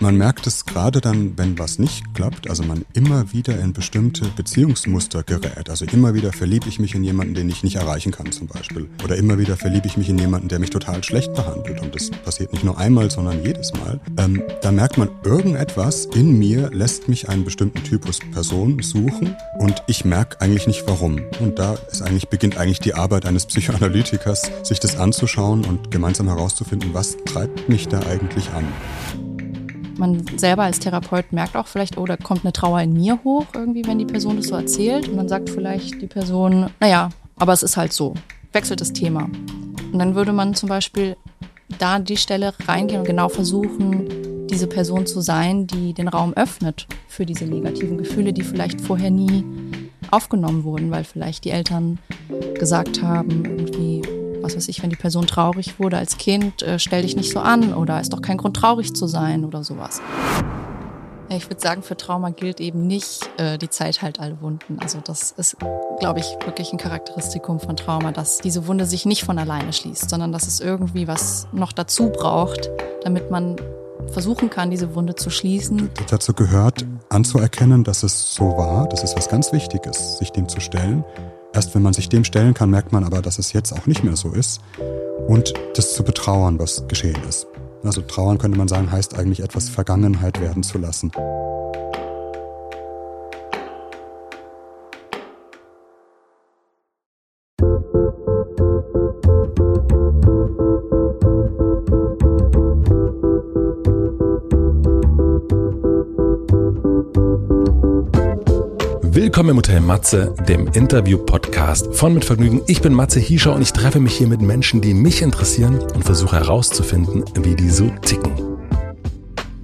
Man merkt es gerade dann, wenn was nicht klappt, also man immer wieder in bestimmte Beziehungsmuster gerät. Also immer wieder verliebe ich mich in jemanden, den ich nicht erreichen kann zum Beispiel. Oder immer wieder verliebe ich mich in jemanden, der mich total schlecht behandelt. Und das passiert nicht nur einmal, sondern jedes Mal. Ähm, da merkt man, irgendetwas in mir lässt mich einen bestimmten Typus Person suchen und ich merke eigentlich nicht warum. Und da ist eigentlich, beginnt eigentlich die Arbeit eines Psychoanalytikers, sich das anzuschauen und gemeinsam herauszufinden, was treibt mich da eigentlich an. Man selber als Therapeut merkt auch vielleicht, oh, da kommt eine Trauer in mir hoch, irgendwie, wenn die Person das so erzählt. Und dann sagt vielleicht die Person, naja, aber es ist halt so. Wechselt das Thema. Und dann würde man zum Beispiel da an die Stelle reingehen und genau versuchen, diese Person zu sein, die den Raum öffnet für diese negativen Gefühle, die vielleicht vorher nie aufgenommen wurden, weil vielleicht die Eltern gesagt haben, irgendwie, was weiß ich, wenn die Person traurig wurde als Kind, äh, stell dich nicht so an oder ist doch kein Grund traurig zu sein oder sowas. Ich würde sagen, für Trauma gilt eben nicht, äh, die Zeit halt alle Wunden. Also das ist, glaube ich, wirklich ein Charakteristikum von Trauma, dass diese Wunde sich nicht von alleine schließt, sondern dass es irgendwie was noch dazu braucht, damit man versuchen kann, diese Wunde zu schließen. Dazu gehört anzuerkennen, dass es so war. Das ist was ganz Wichtiges, sich dem zu stellen. Erst wenn man sich dem stellen kann, merkt man aber, dass es jetzt auch nicht mehr so ist. Und das zu betrauern, was geschehen ist. Also trauern könnte man sagen, heißt eigentlich etwas Vergangenheit werden zu lassen. Willkommen im Hotel Matze, dem Interview-Podcast von Mit Vergnügen. Ich bin Matze Hiescher und ich treffe mich hier mit Menschen, die mich interessieren und versuche herauszufinden, wie die so ticken.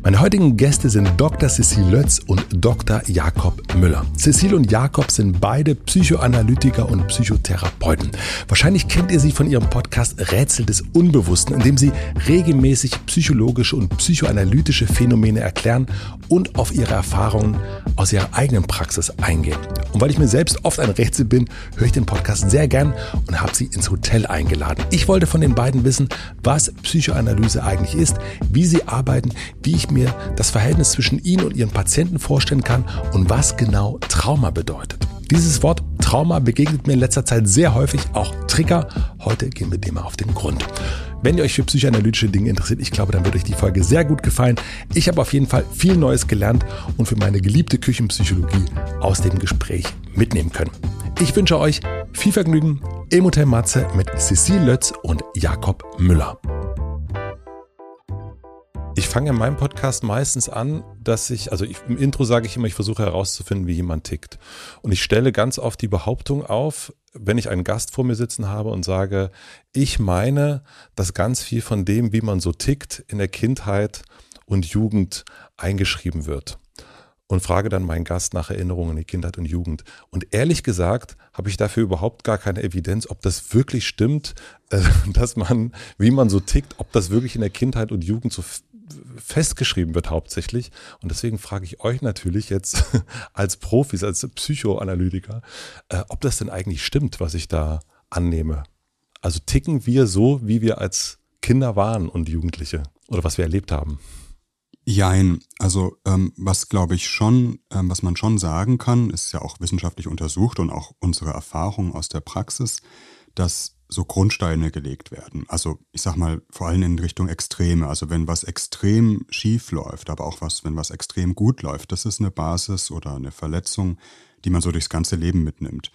Meine heutigen Gäste sind Dr. Cecile Lötz und Dr. Jakob Müller. Cecile und Jakob sind beide Psychoanalytiker und Psychotherapeuten. Wahrscheinlich kennt ihr sie von ihrem Podcast Rätsel des Unbewussten, in dem sie regelmäßig psychologische und psychoanalytische Phänomene erklären und auf ihre Erfahrungen aus ihrer eigenen Praxis eingehen. Und weil ich mir selbst oft ein Rätsel bin, höre ich den Podcast sehr gern und habe sie ins Hotel eingeladen. Ich wollte von den beiden wissen, was Psychoanalyse eigentlich ist, wie sie arbeiten, wie ich mir das Verhältnis zwischen Ihnen und Ihren Patienten vorstellen kann und was genau Trauma bedeutet. Dieses Wort Trauma begegnet mir in letzter Zeit sehr häufig, auch Trigger. Heute gehen wir dem mal auf den Grund. Wenn ihr euch für psychoanalytische Dinge interessiert, ich glaube, dann wird euch die Folge sehr gut gefallen. Ich habe auf jeden Fall viel Neues gelernt und für meine geliebte Küchenpsychologie aus dem Gespräch mitnehmen können. Ich wünsche euch viel Vergnügen im Hotel Matze mit Cecile Lötz und Jakob Müller. Ich fange in meinem Podcast meistens an, dass ich, also ich, im Intro sage ich immer, ich versuche herauszufinden, wie jemand tickt. Und ich stelle ganz oft die Behauptung auf, wenn ich einen Gast vor mir sitzen habe und sage, ich meine, dass ganz viel von dem, wie man so tickt, in der Kindheit und Jugend eingeschrieben wird. Und frage dann meinen Gast nach Erinnerungen in die Kindheit und Jugend. Und ehrlich gesagt habe ich dafür überhaupt gar keine Evidenz, ob das wirklich stimmt, äh, dass man, wie man so tickt, ob das wirklich in der Kindheit und Jugend so festgeschrieben wird hauptsächlich. Und deswegen frage ich euch natürlich jetzt als Profis, als Psychoanalytiker, äh, ob das denn eigentlich stimmt, was ich da annehme. Also ticken wir so, wie wir als Kinder waren und Jugendliche oder was wir erlebt haben? Jein, also ähm, was glaube ich schon, ähm, was man schon sagen kann, ist ja auch wissenschaftlich untersucht und auch unsere Erfahrung aus der Praxis, dass so Grundsteine gelegt werden. Also ich sag mal vor allem in Richtung Extreme. Also wenn was extrem schief läuft, aber auch was, wenn was extrem gut läuft, das ist eine Basis oder eine Verletzung, die man so durchs ganze Leben mitnimmt.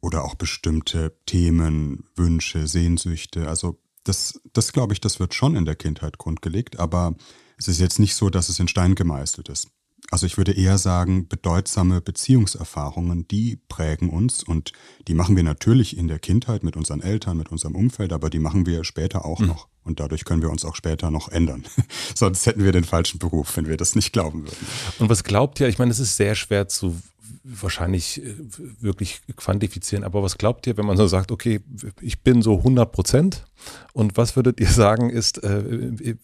Oder auch bestimmte Themen, Wünsche, Sehnsüchte. Also das, das glaube ich, das wird schon in der Kindheit grundgelegt, aber es ist jetzt nicht so, dass es in Stein gemeißelt ist. Also ich würde eher sagen, bedeutsame Beziehungserfahrungen, die prägen uns und die machen wir natürlich in der Kindheit mit unseren Eltern, mit unserem Umfeld, aber die machen wir später auch mhm. noch. Und dadurch können wir uns auch später noch ändern. Sonst hätten wir den falschen Beruf, wenn wir das nicht glauben würden. Und was glaubt ihr? Ich meine, es ist sehr schwer zu wahrscheinlich äh, wirklich quantifizieren, aber was glaubt ihr, wenn man so sagt, okay, ich bin so 100 Prozent und was würdet ihr sagen ist, äh,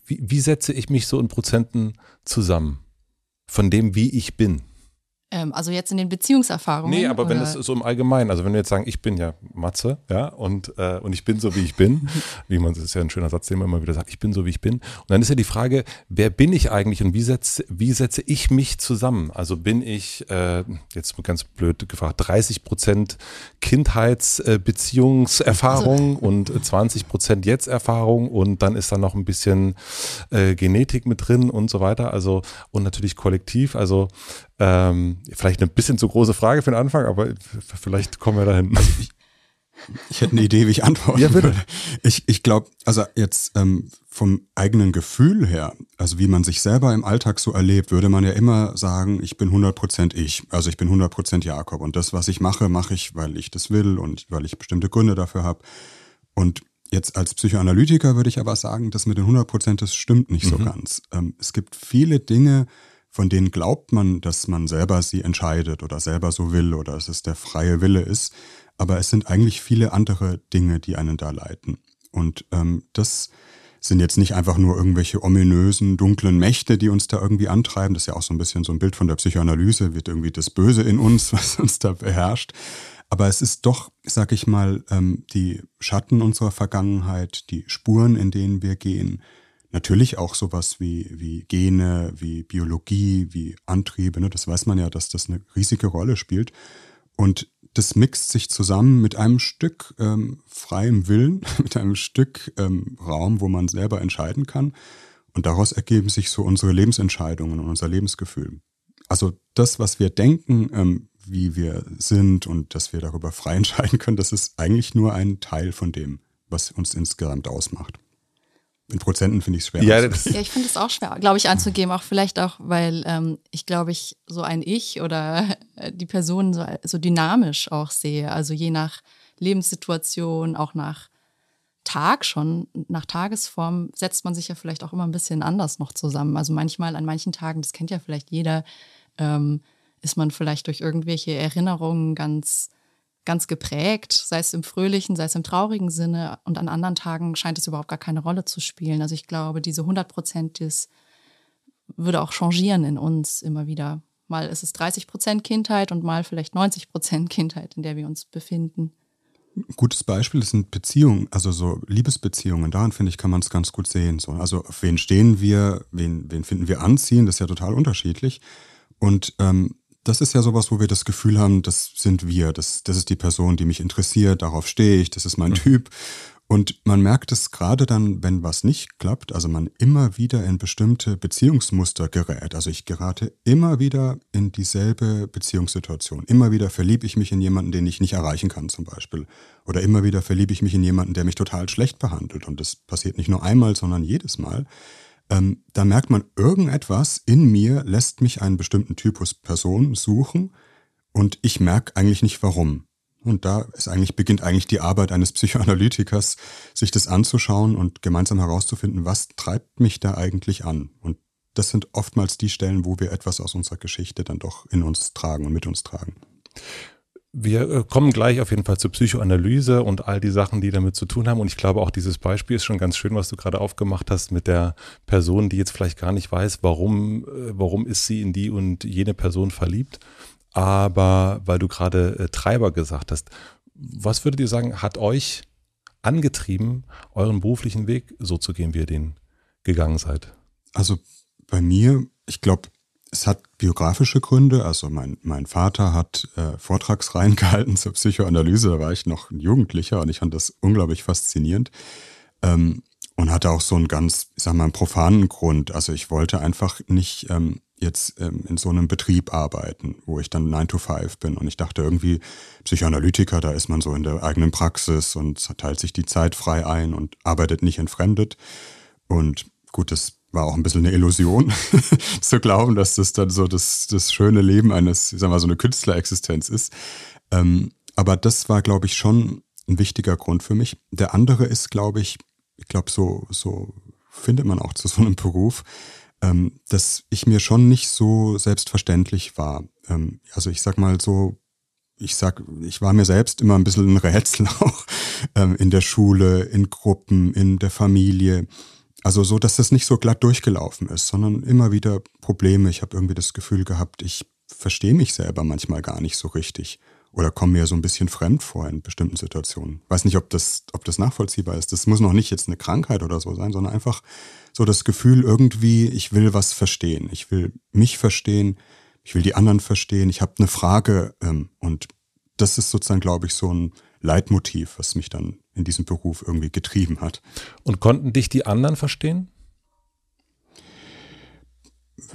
wie, wie setze ich mich so in Prozenten zusammen? Von dem, wie ich bin? Ähm, also jetzt in den Beziehungserfahrungen. Nee, aber oder? wenn es so im Allgemeinen, also wenn wir jetzt sagen, ich bin ja Matze, ja, und, äh, und ich bin so, wie ich bin, wie man, das ist ja ein schöner Satz, den man immer wieder sagt, ich bin so, wie ich bin. Und dann ist ja die Frage, wer bin ich eigentlich und wie setze, wie setze ich mich zusammen? Also bin ich, äh, jetzt ganz blöd gefragt, 30 Prozent Kindheitsbeziehungserfahrung also, und 20 Prozent Jetzt-Erfahrung und dann ist da noch ein bisschen äh, Genetik mit drin und so weiter. Also, und natürlich kollektiv. Also ähm, vielleicht eine bisschen zu große Frage für den Anfang, aber vielleicht kommen wir dahin. Also ich, ich hätte eine Idee, wie ich antworten ja, bitte. würde. Ich, ich glaube, also jetzt ähm, vom eigenen Gefühl her, also wie man sich selber im Alltag so erlebt, würde man ja immer sagen, ich bin 100% ich. Also ich bin 100% Jakob. Und das, was ich mache, mache ich, weil ich das will und weil ich bestimmte Gründe dafür habe. Und Jetzt als Psychoanalytiker würde ich aber sagen, das mit den 100 Prozent, das stimmt nicht mhm. so ganz. Ähm, es gibt viele Dinge, von denen glaubt man, dass man selber sie entscheidet oder selber so will oder dass es der freie Wille ist. Aber es sind eigentlich viele andere Dinge, die einen da leiten. Und ähm, das sind jetzt nicht einfach nur irgendwelche ominösen, dunklen Mächte, die uns da irgendwie antreiben. Das ist ja auch so ein bisschen so ein Bild von der Psychoanalyse, wird irgendwie das Böse in uns, was uns da beherrscht. Aber es ist doch, sag ich mal, ähm, die Schatten unserer Vergangenheit, die Spuren, in denen wir gehen, Natürlich auch sowas wie, wie Gene, wie Biologie, wie Antriebe. Ne? Das weiß man ja, dass das eine riesige Rolle spielt. Und das mixt sich zusammen mit einem Stück ähm, freiem Willen, mit einem Stück ähm, Raum, wo man selber entscheiden kann. Und daraus ergeben sich so unsere Lebensentscheidungen und unser Lebensgefühl. Also das, was wir denken, ähm, wie wir sind und dass wir darüber frei entscheiden können, das ist eigentlich nur ein Teil von dem, was uns insgesamt ausmacht. In Prozenten finde ich es schwer. Ja, ja ich finde es auch schwer, glaube ich, anzugeben. Auch vielleicht auch, weil ähm, ich glaube, ich so ein Ich oder die Person so, so dynamisch auch sehe. Also je nach Lebenssituation, auch nach Tag schon, nach Tagesform setzt man sich ja vielleicht auch immer ein bisschen anders noch zusammen. Also manchmal an manchen Tagen, das kennt ja vielleicht jeder, ähm, ist man vielleicht durch irgendwelche Erinnerungen ganz ganz geprägt, sei es im fröhlichen, sei es im traurigen Sinne. Und an anderen Tagen scheint es überhaupt gar keine Rolle zu spielen. Also ich glaube, diese 100 Prozent würde auch changieren in uns immer wieder. Mal ist es 30 Prozent Kindheit und mal vielleicht 90 Prozent Kindheit, in der wir uns befinden. Gutes Beispiel sind Beziehungen, also so Liebesbeziehungen. Daran finde ich, kann man es ganz gut sehen. So, also auf wen stehen wir, wen, wen finden wir anziehen, das ist ja total unterschiedlich. Und ähm, das ist ja sowas, wo wir das Gefühl haben, das sind wir, das, das ist die Person, die mich interessiert, darauf stehe ich, das ist mein mhm. Typ. Und man merkt es gerade dann, wenn was nicht klappt, also man immer wieder in bestimmte Beziehungsmuster gerät. Also ich gerate immer wieder in dieselbe Beziehungssituation. Immer wieder verliebe ich mich in jemanden, den ich nicht erreichen kann zum Beispiel. Oder immer wieder verliebe ich mich in jemanden, der mich total schlecht behandelt. Und das passiert nicht nur einmal, sondern jedes Mal ähm, da merkt man, irgendetwas in mir lässt mich einen bestimmten Typus Person suchen und ich merke eigentlich nicht warum. Und da ist eigentlich, beginnt eigentlich die Arbeit eines Psychoanalytikers, sich das anzuschauen und gemeinsam herauszufinden, was treibt mich da eigentlich an. Und das sind oftmals die Stellen, wo wir etwas aus unserer Geschichte dann doch in uns tragen und mit uns tragen. Wir äh, kommen gleich auf jeden Fall zur Psychoanalyse und all die Sachen, die damit zu tun haben. Und ich glaube, auch dieses Beispiel ist schon ganz schön, was du gerade aufgemacht hast mit der Person, die jetzt vielleicht gar nicht weiß, warum, äh, warum ist sie in die und jene Person verliebt. Aber weil du gerade äh, Treiber gesagt hast, was würdet ihr sagen, hat euch angetrieben, euren beruflichen Weg so zu gehen, wie ihr den gegangen seid? Also bei mir, ich glaube, es hat biografische Gründe. Also mein, mein Vater hat äh, Vortragsreihen gehalten zur Psychoanalyse. Da war ich noch ein Jugendlicher und ich fand das unglaublich faszinierend. Ähm, und hatte auch so einen ganz, ich sag mal, profanen Grund. Also ich wollte einfach nicht ähm, jetzt ähm, in so einem Betrieb arbeiten, wo ich dann 9 to 5 bin. Und ich dachte irgendwie, Psychoanalytiker, da ist man so in der eigenen Praxis und teilt sich die Zeit frei ein und arbeitet nicht entfremdet. Und gut, das war auch ein bisschen eine Illusion, zu glauben, dass das dann so das, das schöne Leben eines, ich sag mal, so eine Künstlerexistenz ist. Ähm, aber das war, glaube ich, schon ein wichtiger Grund für mich. Der andere ist, glaube ich, ich glaube, so, so findet man auch zu so einem Beruf, ähm, dass ich mir schon nicht so selbstverständlich war. Ähm, also ich sag mal so, ich sag, ich war mir selbst immer ein bisschen ein Rätsel auch ähm, in der Schule, in Gruppen, in der Familie. Also so, dass das nicht so glatt durchgelaufen ist, sondern immer wieder Probleme. Ich habe irgendwie das Gefühl gehabt, ich verstehe mich selber manchmal gar nicht so richtig oder komme mir so ein bisschen fremd vor in bestimmten Situationen. Weiß nicht, ob das, ob das nachvollziehbar ist. Das muss noch nicht jetzt eine Krankheit oder so sein, sondern einfach so das Gefühl irgendwie, ich will was verstehen. Ich will mich verstehen, ich will die anderen verstehen, ich habe eine Frage ähm, und das ist sozusagen, glaube ich, so ein Leitmotiv, was mich dann in diesem Beruf irgendwie getrieben hat. Und konnten dich die anderen verstehen?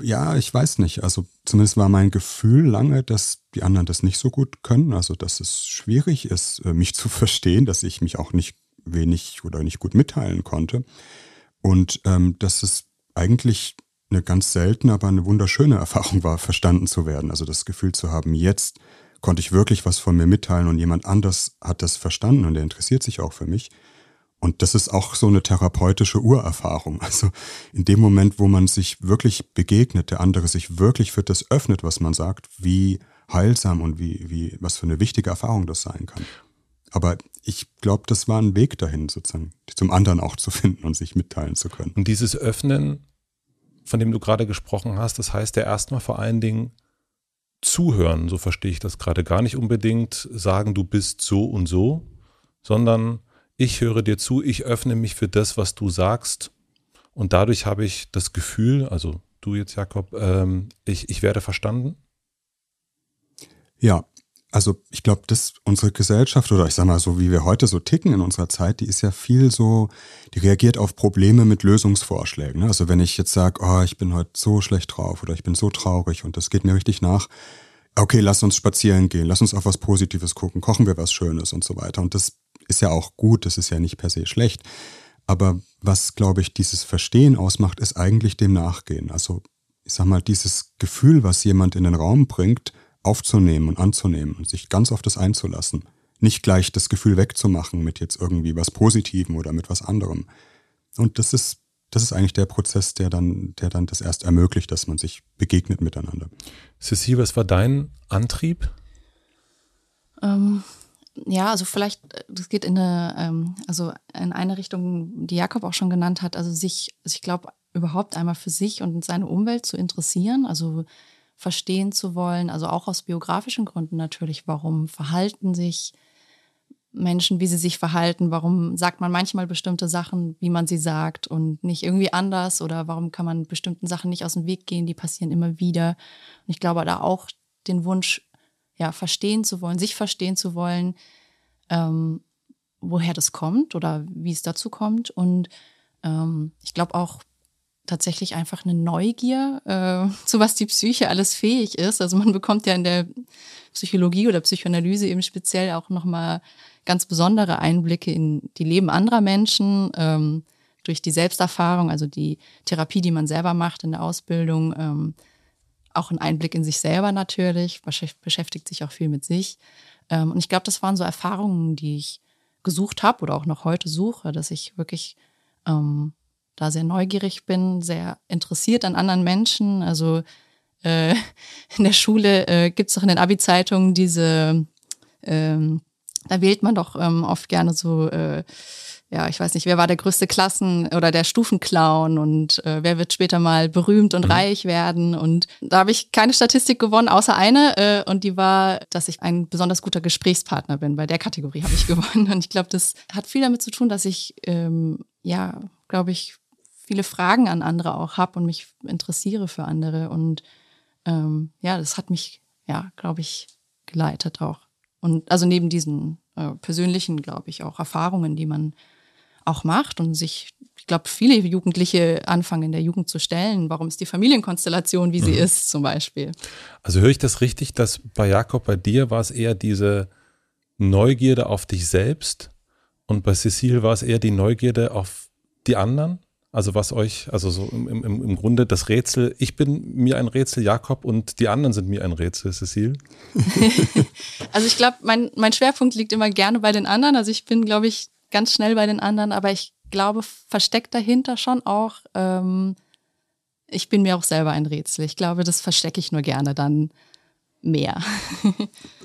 Ja, ich weiß nicht. Also zumindest war mein Gefühl lange, dass die anderen das nicht so gut können. Also dass es schwierig ist, äh, mich zu verstehen, dass ich mich auch nicht wenig oder nicht gut mitteilen konnte. Und ähm, dass es eigentlich eine ganz seltene, aber eine wunderschöne Erfahrung war, verstanden zu werden. Also das Gefühl zu haben, jetzt konnte ich wirklich was von mir mitteilen und jemand anders hat das verstanden und der interessiert sich auch für mich. Und das ist auch so eine therapeutische Urerfahrung. Also in dem Moment, wo man sich wirklich begegnet, der andere sich wirklich für das öffnet, was man sagt, wie heilsam und wie, wie, was für eine wichtige Erfahrung das sein kann. Aber ich glaube, das war ein Weg dahin, sozusagen, zum anderen auch zu finden und sich mitteilen zu können. Und dieses Öffnen, von dem du gerade gesprochen hast, das heißt ja erstmal vor allen Dingen zuhören, so verstehe ich das gerade. Gar nicht unbedingt sagen, du bist so und so, sondern ich höre dir zu, ich öffne mich für das, was du sagst. Und dadurch habe ich das Gefühl, also du jetzt, Jakob, ähm, ich, ich werde verstanden. Ja, also ich glaube, dass unsere Gesellschaft oder ich sag mal so, wie wir heute so ticken in unserer Zeit, die ist ja viel so, die reagiert auf Probleme mit Lösungsvorschlägen. Ne? Also wenn ich jetzt sage, oh, ich bin heute so schlecht drauf oder ich bin so traurig und das geht mir richtig nach, okay, lass uns spazieren gehen, lass uns auf was Positives gucken, kochen wir was Schönes und so weiter. Und das ist ja auch gut, das ist ja nicht per se schlecht. Aber was, glaube ich, dieses Verstehen ausmacht, ist eigentlich dem Nachgehen. Also, ich sag mal, dieses Gefühl, was jemand in den Raum bringt, aufzunehmen und anzunehmen und sich ganz auf das einzulassen. Nicht gleich das Gefühl wegzumachen mit jetzt irgendwie was Positivem oder mit was anderem. Und das ist, das ist eigentlich der Prozess, der dann, der dann das erst ermöglicht, dass man sich begegnet miteinander. Cecile, was war dein Antrieb? Ähm, ja, also vielleicht, das geht in eine, ähm, also in eine Richtung, die Jakob auch schon genannt hat, also sich, also ich glaube, überhaupt einmal für sich und seine Umwelt zu interessieren, also verstehen zu wollen, also auch aus biografischen Gründen natürlich, warum verhalten sich Menschen, wie sie sich verhalten, warum sagt man manchmal bestimmte Sachen, wie man sie sagt und nicht irgendwie anders oder warum kann man bestimmten Sachen nicht aus dem Weg gehen, die passieren immer wieder. Und ich glaube da auch den Wunsch, ja, verstehen zu wollen, sich verstehen zu wollen, ähm, woher das kommt oder wie es dazu kommt. Und ähm, ich glaube auch tatsächlich einfach eine Neugier, äh, zu was die Psyche alles fähig ist. Also man bekommt ja in der Psychologie oder Psychoanalyse eben speziell auch nochmal ganz besondere Einblicke in die Leben anderer Menschen ähm, durch die Selbsterfahrung, also die Therapie, die man selber macht in der Ausbildung. Ähm, auch ein Einblick in sich selber natürlich, beschäftigt sich auch viel mit sich. Ähm, und ich glaube, das waren so Erfahrungen, die ich gesucht habe oder auch noch heute suche, dass ich wirklich ähm, da sehr neugierig bin, sehr interessiert an anderen Menschen. Also äh, in der Schule äh, gibt es doch in den Abi-Zeitungen diese, ähm, da wählt man doch ähm, oft gerne so äh, ja, ich weiß nicht, wer war der größte Klassen- oder der Stufenclown und äh, wer wird später mal berühmt und mhm. reich werden. Und da habe ich keine Statistik gewonnen, außer eine. Äh, und die war, dass ich ein besonders guter Gesprächspartner bin. Bei der Kategorie habe ich gewonnen. Und ich glaube, das hat viel damit zu tun, dass ich, ähm, ja, glaube ich, viele Fragen an andere auch habe und mich interessiere für andere. Und ähm, ja, das hat mich, ja, glaube ich, geleitet auch. Und also neben diesen äh, persönlichen, glaube ich, auch Erfahrungen, die man auch macht und sich, ich glaube, viele Jugendliche anfangen in der Jugend zu stellen. Warum ist die Familienkonstellation, wie sie mhm. ist, zum Beispiel? Also höre ich das richtig, dass bei Jakob, bei dir war es eher diese Neugierde auf dich selbst und bei Cecile war es eher die Neugierde auf die anderen? Also was euch, also so im, im, im Grunde das Rätsel, ich bin mir ein Rätsel, Jakob, und die anderen sind mir ein Rätsel, Cecile? also ich glaube, mein, mein Schwerpunkt liegt immer gerne bei den anderen. Also ich bin, glaube ich, ganz schnell bei den anderen, aber ich glaube, versteckt dahinter schon auch, ähm, ich bin mir auch selber ein Rätsel. Ich glaube, das verstecke ich nur gerne dann mehr.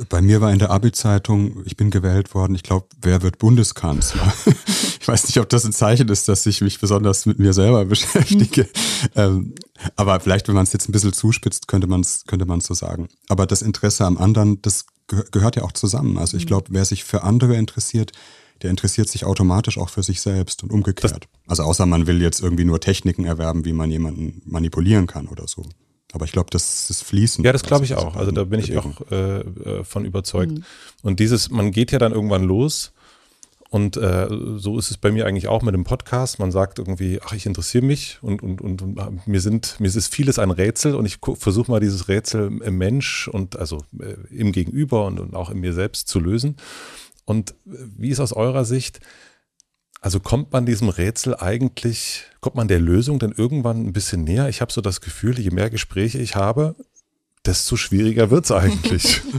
Bei mir war in der Abi-Zeitung, ich bin gewählt worden, ich glaube, wer wird Bundeskanzler? ich weiß nicht, ob das ein Zeichen ist, dass ich mich besonders mit mir selber beschäftige. ähm, aber vielleicht, wenn man es jetzt ein bisschen zuspitzt, könnte man es könnte man's so sagen. Aber das Interesse am anderen, das gehört ja auch zusammen. Also ich mhm. glaube, wer sich für andere interessiert, der interessiert sich automatisch auch für sich selbst und umgekehrt. Das also außer man will jetzt irgendwie nur Techniken erwerben, wie man jemanden manipulieren kann oder so. Aber ich glaube, das ist fließend. Ja, das glaube ich auch. Also da bin ich auch äh, äh, von überzeugt. Mhm. Und dieses, man geht ja dann irgendwann los. Und äh, so ist es bei mir eigentlich auch mit dem Podcast. Man sagt irgendwie, ach, ich interessiere mich und, und, und, und mir sind, mir ist vieles ein Rätsel und ich versuche mal dieses Rätsel im Mensch und also äh, im Gegenüber und, und auch in mir selbst zu lösen. Und wie ist aus eurer Sicht, also kommt man diesem Rätsel eigentlich, kommt man der Lösung denn irgendwann ein bisschen näher? Ich habe so das Gefühl, je mehr Gespräche ich habe, desto schwieriger wird es eigentlich.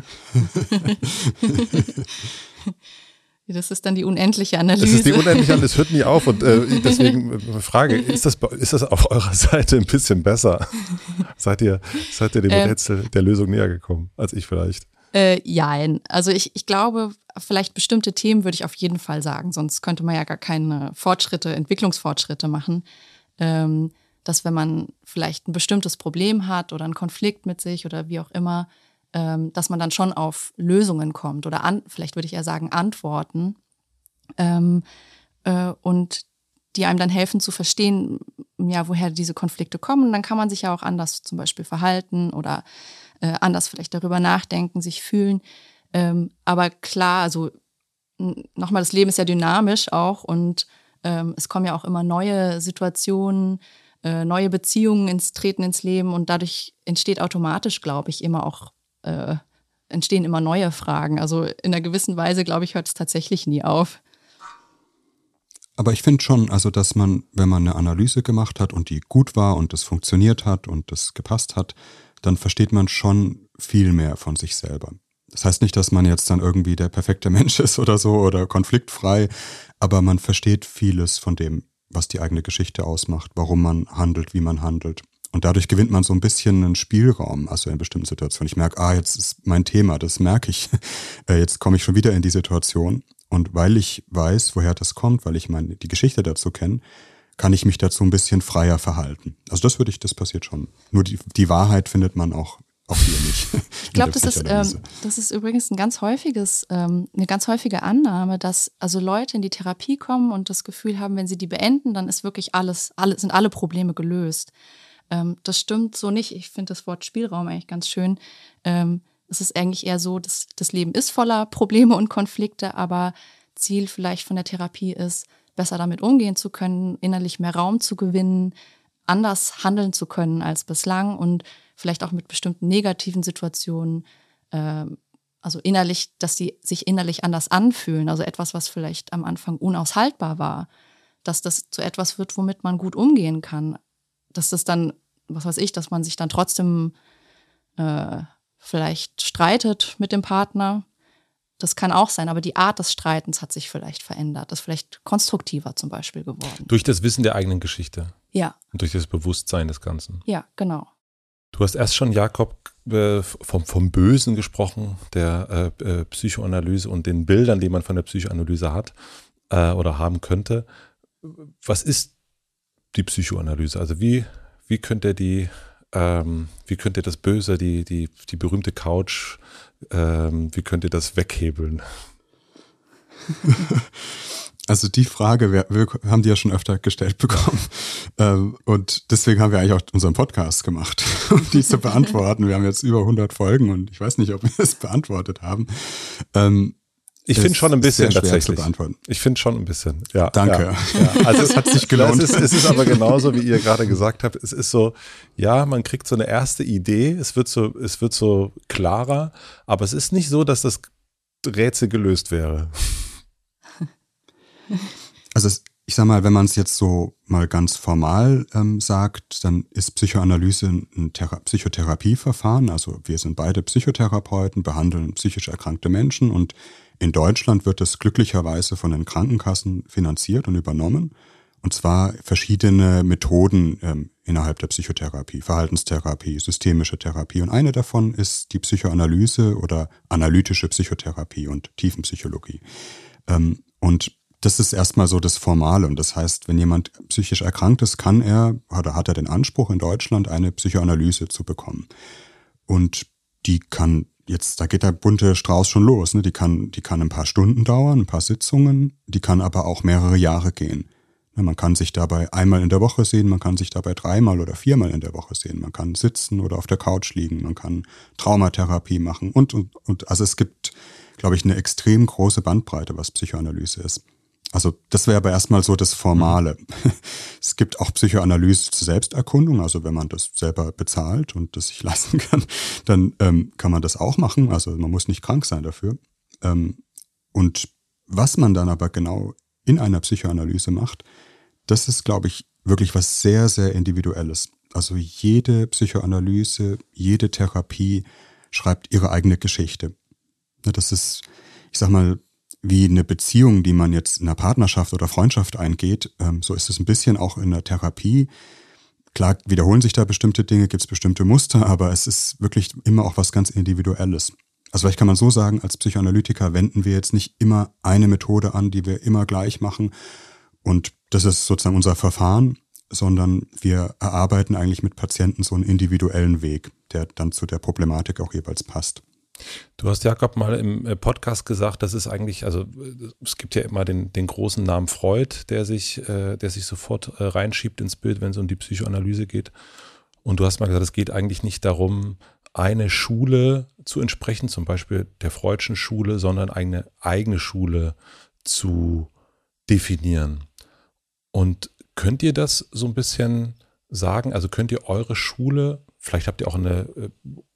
Das ist dann die unendliche Analyse. Das ist die unendliche Analyse, es hört nie auf. Und äh, deswegen Frage, ist das, ist das auf eurer Seite ein bisschen besser? seid, ihr, seid ihr dem ähm, Rätsel der Lösung näher gekommen als ich vielleicht? Äh, jein. Also ich, ich glaube, vielleicht bestimmte Themen würde ich auf jeden Fall sagen, sonst könnte man ja gar keine Fortschritte, Entwicklungsfortschritte machen. Ähm, dass wenn man vielleicht ein bestimmtes Problem hat oder einen Konflikt mit sich oder wie auch immer, ähm, dass man dann schon auf Lösungen kommt oder an, vielleicht würde ich eher sagen Antworten ähm, äh, und die einem dann helfen zu verstehen, ja, woher diese Konflikte kommen. Dann kann man sich ja auch anders zum Beispiel verhalten oder äh, anders vielleicht darüber nachdenken, sich fühlen. Ähm, aber klar, also nochmal, das Leben ist ja dynamisch auch und ähm, es kommen ja auch immer neue Situationen, äh, neue Beziehungen ins Treten ins Leben und dadurch entsteht automatisch, glaube ich, immer auch äh, entstehen immer neue Fragen. Also in einer gewissen Weise, glaube ich, hört es tatsächlich nie auf. Aber ich finde schon, also dass man, wenn man eine Analyse gemacht hat und die gut war und das funktioniert hat und das gepasst hat, dann versteht man schon viel mehr von sich selber. Das heißt nicht, dass man jetzt dann irgendwie der perfekte Mensch ist oder so oder konfliktfrei, aber man versteht vieles von dem, was die eigene Geschichte ausmacht, warum man handelt, wie man handelt. Und dadurch gewinnt man so ein bisschen einen Spielraum, also in bestimmten Situationen. Ich merke, ah, jetzt ist mein Thema, das merke ich. Äh, jetzt komme ich schon wieder in die Situation. Und weil ich weiß, woher das kommt, weil ich meine, die Geschichte dazu kenne, kann ich mich dazu ein bisschen freier verhalten. Also das würde ich, das passiert schon. Nur die, die Wahrheit findet man auch auch hier nicht. Ich glaube, das ist, ähm, das ist übrigens ein ganz häufiges, ähm, eine ganz häufige Annahme, dass also Leute in die Therapie kommen und das Gefühl haben, wenn sie die beenden, dann ist wirklich alles, alle, sind alle Probleme gelöst. Ähm, das stimmt so nicht. Ich finde das Wort Spielraum eigentlich ganz schön. Ähm, es ist eigentlich eher so, dass das Leben ist voller Probleme und Konflikte, aber Ziel vielleicht von der Therapie ist, besser damit umgehen zu können, innerlich mehr Raum zu gewinnen, anders handeln zu können als bislang und vielleicht auch mit bestimmten negativen Situationen, äh, also innerlich, dass sie sich innerlich anders anfühlen, also etwas, was vielleicht am Anfang unaushaltbar war, dass das zu etwas wird, womit man gut umgehen kann, dass das dann, was weiß ich, dass man sich dann trotzdem äh, vielleicht streitet mit dem Partner, das kann auch sein, aber die Art des Streitens hat sich vielleicht verändert, ist vielleicht konstruktiver zum Beispiel geworden. Durch das Wissen der eigenen Geschichte. Ja. Und durch das Bewusstsein des Ganzen. Ja, genau. Du hast erst schon, Jakob, äh, vom, vom Bösen gesprochen, der äh, äh, Psychoanalyse und den Bildern, die man von der Psychoanalyse hat äh, oder haben könnte. Was ist die Psychoanalyse? Also wie, wie könnt ihr die, ähm, wie könnt ihr das Böse, die, die, die berühmte Couch, ähm, wie könnt ihr das weghebeln? Also die Frage wir, wir haben die ja schon öfter gestellt bekommen. Ähm, und deswegen haben wir eigentlich auch unseren Podcast gemacht, um die zu beantworten. Wir haben jetzt über 100 Folgen und ich weiß nicht, ob wir es beantwortet haben. Ähm, ich finde schon ein bisschen tatsächlich. Ich finde schon ein bisschen. Ja. Danke. Ja, ja. Also es hat sich gelohnt. Es ist, es ist aber genauso, wie ihr gerade gesagt habt. Es ist so, ja, man kriegt so eine erste Idee. Es wird so, es wird so klarer. Aber es ist nicht so, dass das Rätsel gelöst wäre. Also es, ich sag mal, wenn man es jetzt so mal ganz formal ähm, sagt, dann ist Psychoanalyse ein Thera Psychotherapieverfahren. Also wir sind beide Psychotherapeuten, behandeln psychisch erkrankte Menschen und in Deutschland wird es glücklicherweise von den Krankenkassen finanziert und übernommen. Und zwar verschiedene Methoden ähm, innerhalb der Psychotherapie, Verhaltenstherapie, systemische Therapie. Und eine davon ist die Psychoanalyse oder analytische Psychotherapie und Tiefenpsychologie. Ähm, und das ist erstmal so das Formale. Und das heißt, wenn jemand psychisch erkrankt ist, kann er oder hat er den Anspruch in Deutschland eine Psychoanalyse zu bekommen. Und die kann jetzt, da geht der bunte Strauß schon los. Ne? Die, kann, die kann ein paar Stunden dauern, ein paar Sitzungen, die kann aber auch mehrere Jahre gehen. Man kann sich dabei einmal in der Woche sehen, man kann sich dabei dreimal oder viermal in der Woche sehen. Man kann sitzen oder auf der Couch liegen, man kann Traumatherapie machen und, und, und. Also es gibt, glaube ich, eine extrem große Bandbreite, was Psychoanalyse ist. Also das wäre aber erstmal so das Formale. Es gibt auch Psychoanalyse zur Selbsterkundung, also wenn man das selber bezahlt und das sich leisten kann, dann ähm, kann man das auch machen. Also man muss nicht krank sein dafür. Ähm, und was man dann aber genau in einer Psychoanalyse macht, das ist, glaube ich, wirklich was sehr, sehr Individuelles. Also jede Psychoanalyse, jede Therapie schreibt ihre eigene Geschichte. Das ist, ich sag mal, wie eine Beziehung, die man jetzt in einer Partnerschaft oder Freundschaft eingeht, ähm, so ist es ein bisschen auch in der Therapie. Klar wiederholen sich da bestimmte Dinge, gibt es bestimmte Muster, aber es ist wirklich immer auch was ganz Individuelles. Also vielleicht kann man so sagen, als Psychoanalytiker wenden wir jetzt nicht immer eine Methode an, die wir immer gleich machen und das ist sozusagen unser Verfahren, sondern wir erarbeiten eigentlich mit Patienten so einen individuellen Weg, der dann zu der Problematik auch jeweils passt. Du hast Jakob mal im äh, Podcast gesagt, das ist eigentlich, also äh, es gibt ja immer den, den großen Namen Freud, der sich, äh, der sich sofort reinschiebt ins Bild, wenn es um die Psychoanalyse geht. Und du hast mal gesagt, es geht eigentlich nicht darum, eine Schule zu entsprechen, zum Beispiel der Freudschen Schule, sondern eine eigene Schule zu definieren. Und könnt ihr das so ein bisschen sagen? Also könnt ihr eure Schule, vielleicht habt ihr auch eine äh,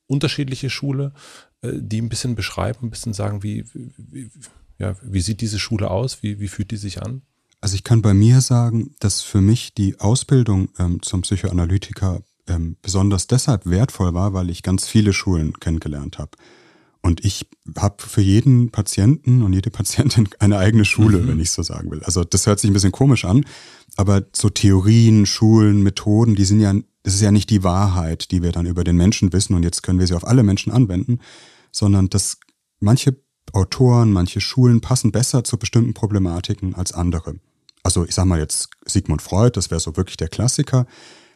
unterschiedliche Schule, äh, die ein bisschen beschreiben, ein bisschen sagen, wie, wie, ja, wie sieht diese Schule aus? Wie, wie fühlt die sich an? Also ich kann bei mir sagen, dass für mich die Ausbildung ähm, zum Psychoanalytiker ähm, besonders deshalb wertvoll war, weil ich ganz viele Schulen kennengelernt habe. Und ich habe für jeden Patienten und jede Patientin eine eigene Schule, mhm. wenn ich so sagen will. Also das hört sich ein bisschen komisch an, aber so Theorien, Schulen, Methoden, die sind ja, das ist ja nicht die Wahrheit, die wir dann über den Menschen wissen und jetzt können wir sie auf alle Menschen anwenden, sondern dass manche Autoren, manche Schulen passen besser zu bestimmten Problematiken als andere. Also ich sag mal jetzt Sigmund Freud, das wäre so wirklich der Klassiker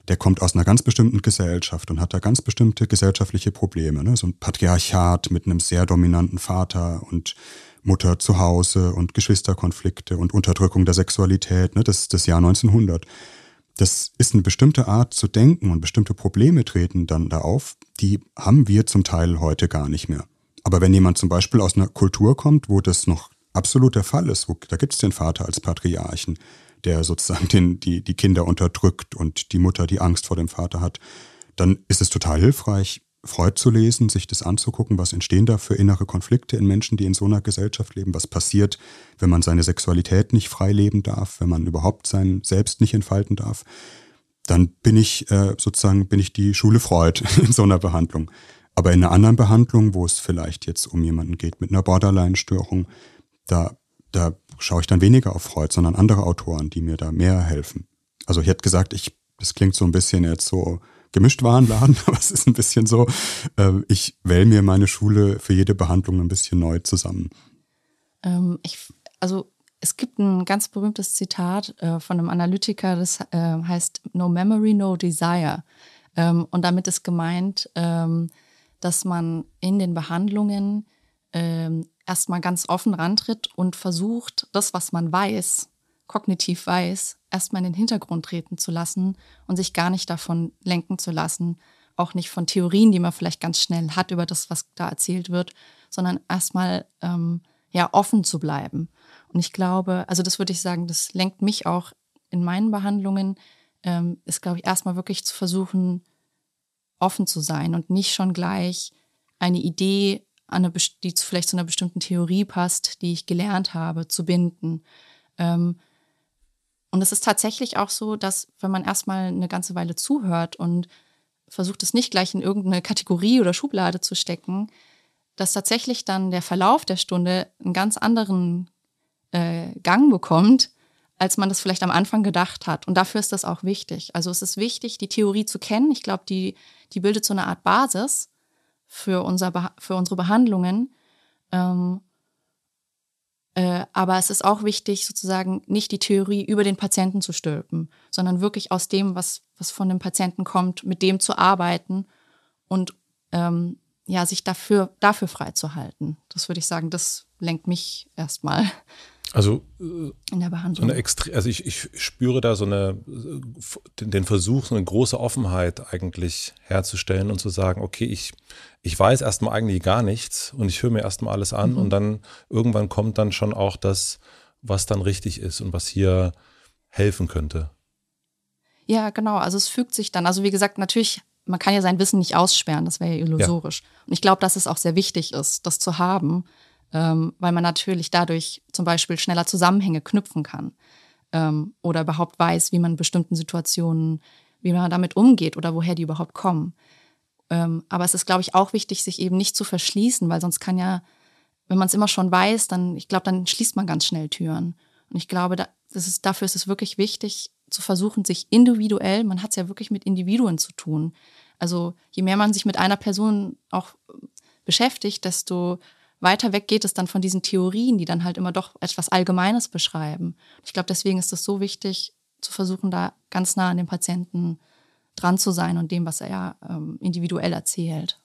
der kommt aus einer ganz bestimmten Gesellschaft und hat da ganz bestimmte gesellschaftliche Probleme. Ne? So ein Patriarchat mit einem sehr dominanten Vater und Mutter zu Hause und Geschwisterkonflikte und Unterdrückung der Sexualität, ne? das, das Jahr 1900. Das ist eine bestimmte Art zu denken und bestimmte Probleme treten dann da auf, die haben wir zum Teil heute gar nicht mehr. Aber wenn jemand zum Beispiel aus einer Kultur kommt, wo das noch absolut der Fall ist, wo, da gibt es den Vater als Patriarchen, der sozusagen den, die, die Kinder unterdrückt und die Mutter die Angst vor dem Vater hat, dann ist es total hilfreich, Freud zu lesen, sich das anzugucken, was entstehen da für innere Konflikte in Menschen, die in so einer Gesellschaft leben, was passiert, wenn man seine Sexualität nicht frei leben darf, wenn man überhaupt sein Selbst nicht entfalten darf, dann bin ich äh, sozusagen, bin ich die Schule Freud in so einer Behandlung. Aber in einer anderen Behandlung, wo es vielleicht jetzt um jemanden geht mit einer Borderline-Störung, da, da schaue ich dann weniger auf Freud, sondern andere Autoren, die mir da mehr helfen. Also ich hätte gesagt, ich, das klingt so ein bisschen jetzt so gemischt Warenladen, aber es ist ein bisschen so, äh, ich wähle mir meine Schule für jede Behandlung ein bisschen neu zusammen. Ähm, ich, also es gibt ein ganz berühmtes Zitat äh, von einem Analytiker, das äh, heißt No Memory, No Desire. Ähm, und damit ist gemeint, ähm, dass man in den Behandlungen ähm, erstmal ganz offen rantritt und versucht, das, was man weiß, kognitiv weiß, erstmal in den Hintergrund treten zu lassen und sich gar nicht davon lenken zu lassen, auch nicht von Theorien, die man vielleicht ganz schnell hat über das, was da erzählt wird, sondern erstmal ähm, ja offen zu bleiben. Und ich glaube, also das würde ich sagen, das lenkt mich auch in meinen Behandlungen, ähm, ist, glaube ich, erstmal wirklich zu versuchen, offen zu sein und nicht schon gleich eine Idee eine, die vielleicht zu einer bestimmten Theorie passt, die ich gelernt habe, zu binden. Ähm, und es ist tatsächlich auch so, dass wenn man erstmal eine ganze Weile zuhört und versucht es nicht gleich in irgendeine Kategorie oder Schublade zu stecken, dass tatsächlich dann der Verlauf der Stunde einen ganz anderen äh, Gang bekommt, als man das vielleicht am Anfang gedacht hat. Und dafür ist das auch wichtig. Also es ist wichtig, die Theorie zu kennen. Ich glaube, die, die bildet so eine Art Basis für, unser, für unsere Behandlungen. Ähm, äh, aber es ist auch wichtig, sozusagen nicht die Theorie über den Patienten zu stülpen, sondern wirklich aus dem, was, was von dem Patienten kommt, mit dem zu arbeiten und ähm, ja, sich dafür, dafür freizuhalten. Das würde ich sagen, das lenkt mich erstmal. Also in der Behandlung. So eine Extre also ich, ich spüre da so eine den Versuch, so eine große Offenheit eigentlich herzustellen und zu sagen, okay, ich, ich weiß erstmal eigentlich gar nichts und ich höre mir erstmal alles an mhm. und dann irgendwann kommt dann schon auch das, was dann richtig ist und was hier helfen könnte. Ja, genau. Also es fügt sich dann. Also wie gesagt, natürlich, man kann ja sein Wissen nicht aussperren, das wäre ja illusorisch. Ja. Und ich glaube, dass es auch sehr wichtig ist, das zu haben ähm, weil man natürlich dadurch zum Beispiel schneller Zusammenhänge knüpfen kann ähm, oder überhaupt weiß, wie man bestimmten Situationen, wie man damit umgeht oder woher die überhaupt kommen. Ähm, aber es ist, glaube ich, auch wichtig, sich eben nicht zu verschließen, weil sonst kann ja, wenn man es immer schon weiß, dann, ich glaube, dann schließt man ganz schnell Türen. Und ich glaube, da, ist, dafür ist es wirklich wichtig, zu versuchen, sich individuell, man hat es ja wirklich mit Individuen zu tun. Also je mehr man sich mit einer Person auch beschäftigt, desto weiter weg geht es dann von diesen Theorien, die dann halt immer doch etwas Allgemeines beschreiben. Ich glaube, deswegen ist es so wichtig, zu versuchen, da ganz nah an dem Patienten dran zu sein und dem, was er ähm, individuell erzählt.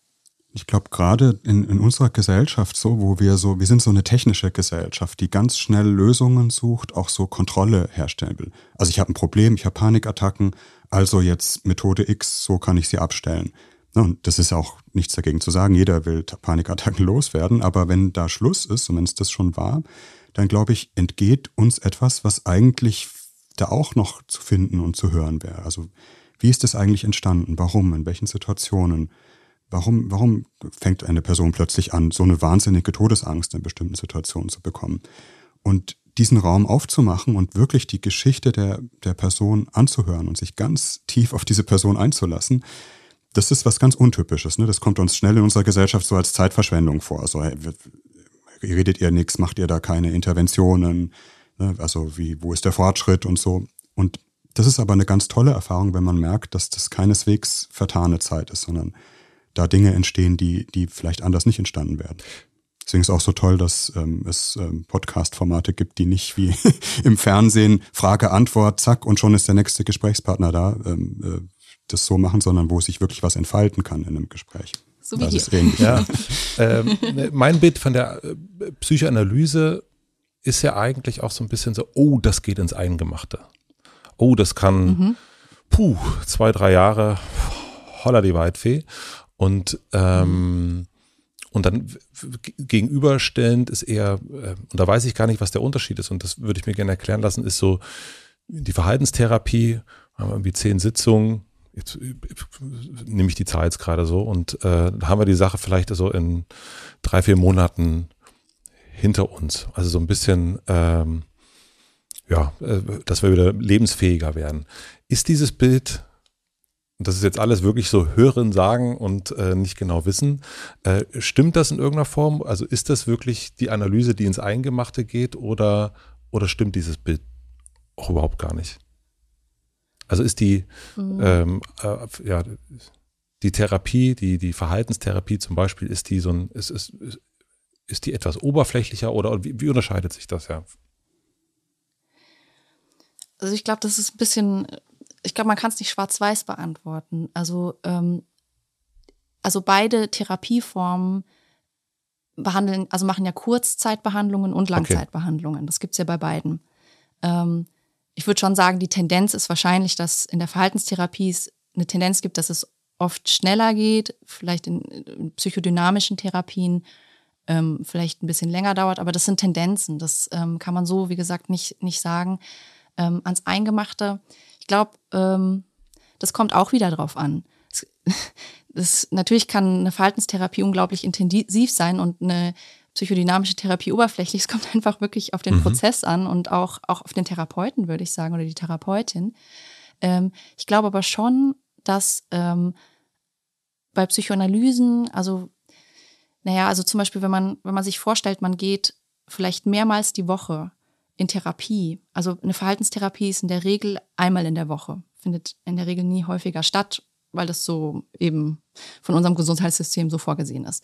Ich glaube, gerade in, in unserer Gesellschaft so, wo wir so, wir sind so eine technische Gesellschaft, die ganz schnell Lösungen sucht, auch so Kontrolle herstellen will. Also ich habe ein Problem, ich habe Panikattacken, also jetzt Methode X, so kann ich sie abstellen. Und das ist auch nichts dagegen zu sagen, jeder will Panikattacken loswerden, aber wenn da Schluss ist, und wenn es das schon war, dann glaube ich, entgeht uns etwas, was eigentlich da auch noch zu finden und zu hören wäre. Also wie ist das eigentlich entstanden? Warum? In welchen Situationen? Warum, warum fängt eine Person plötzlich an, so eine wahnsinnige Todesangst in bestimmten Situationen zu bekommen? Und diesen Raum aufzumachen und wirklich die Geschichte der, der Person anzuhören und sich ganz tief auf diese Person einzulassen, das ist was ganz Untypisches. Ne? Das kommt uns schnell in unserer Gesellschaft so als Zeitverschwendung vor. Also redet ihr nichts, macht ihr da keine Interventionen, ne? also wie, wo ist der Fortschritt und so. Und das ist aber eine ganz tolle Erfahrung, wenn man merkt, dass das keineswegs vertane Zeit ist, sondern da Dinge entstehen, die, die vielleicht anders nicht entstanden wären. Deswegen ist es auch so toll, dass ähm, es ähm, Podcast-Formate gibt, die nicht wie im Fernsehen Frage, Antwort, zack und schon ist der nächste Gesprächspartner da. Ähm, äh, das so machen, sondern wo sich wirklich was entfalten kann in einem Gespräch. So wie das hier. Ist ja. ähm, mein Bild von der äh, Psychoanalyse ist ja eigentlich auch so ein bisschen so, oh, das geht ins Eingemachte. Oh, das kann, mhm. puh, zwei, drei Jahre, holla die Weitfee. Und, ähm, und dann gegenüberstellend ist eher, äh, und da weiß ich gar nicht, was der Unterschied ist, und das würde ich mir gerne erklären lassen, ist so die Verhaltenstherapie, haben wir irgendwie zehn Sitzungen, jetzt nehme ich die Zahl jetzt gerade so und äh, haben wir die Sache vielleicht so in drei, vier Monaten hinter uns. Also so ein bisschen, ähm, ja, äh, dass wir wieder lebensfähiger werden. Ist dieses Bild, das ist jetzt alles wirklich so hören, sagen und äh, nicht genau wissen, äh, stimmt das in irgendeiner Form? Also ist das wirklich die Analyse, die ins Eingemachte geht oder, oder stimmt dieses Bild auch überhaupt gar nicht? Also ist die, mhm. ähm, äh, ja, die Therapie, die, die Verhaltenstherapie zum Beispiel, ist die so ein, ist, ist, ist die etwas oberflächlicher oder wie, wie unterscheidet sich das ja? Also ich glaube, das ist ein bisschen, ich glaube, man kann es nicht schwarz-weiß beantworten. Also, ähm, also beide Therapieformen behandeln, also machen ja Kurzzeitbehandlungen und Langzeitbehandlungen. Okay. Das gibt es ja bei beiden. Ähm, ich würde schon sagen, die Tendenz ist wahrscheinlich, dass in der Verhaltenstherapie es eine Tendenz gibt, dass es oft schneller geht, vielleicht in, psychodynamischen Therapien ähm, vielleicht ein bisschen länger dauert, aber das sind Tendenzen. Das ähm, kann man so, wie gesagt, nicht, nicht sagen. Ähm, ans Eingemachte, ich glaube, ähm, das kommt auch wieder drauf an. Es, das, natürlich kann eine Verhaltenstherapie unglaublich intensiv sein und eine psychodynamische Therapie oberflächlich. Es kommt einfach wirklich auf den mhm. Prozess an und auch, auch auf den Therapeuten, würde ich sagen, oder die Therapeutin. Ähm, ich glaube aber schon, dass ähm, bei Psychoanalysen, also, naja, also zum Beispiel, wenn man, wenn man sich vorstellt, man geht vielleicht mehrmals die Woche in Therapie, also eine Verhaltenstherapie ist in der Regel einmal in der Woche, findet in der Regel nie häufiger statt, weil das so eben von unserem Gesundheitssystem so vorgesehen ist.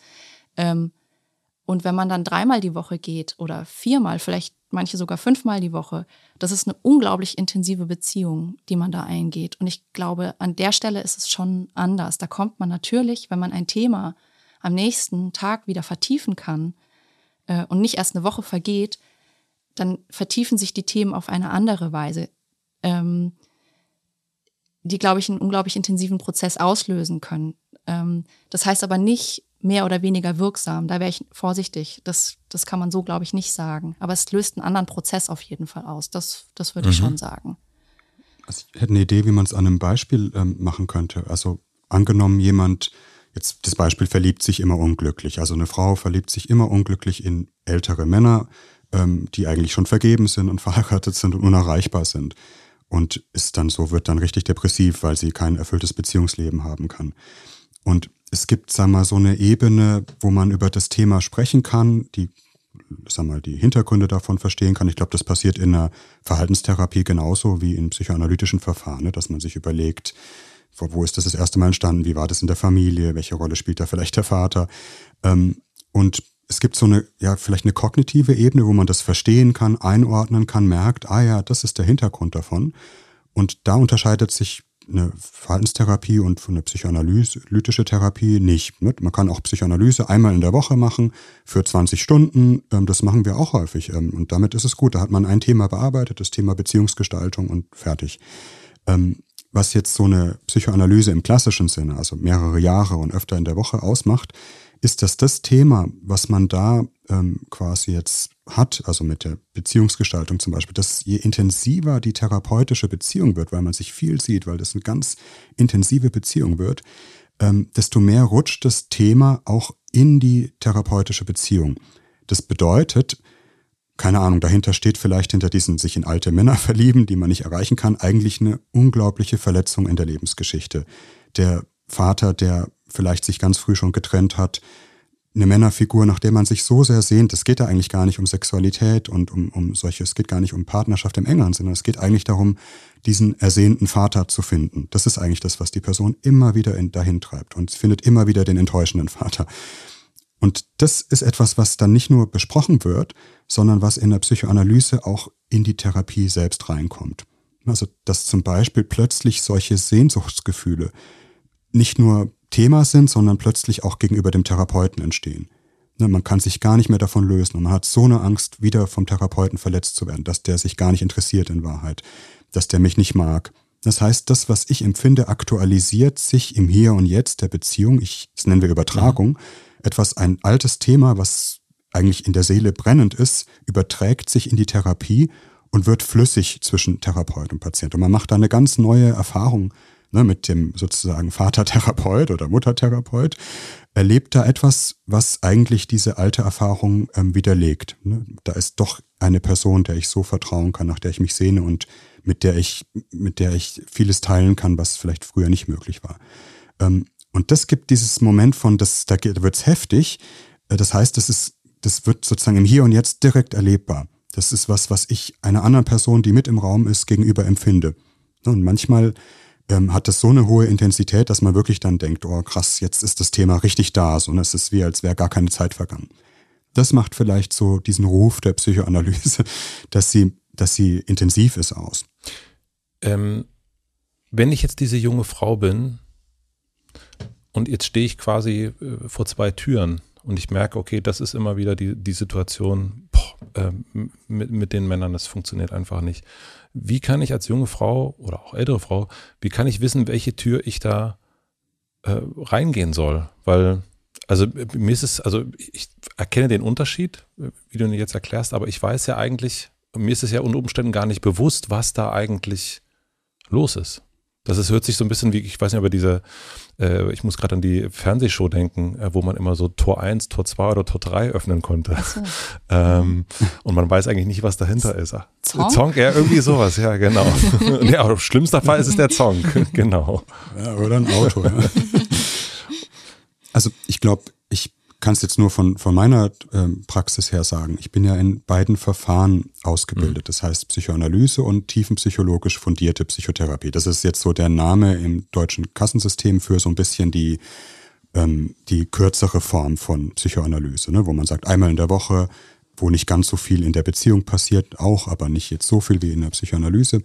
Ähm, und wenn man dann dreimal die Woche geht oder viermal, vielleicht manche sogar fünfmal die Woche, das ist eine unglaublich intensive Beziehung, die man da eingeht. Und ich glaube, an der Stelle ist es schon anders. Da kommt man natürlich, wenn man ein Thema am nächsten Tag wieder vertiefen kann äh, und nicht erst eine Woche vergeht, dann vertiefen sich die Themen auf eine andere Weise, ähm, die, glaube ich, einen unglaublich intensiven Prozess auslösen können. Ähm, das heißt aber nicht mehr oder weniger wirksam. Da wäre ich vorsichtig. Das, das kann man so, glaube ich, nicht sagen. Aber es löst einen anderen Prozess auf jeden Fall aus. Das, das würde mhm. ich schon sagen. Also ich hätte eine Idee, wie man es an einem Beispiel ähm, machen könnte. Also angenommen, jemand, jetzt das Beispiel verliebt sich immer unglücklich. Also eine Frau verliebt sich immer unglücklich in ältere Männer, ähm, die eigentlich schon vergeben sind und verheiratet sind und unerreichbar sind. Und ist dann so, wird dann richtig depressiv, weil sie kein erfülltes Beziehungsleben haben kann. Und es gibt, sag mal, so eine Ebene, wo man über das Thema sprechen kann, die, sag mal, die Hintergründe davon verstehen kann. Ich glaube, das passiert in der Verhaltenstherapie genauso wie in psychoanalytischen Verfahren, ne? dass man sich überlegt, wo, wo ist das das erste Mal entstanden, wie war das in der Familie, welche Rolle spielt da vielleicht der Vater. Ähm, und es gibt so eine, ja, vielleicht eine kognitive Ebene, wo man das verstehen kann, einordnen kann, merkt, ah ja, das ist der Hintergrund davon. Und da unterscheidet sich eine Verhaltenstherapie und eine psychoanalytische Therapie nicht. Man kann auch Psychoanalyse einmal in der Woche machen für 20 Stunden. Ähm, das machen wir auch häufig. Ähm, und damit ist es gut. Da hat man ein Thema bearbeitet, das Thema Beziehungsgestaltung und fertig. Ähm, was jetzt so eine Psychoanalyse im klassischen Sinne, also mehrere Jahre und öfter in der Woche ausmacht, ist, dass das Thema, was man da ähm, quasi jetzt hat, also mit der Beziehungsgestaltung zum Beispiel, dass je intensiver die therapeutische Beziehung wird, weil man sich viel sieht, weil das eine ganz intensive Beziehung wird, ähm, desto mehr rutscht das Thema auch in die therapeutische Beziehung. Das bedeutet, keine Ahnung, dahinter steht vielleicht hinter diesen sich in alte Männer verlieben, die man nicht erreichen kann, eigentlich eine unglaubliche Verletzung in der Lebensgeschichte. Der Vater, der vielleicht sich ganz früh schon getrennt hat, eine Männerfigur, nach der man sich so sehr sehnt. Es geht da eigentlich gar nicht um Sexualität und um, um solche, es geht gar nicht um Partnerschaft im engeren Sinne. Es geht eigentlich darum, diesen ersehnten Vater zu finden. Das ist eigentlich das, was die Person immer wieder in, dahin treibt und findet immer wieder den enttäuschenden Vater. Und das ist etwas, was dann nicht nur besprochen wird, sondern was in der Psychoanalyse auch in die Therapie selbst reinkommt. Also, dass zum Beispiel plötzlich solche Sehnsuchtsgefühle nicht nur Thema sind, sondern plötzlich auch gegenüber dem Therapeuten entstehen. Ne, man kann sich gar nicht mehr davon lösen und man hat so eine Angst, wieder vom Therapeuten verletzt zu werden, dass der sich gar nicht interessiert in Wahrheit, dass der mich nicht mag. Das heißt, das, was ich empfinde, aktualisiert sich im Hier und Jetzt der Beziehung. Ich, das nennen wir Übertragung. Ja. Etwas, ein altes Thema, was eigentlich in der Seele brennend ist, überträgt sich in die Therapie und wird flüssig zwischen Therapeut und Patient. Und man macht da eine ganz neue Erfahrung ne, mit dem sozusagen Vatertherapeut oder Muttertherapeut, erlebt da etwas, was eigentlich diese alte Erfahrung ähm, widerlegt. Ne? Da ist doch eine Person, der ich so vertrauen kann, nach der ich mich sehne und mit der ich, mit der ich vieles teilen kann, was vielleicht früher nicht möglich war. Ähm, und das gibt dieses Moment von, das, da wird's heftig. Äh, das heißt, das ist, das wird sozusagen im Hier und Jetzt direkt erlebbar. Das ist was, was ich einer anderen Person, die mit im Raum ist, gegenüber empfinde. Ne, und manchmal ähm, hat das so eine hohe Intensität, dass man wirklich dann denkt, oh krass, jetzt ist das Thema richtig da, so, und es ist wie, als wäre gar keine Zeit vergangen. Das macht vielleicht so diesen Ruf der Psychoanalyse, dass sie, dass sie intensiv ist aus. Ähm, wenn ich jetzt diese junge Frau bin und jetzt stehe ich quasi äh, vor zwei Türen und ich merke, okay, das ist immer wieder die, die Situation, boah, äh, mit, mit den Männern, das funktioniert einfach nicht wie kann ich als junge Frau oder auch ältere Frau, wie kann ich wissen, welche Tür ich da äh, reingehen soll? Weil, also mir ist es, also ich erkenne den Unterschied, wie du ihn jetzt erklärst, aber ich weiß ja eigentlich, mir ist es ja unter Umständen gar nicht bewusst, was da eigentlich los ist. Das ist, hört sich so ein bisschen wie, ich weiß nicht, aber diese, äh, ich muss gerade an die Fernsehshow denken, äh, wo man immer so Tor 1, Tor 2 oder Tor 3 öffnen konnte. So. ähm, und man weiß eigentlich nicht, was dahinter ist. Zong? Zong, ja, irgendwie sowas, ja, genau. ja, aber schlimmster Fall ist es der Zong, genau. Ja, oder ein Auto, ja. Also ich glaube, ich kann es jetzt nur von, von meiner ähm, Praxis her sagen. Ich bin ja in beiden Verfahren ausgebildet. Mhm. Das heißt Psychoanalyse und tiefenpsychologisch fundierte Psychotherapie. Das ist jetzt so der Name im deutschen Kassensystem für so ein bisschen die, ähm, die kürzere Form von Psychoanalyse, ne? wo man sagt, einmal in der Woche, wo nicht ganz so viel in der Beziehung passiert, auch, aber nicht jetzt so viel wie in der Psychoanalyse.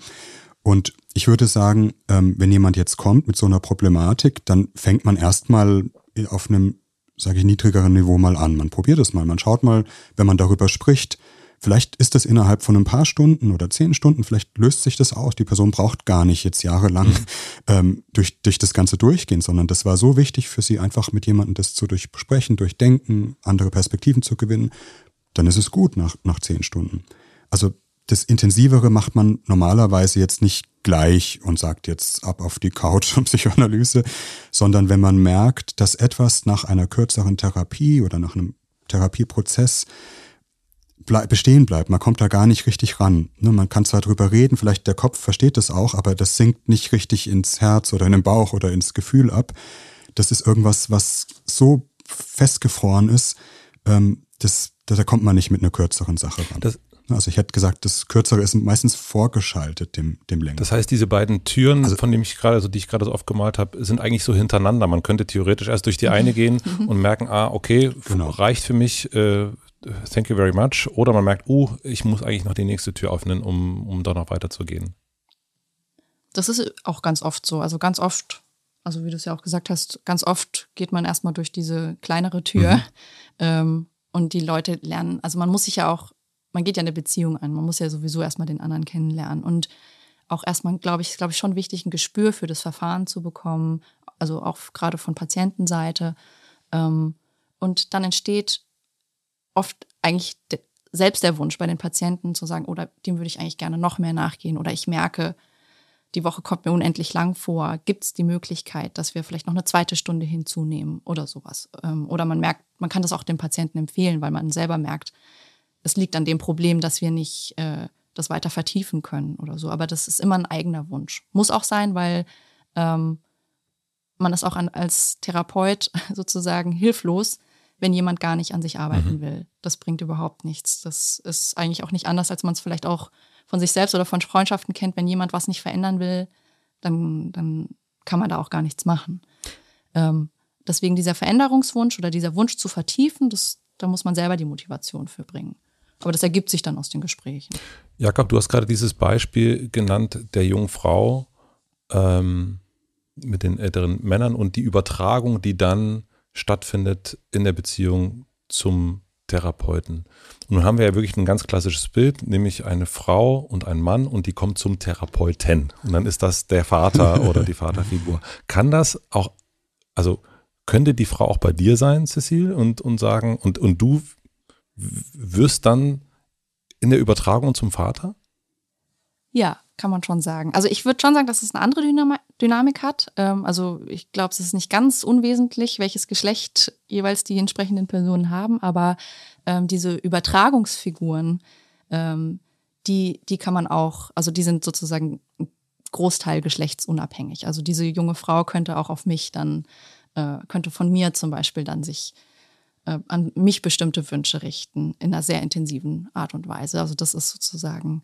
Und ich würde sagen, ähm, wenn jemand jetzt kommt mit so einer Problematik, dann fängt man erstmal auf einem, sage ich, niedrigeren Niveau mal an. Man probiert es mal. Man schaut mal, wenn man darüber spricht, Vielleicht ist das innerhalb von ein paar Stunden oder zehn Stunden, vielleicht löst sich das aus. Die Person braucht gar nicht jetzt jahrelang mhm. ähm, durch, durch das Ganze durchgehen, sondern das war so wichtig für sie, einfach mit jemandem das zu durchsprechen, durchdenken, andere Perspektiven zu gewinnen. Dann ist es gut nach, nach zehn Stunden. Also das Intensivere macht man normalerweise jetzt nicht gleich und sagt jetzt ab auf die Couch und Psychoanalyse, sondern wenn man merkt, dass etwas nach einer kürzeren Therapie oder nach einem Therapieprozess bleib, bestehen bleibt. Man kommt da gar nicht richtig ran. Ne, man kann zwar drüber reden, vielleicht der Kopf versteht das auch, aber das sinkt nicht richtig ins Herz oder in den Bauch oder ins Gefühl ab. Das ist irgendwas, was so festgefroren ist, ähm, das, da kommt man nicht mit einer kürzeren Sache ran. Das, also ich hätte gesagt, das Kürzere ist meistens vorgeschaltet dem, dem Längeren. Das heißt, diese beiden Türen, also, von denen ich gerade, also die ich gerade so aufgemalt habe, sind eigentlich so hintereinander. Man könnte theoretisch erst durch die eine gehen mhm. und merken, ah, okay, genau. reicht für mich, äh, thank you very much. Oder man merkt, oh, ich muss eigentlich noch die nächste Tür öffnen, um, um da noch weiterzugehen. Das ist auch ganz oft so. Also ganz oft, also wie du es ja auch gesagt hast, ganz oft geht man erstmal durch diese kleinere Tür. Mhm. Ähm, und die Leute lernen, also man muss sich ja auch, man geht ja eine Beziehung an, man muss ja sowieso erstmal den anderen kennenlernen. Und auch erstmal, glaube ich, glaube ich, schon wichtig, ein Gespür für das Verfahren zu bekommen, also auch gerade von Patientenseite. Ähm, und dann entsteht oft eigentlich selbst der Wunsch bei den Patienten zu sagen, oder dem würde ich eigentlich gerne noch mehr nachgehen oder ich merke, die Woche kommt mir unendlich lang vor. Gibt es die Möglichkeit, dass wir vielleicht noch eine zweite Stunde hinzunehmen oder sowas? Ähm, oder man merkt, man kann das auch dem Patienten empfehlen, weil man selber merkt, es liegt an dem Problem, dass wir nicht äh, das weiter vertiefen können oder so. Aber das ist immer ein eigener Wunsch. Muss auch sein, weil ähm, man ist auch an, als Therapeut sozusagen hilflos, wenn jemand gar nicht an sich arbeiten mhm. will. Das bringt überhaupt nichts. Das ist eigentlich auch nicht anders, als man es vielleicht auch von sich selbst oder von Freundschaften kennt. Wenn jemand was nicht verändern will, dann, dann kann man da auch gar nichts machen. Ähm, deswegen dieser Veränderungswunsch oder dieser Wunsch zu vertiefen, das, da muss man selber die Motivation für bringen. Aber das ergibt sich dann aus den Gesprächen. Jakob, du hast gerade dieses Beispiel genannt der jungen Frau ähm, mit den älteren Männern und die Übertragung, die dann stattfindet in der Beziehung zum Therapeuten. Und nun haben wir ja wirklich ein ganz klassisches Bild, nämlich eine Frau und ein Mann und die kommt zum Therapeuten. Und dann ist das der Vater oder die Vaterfigur. Kann das auch, also könnte die Frau auch bei dir sein, Cecile, und, und sagen, und, und du wirst dann in der Übertragung zum Vater? Ja, kann man schon sagen. Also ich würde schon sagen, dass es eine andere Dynamik hat. Ähm, also ich glaube, es ist nicht ganz unwesentlich, welches Geschlecht jeweils die entsprechenden Personen haben, aber ähm, diese Übertragungsfiguren, ähm, die, die kann man auch, also die sind sozusagen Großteil geschlechtsunabhängig. Also diese junge Frau könnte auch auf mich dann, äh, könnte von mir zum Beispiel dann sich äh, an mich bestimmte Wünsche richten in einer sehr intensiven Art und Weise. Also das ist sozusagen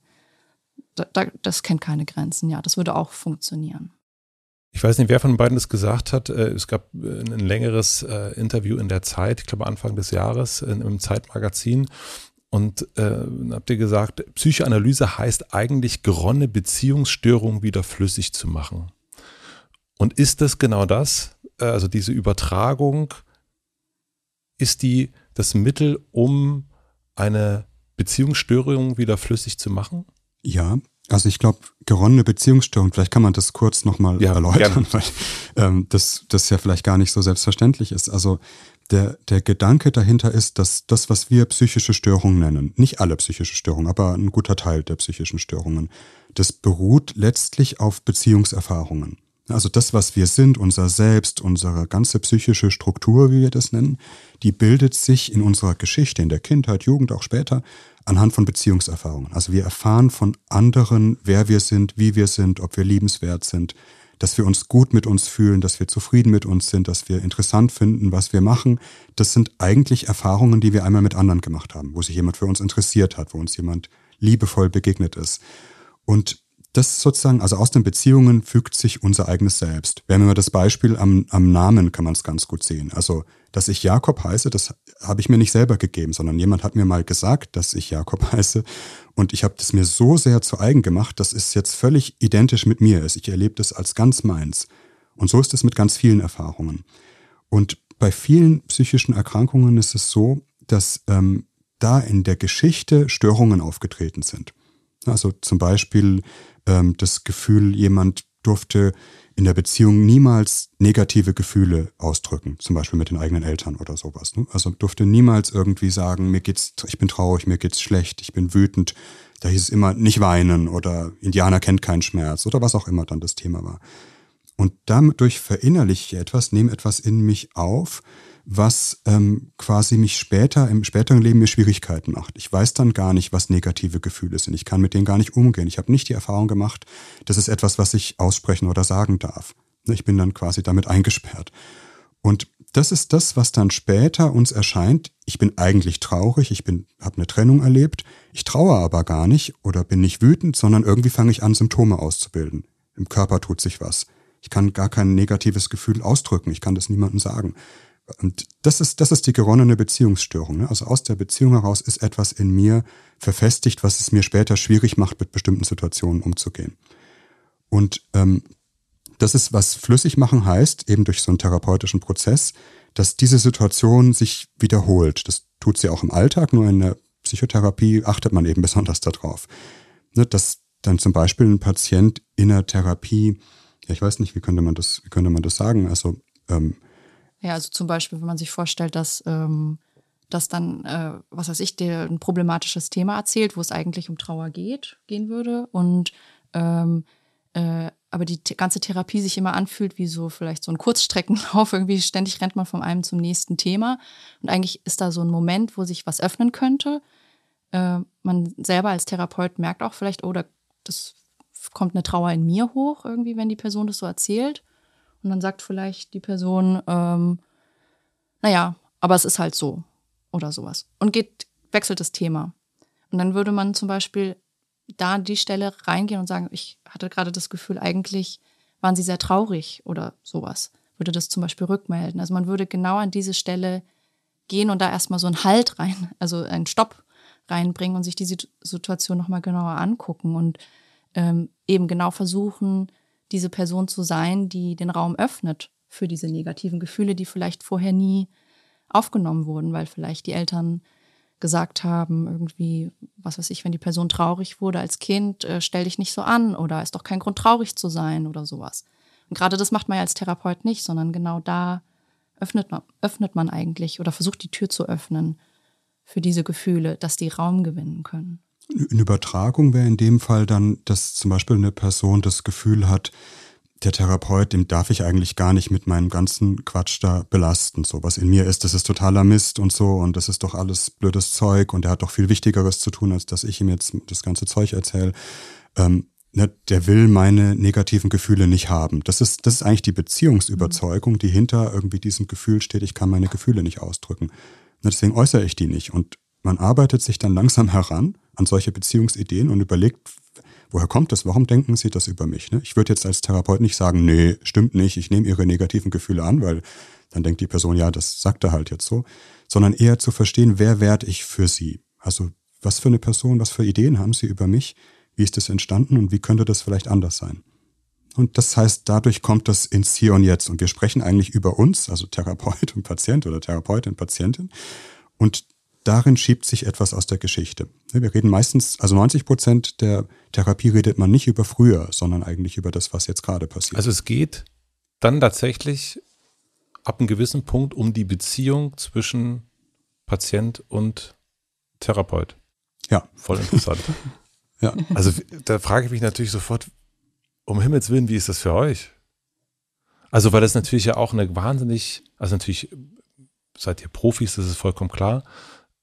da, das kennt keine Grenzen, ja. Das würde auch funktionieren. Ich weiß nicht, wer von beiden das gesagt hat. Äh, es gab äh, ein längeres äh, Interview in der Zeit, ich glaube Anfang des Jahres, im Zeitmagazin. Und äh, habt ihr gesagt, Psychoanalyse heißt eigentlich, geronnene Beziehungsstörungen wieder flüssig zu machen. Und ist das genau das? Also diese Übertragung, ist die das Mittel, um eine Beziehungsstörung wieder flüssig zu machen? Ja, also ich glaube, geronnene Beziehungsstörung, vielleicht kann man das kurz nochmal ja, erläutern, gerne. weil ähm, das, das ja vielleicht gar nicht so selbstverständlich ist. Also der, der Gedanke dahinter ist, dass das, was wir psychische Störungen nennen, nicht alle psychische Störungen, aber ein guter Teil der psychischen Störungen, das beruht letztlich auf Beziehungserfahrungen. Also das, was wir sind, unser Selbst, unsere ganze psychische Struktur, wie wir das nennen, die bildet sich in unserer Geschichte, in der Kindheit, Jugend, auch später, anhand von Beziehungserfahrungen. Also wir erfahren von anderen, wer wir sind, wie wir sind, ob wir liebenswert sind. dass wir uns gut mit uns fühlen, dass wir zufrieden mit uns sind, dass wir interessant finden, was wir machen. Das sind eigentlich Erfahrungen, die wir einmal mit anderen gemacht haben, wo sich jemand für uns interessiert hat, wo uns jemand liebevoll begegnet ist. Und das sozusagen, also aus den Beziehungen fügt sich unser eigenes Selbst. Wir haben immer das Beispiel am, am Namen, kann man es ganz gut sehen. Also, dass ich Jakob heiße, das habe ich mir nicht selber gegeben, sondern jemand hat mir mal gesagt, dass ich Jakob heiße. Und ich habe das mir so sehr zu eigen gemacht, dass es jetzt völlig identisch mit mir ist. Ich erlebe das als ganz meins. Und so ist es mit ganz vielen Erfahrungen. Und bei vielen psychischen Erkrankungen ist es so, dass ähm, da in der Geschichte Störungen aufgetreten sind. Also zum Beispiel ähm, das Gefühl, jemand durfte in der Beziehung niemals negative Gefühle ausdrücken, zum Beispiel mit den eigenen Eltern oder sowas. Ne? Also durfte niemals irgendwie sagen, mir geht's, ich bin traurig, mir geht's schlecht, ich bin wütend. Da hieß es immer nicht weinen oder Indianer kennt keinen Schmerz oder was auch immer dann das Thema war. Und dadurch verinnerliche ich etwas, nehme etwas in mich auf, was ähm, quasi mich später im späteren Leben mir Schwierigkeiten macht. Ich weiß dann gar nicht, was negative Gefühle sind. Ich kann mit denen gar nicht umgehen. Ich habe nicht die Erfahrung gemacht, das ist etwas, was ich aussprechen oder sagen darf. Ich bin dann quasi damit eingesperrt. Und das ist das, was dann später uns erscheint. Ich bin eigentlich traurig, ich habe eine Trennung erlebt, ich traue aber gar nicht oder bin nicht wütend, sondern irgendwie fange ich an, Symptome auszubilden. Im Körper tut sich was. Ich kann gar kein negatives Gefühl ausdrücken, ich kann das niemandem sagen. Und das ist, das ist die geronnene Beziehungsstörung. Ne? Also aus der Beziehung heraus ist etwas in mir verfestigt, was es mir später schwierig macht, mit bestimmten Situationen umzugehen. Und ähm, das ist, was flüssig machen heißt, eben durch so einen therapeutischen Prozess, dass diese Situation sich wiederholt. Das tut sie auch im Alltag, nur in der Psychotherapie achtet man eben besonders darauf. Ne? Dass dann zum Beispiel ein Patient in der Therapie, ja, ich weiß nicht, wie könnte man das, wie könnte man das sagen? Also ähm, ja, also zum Beispiel, wenn man sich vorstellt, dass, ähm, dass dann, äh, was weiß ich, dir ein problematisches Thema erzählt, wo es eigentlich um Trauer geht, gehen würde und ähm, äh, aber die ganze Therapie sich immer anfühlt wie so vielleicht so ein Kurzstreckenlauf, irgendwie ständig rennt man von einem zum nächsten Thema und eigentlich ist da so ein Moment, wo sich was öffnen könnte. Äh, man selber als Therapeut merkt auch vielleicht, oh, da, das kommt eine Trauer in mir hoch irgendwie, wenn die Person das so erzählt und dann sagt vielleicht die Person, ähm, naja, aber es ist halt so oder sowas. Und geht, wechselt das Thema. Und dann würde man zum Beispiel da an die Stelle reingehen und sagen, ich hatte gerade das Gefühl, eigentlich waren sie sehr traurig oder sowas. Würde das zum Beispiel rückmelden. Also man würde genau an diese Stelle gehen und da erstmal so einen Halt rein, also einen Stopp reinbringen und sich die Situation nochmal genauer angucken und ähm, eben genau versuchen, diese Person zu sein, die den Raum öffnet für diese negativen Gefühle, die vielleicht vorher nie aufgenommen wurden, weil vielleicht die Eltern gesagt haben, irgendwie, was weiß ich, wenn die Person traurig wurde als Kind, äh, stell dich nicht so an oder ist doch kein Grund traurig zu sein oder sowas. Und gerade das macht man ja als Therapeut nicht, sondern genau da öffnet man, öffnet man eigentlich oder versucht die Tür zu öffnen für diese Gefühle, dass die Raum gewinnen können. Eine Übertragung wäre in dem Fall dann, dass zum Beispiel eine Person das Gefühl hat, der Therapeut, dem darf ich eigentlich gar nicht mit meinem ganzen Quatsch da belasten. So, was in mir ist, das ist totaler Mist und so und das ist doch alles blödes Zeug und er hat doch viel Wichtigeres zu tun, als dass ich ihm jetzt das ganze Zeug erzähle. Ähm, ne, der will meine negativen Gefühle nicht haben. Das ist, das ist eigentlich die Beziehungsüberzeugung, die hinter irgendwie diesem Gefühl steht, ich kann meine Gefühle nicht ausdrücken. Ne, deswegen äußere ich die nicht. Und man arbeitet sich dann langsam heran an solche Beziehungsideen und überlegt, woher kommt das? Warum denken Sie das über mich? Ne? Ich würde jetzt als Therapeut nicht sagen, nee, stimmt nicht, ich nehme Ihre negativen Gefühle an, weil dann denkt die Person, ja, das sagt er halt jetzt so, sondern eher zu verstehen, wer werde ich für Sie? Also was für eine Person, was für Ideen haben Sie über mich? Wie ist das entstanden und wie könnte das vielleicht anders sein? Und das heißt, dadurch kommt das ins Hier und Jetzt. Und wir sprechen eigentlich über uns, also Therapeut und Patient oder Therapeutin, Patientin. Und darin schiebt sich etwas aus der Geschichte. Wir reden meistens, also 90 Prozent der Therapie redet man nicht über früher, sondern eigentlich über das, was jetzt gerade passiert. Also es geht dann tatsächlich ab einem gewissen Punkt um die Beziehung zwischen Patient und Therapeut. Ja. Voll interessant. ja. Also da frage ich mich natürlich sofort, um Himmels Willen, wie ist das für euch? Also, weil das natürlich ja auch eine wahnsinnig, also natürlich seid ihr Profis, das ist vollkommen klar.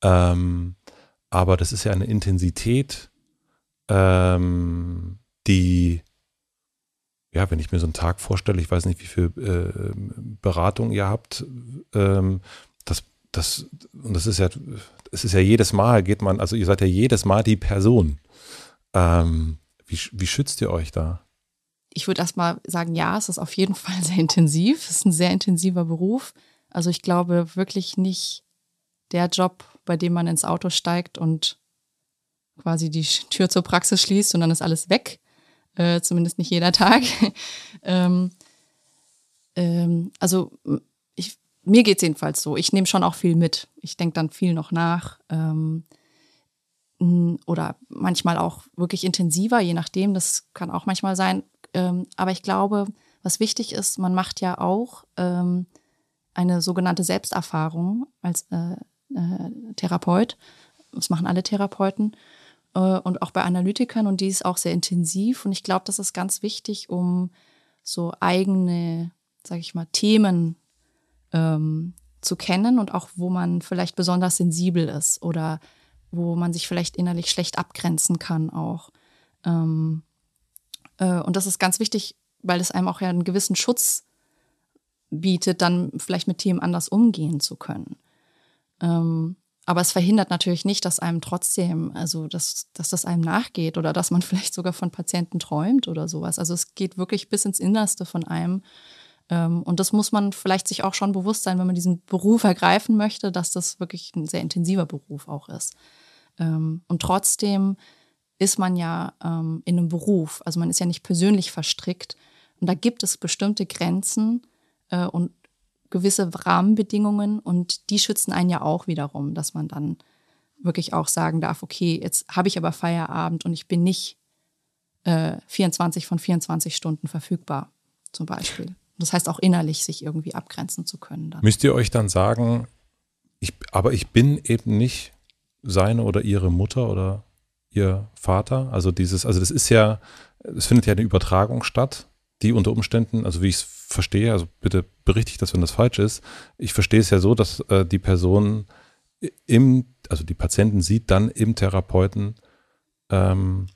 Ähm, aber das ist ja eine Intensität, ähm, die ja, wenn ich mir so einen Tag vorstelle, ich weiß nicht, wie viel äh, Beratung ihr habt, ähm, das, das, und das ist ja, es ist ja jedes Mal, geht man, also ihr seid ja jedes Mal die Person. Ähm, wie, wie schützt ihr euch da? Ich würde erstmal sagen, ja, es ist auf jeden Fall sehr intensiv. Es ist ein sehr intensiver Beruf. Also ich glaube wirklich nicht der Job, bei dem man ins Auto steigt und quasi die Tür zur Praxis schließt und dann ist alles weg. Äh, zumindest nicht jeder Tag. ähm, ähm, also ich, mir geht es jedenfalls so. Ich nehme schon auch viel mit. Ich denke dann viel noch nach. Ähm, oder manchmal auch wirklich intensiver, je nachdem. Das kann auch manchmal sein. Ähm, aber ich glaube, was wichtig ist, man macht ja auch ähm, eine sogenannte Selbsterfahrung als äh, äh, Therapeut. Das machen alle Therapeuten äh, und auch bei Analytikern und die ist auch sehr intensiv. Und ich glaube, das ist ganz wichtig, um so eigene, sage ich mal, Themen ähm, zu kennen und auch wo man vielleicht besonders sensibel ist oder wo man sich vielleicht innerlich schlecht abgrenzen kann auch. Ähm, äh, und das ist ganz wichtig, weil es einem auch ja einen gewissen Schutz bietet, dann vielleicht mit Themen anders umgehen zu können. Ähm, aber es verhindert natürlich nicht, dass einem trotzdem, also dass, dass das einem nachgeht oder dass man vielleicht sogar von Patienten träumt oder sowas. Also es geht wirklich bis ins Innerste von einem. Ähm, und das muss man vielleicht sich auch schon bewusst sein, wenn man diesen Beruf ergreifen möchte, dass das wirklich ein sehr intensiver Beruf auch ist. Ähm, und trotzdem ist man ja ähm, in einem Beruf, also man ist ja nicht persönlich verstrickt. Und da gibt es bestimmte Grenzen äh, und gewisse Rahmenbedingungen und die schützen einen ja auch wiederum, dass man dann wirklich auch sagen darf, okay, jetzt habe ich aber Feierabend und ich bin nicht äh, 24 von 24 Stunden verfügbar, zum Beispiel. Das heißt auch innerlich sich irgendwie abgrenzen zu können. Dann. Müsst ihr euch dann sagen, ich, aber ich bin eben nicht seine oder ihre Mutter oder ihr Vater. Also dieses, also das ist ja, es findet ja eine Übertragung statt, die unter Umständen, also wie ich es verstehe, also bitte berichtigt das, wenn das falsch ist. Ich verstehe es ja so, dass äh, die Person im, also die Patienten sieht dann im Therapeuten ähm,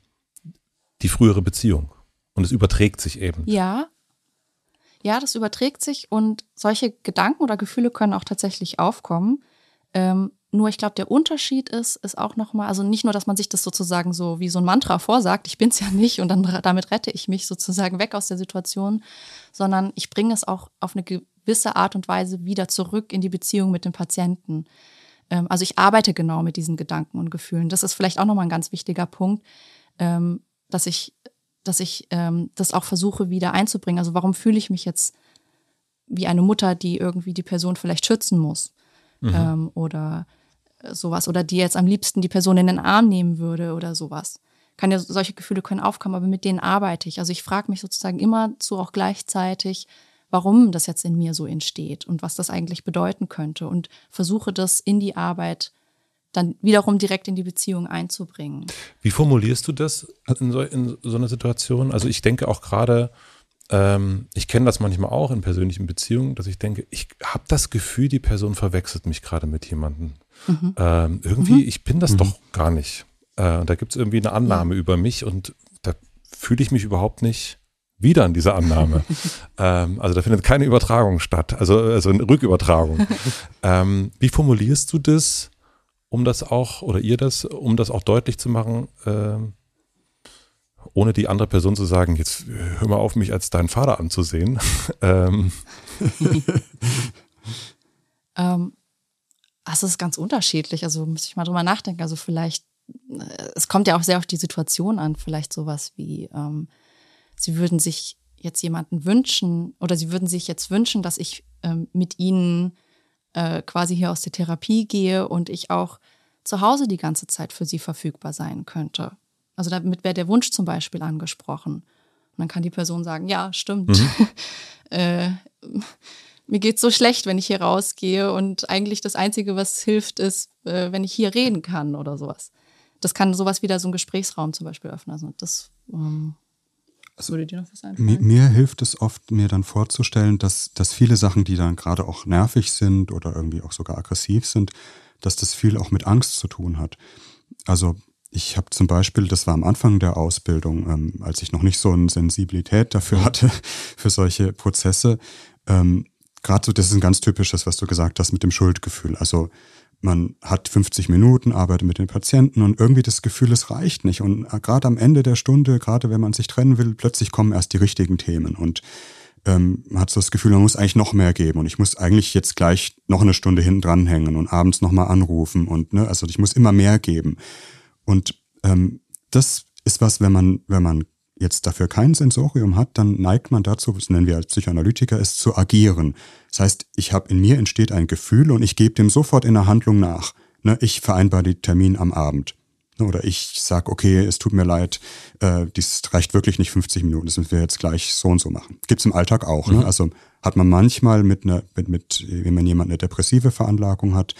die frühere Beziehung. Und es überträgt sich eben. Ja. Ja, das überträgt sich und solche Gedanken oder Gefühle können auch tatsächlich aufkommen. Ähm, nur ich glaube, der Unterschied ist, ist auch nochmal, also nicht nur, dass man sich das sozusagen so wie so ein Mantra vorsagt, ich bin es ja nicht und dann damit rette ich mich sozusagen weg aus der Situation, sondern ich bringe es auch auf eine gewisse Art und Weise wieder zurück in die Beziehung mit dem Patienten. Ähm, also ich arbeite genau mit diesen Gedanken und Gefühlen. Das ist vielleicht auch nochmal ein ganz wichtiger Punkt, ähm, dass ich, dass ich ähm, das auch versuche wieder einzubringen. Also warum fühle ich mich jetzt wie eine Mutter, die irgendwie die Person vielleicht schützen muss? Mhm. oder sowas oder die jetzt am liebsten die Person in den Arm nehmen würde oder sowas. Kann ja, solche Gefühle können aufkommen, aber mit denen arbeite ich. Also ich frage mich sozusagen immer zu auch gleichzeitig, warum das jetzt in mir so entsteht und was das eigentlich bedeuten könnte und versuche das in die Arbeit dann wiederum direkt in die Beziehung einzubringen. Wie formulierst du das in so, in so einer Situation? Also ich denke auch gerade, ähm, ich kenne das manchmal auch in persönlichen Beziehungen, dass ich denke, ich habe das Gefühl, die Person verwechselt mich gerade mit jemandem. Mhm. Ähm, irgendwie, mhm. ich bin das mhm. doch gar nicht. Äh, da gibt es irgendwie eine Annahme ja. über mich und da fühle ich mich überhaupt nicht wieder an dieser Annahme. ähm, also da findet keine Übertragung statt, also, also eine Rückübertragung. ähm, wie formulierst du das, um das auch, oder ihr das, um das auch deutlich zu machen, äh, ohne die andere Person zu sagen, jetzt hör mal auf, mich als deinen Vater anzusehen. ähm. Das ist ganz unterschiedlich. Also muss ich mal drüber nachdenken. Also vielleicht, äh, es kommt ja auch sehr auf die Situation an. Vielleicht sowas wie, ähm, sie würden sich jetzt jemanden wünschen oder sie würden sich jetzt wünschen, dass ich ähm, mit ihnen äh, quasi hier aus der Therapie gehe und ich auch zu Hause die ganze Zeit für sie verfügbar sein könnte. Also damit wäre der Wunsch zum Beispiel angesprochen. Und dann kann die Person sagen, ja, stimmt. Mhm. äh, mir geht's so schlecht, wenn ich hier rausgehe und eigentlich das Einzige, was hilft, ist, äh, wenn ich hier reden kann oder sowas. Das kann sowas wieder so ein Gesprächsraum zum Beispiel öffnen. Also das ähm, also, würde dir noch was einfallen? Mir, mir, hilft es oft, mir dann vorzustellen, dass, dass viele Sachen, die dann gerade auch nervig sind oder irgendwie auch sogar aggressiv sind, dass das viel auch mit Angst zu tun hat. Also ich habe zum Beispiel, das war am Anfang der Ausbildung, ähm, als ich noch nicht so eine Sensibilität dafür hatte, für solche Prozesse, ähm, gerade so, das ist ein ganz typisches, was du gesagt hast mit dem Schuldgefühl. Also man hat 50 Minuten, arbeitet mit den Patienten und irgendwie das Gefühl, es reicht nicht. Und äh, gerade am Ende der Stunde, gerade wenn man sich trennen will, plötzlich kommen erst die richtigen Themen und ähm, man hat so das Gefühl, man muss eigentlich noch mehr geben und ich muss eigentlich jetzt gleich noch eine Stunde hinten dranhängen und abends nochmal anrufen und ne, also ich muss immer mehr geben. Und ähm, das ist was, wenn man, wenn man jetzt dafür kein Sensorium hat, dann neigt man dazu, das nennen wir als Psychoanalytiker, es zu agieren. Das heißt, ich habe in mir entsteht ein Gefühl und ich gebe dem sofort in der Handlung nach. Ne, ich vereinbare den Termin am Abend. Oder ich sage, okay, es tut mir leid, äh, dies reicht wirklich nicht 50 Minuten, das müssen wir jetzt gleich so und so machen. Gibt's im Alltag auch. Ne? Mhm. Ne? Also hat man manchmal mit einer, mit, mit, wenn man jemand eine depressive Veranlagung hat,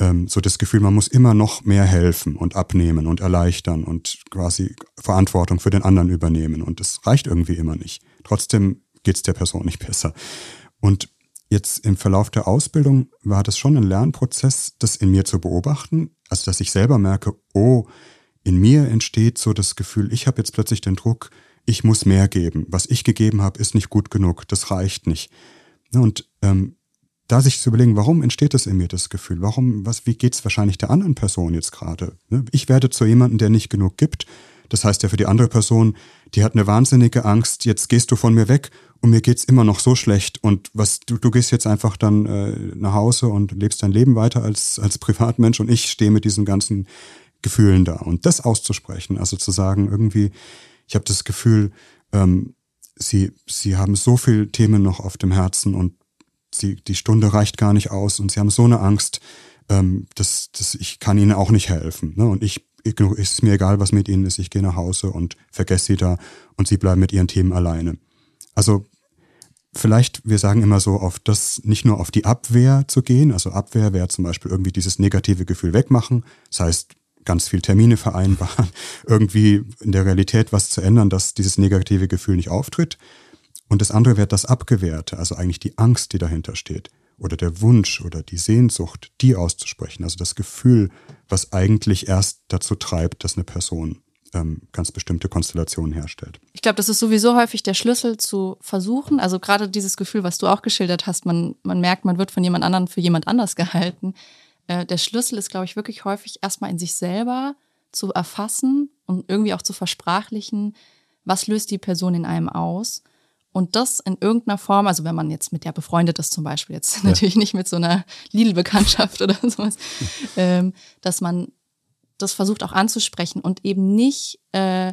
ähm, so das Gefühl, man muss immer noch mehr helfen und abnehmen und erleichtern und quasi Verantwortung für den anderen übernehmen. Und das reicht irgendwie immer nicht. Trotzdem geht's der Person nicht besser. Und jetzt im Verlauf der Ausbildung war das schon ein Lernprozess, das in mir zu beobachten. Also, dass ich selber merke, oh, in mir entsteht so das Gefühl, ich habe jetzt plötzlich den Druck, ich muss mehr geben. Was ich gegeben habe, ist nicht gut genug, das reicht nicht. Und ähm, da sich zu überlegen, warum entsteht das in mir, das Gefühl? Warum, was, wie geht's wahrscheinlich der anderen Person jetzt gerade? Ne? Ich werde zu jemandem, der nicht genug gibt. Das heißt ja für die andere Person, die hat eine wahnsinnige Angst, jetzt gehst du von mir weg und mir geht's immer noch so schlecht und was du, du gehst jetzt einfach dann äh, nach Hause und lebst dein Leben weiter als, als Privatmensch und ich stehe mit diesen ganzen Gefühlen da. Und das auszusprechen, also zu sagen, irgendwie, ich habe das Gefühl, ähm, sie, sie haben so viele Themen noch auf dem Herzen und sie, die Stunde reicht gar nicht aus und sie haben so eine Angst, ähm, dass, dass ich kann ihnen auch nicht helfen. Ne? Und ich ist mir egal, was mit ihnen ist, ich gehe nach Hause und vergesse sie da und sie bleiben mit ihren Themen alleine. Also vielleicht, wir sagen immer so, auf das nicht nur auf die Abwehr zu gehen, also Abwehr wäre zum Beispiel irgendwie dieses negative Gefühl wegmachen, das heißt ganz viel Termine vereinbaren, irgendwie in der Realität was zu ändern, dass dieses negative Gefühl nicht auftritt. Und das andere wäre das Abgewehrte, also eigentlich die Angst, die dahinter steht. Oder der Wunsch oder die Sehnsucht, die auszusprechen, also das Gefühl, was eigentlich erst dazu treibt, dass eine Person ähm, ganz bestimmte Konstellationen herstellt. Ich glaube, das ist sowieso häufig der Schlüssel zu versuchen. Also gerade dieses Gefühl, was du auch geschildert hast, man, man merkt, man wird von jemand anderem für jemand anders gehalten. Äh, der Schlüssel ist, glaube ich, wirklich häufig erstmal in sich selber zu erfassen und irgendwie auch zu versprachlichen, was löst die Person in einem aus. Und das in irgendeiner Form, also wenn man jetzt mit der befreundet ist zum Beispiel, jetzt ja. natürlich nicht mit so einer Lidl-Bekanntschaft oder sowas, ähm, dass man das versucht auch anzusprechen und eben nicht äh,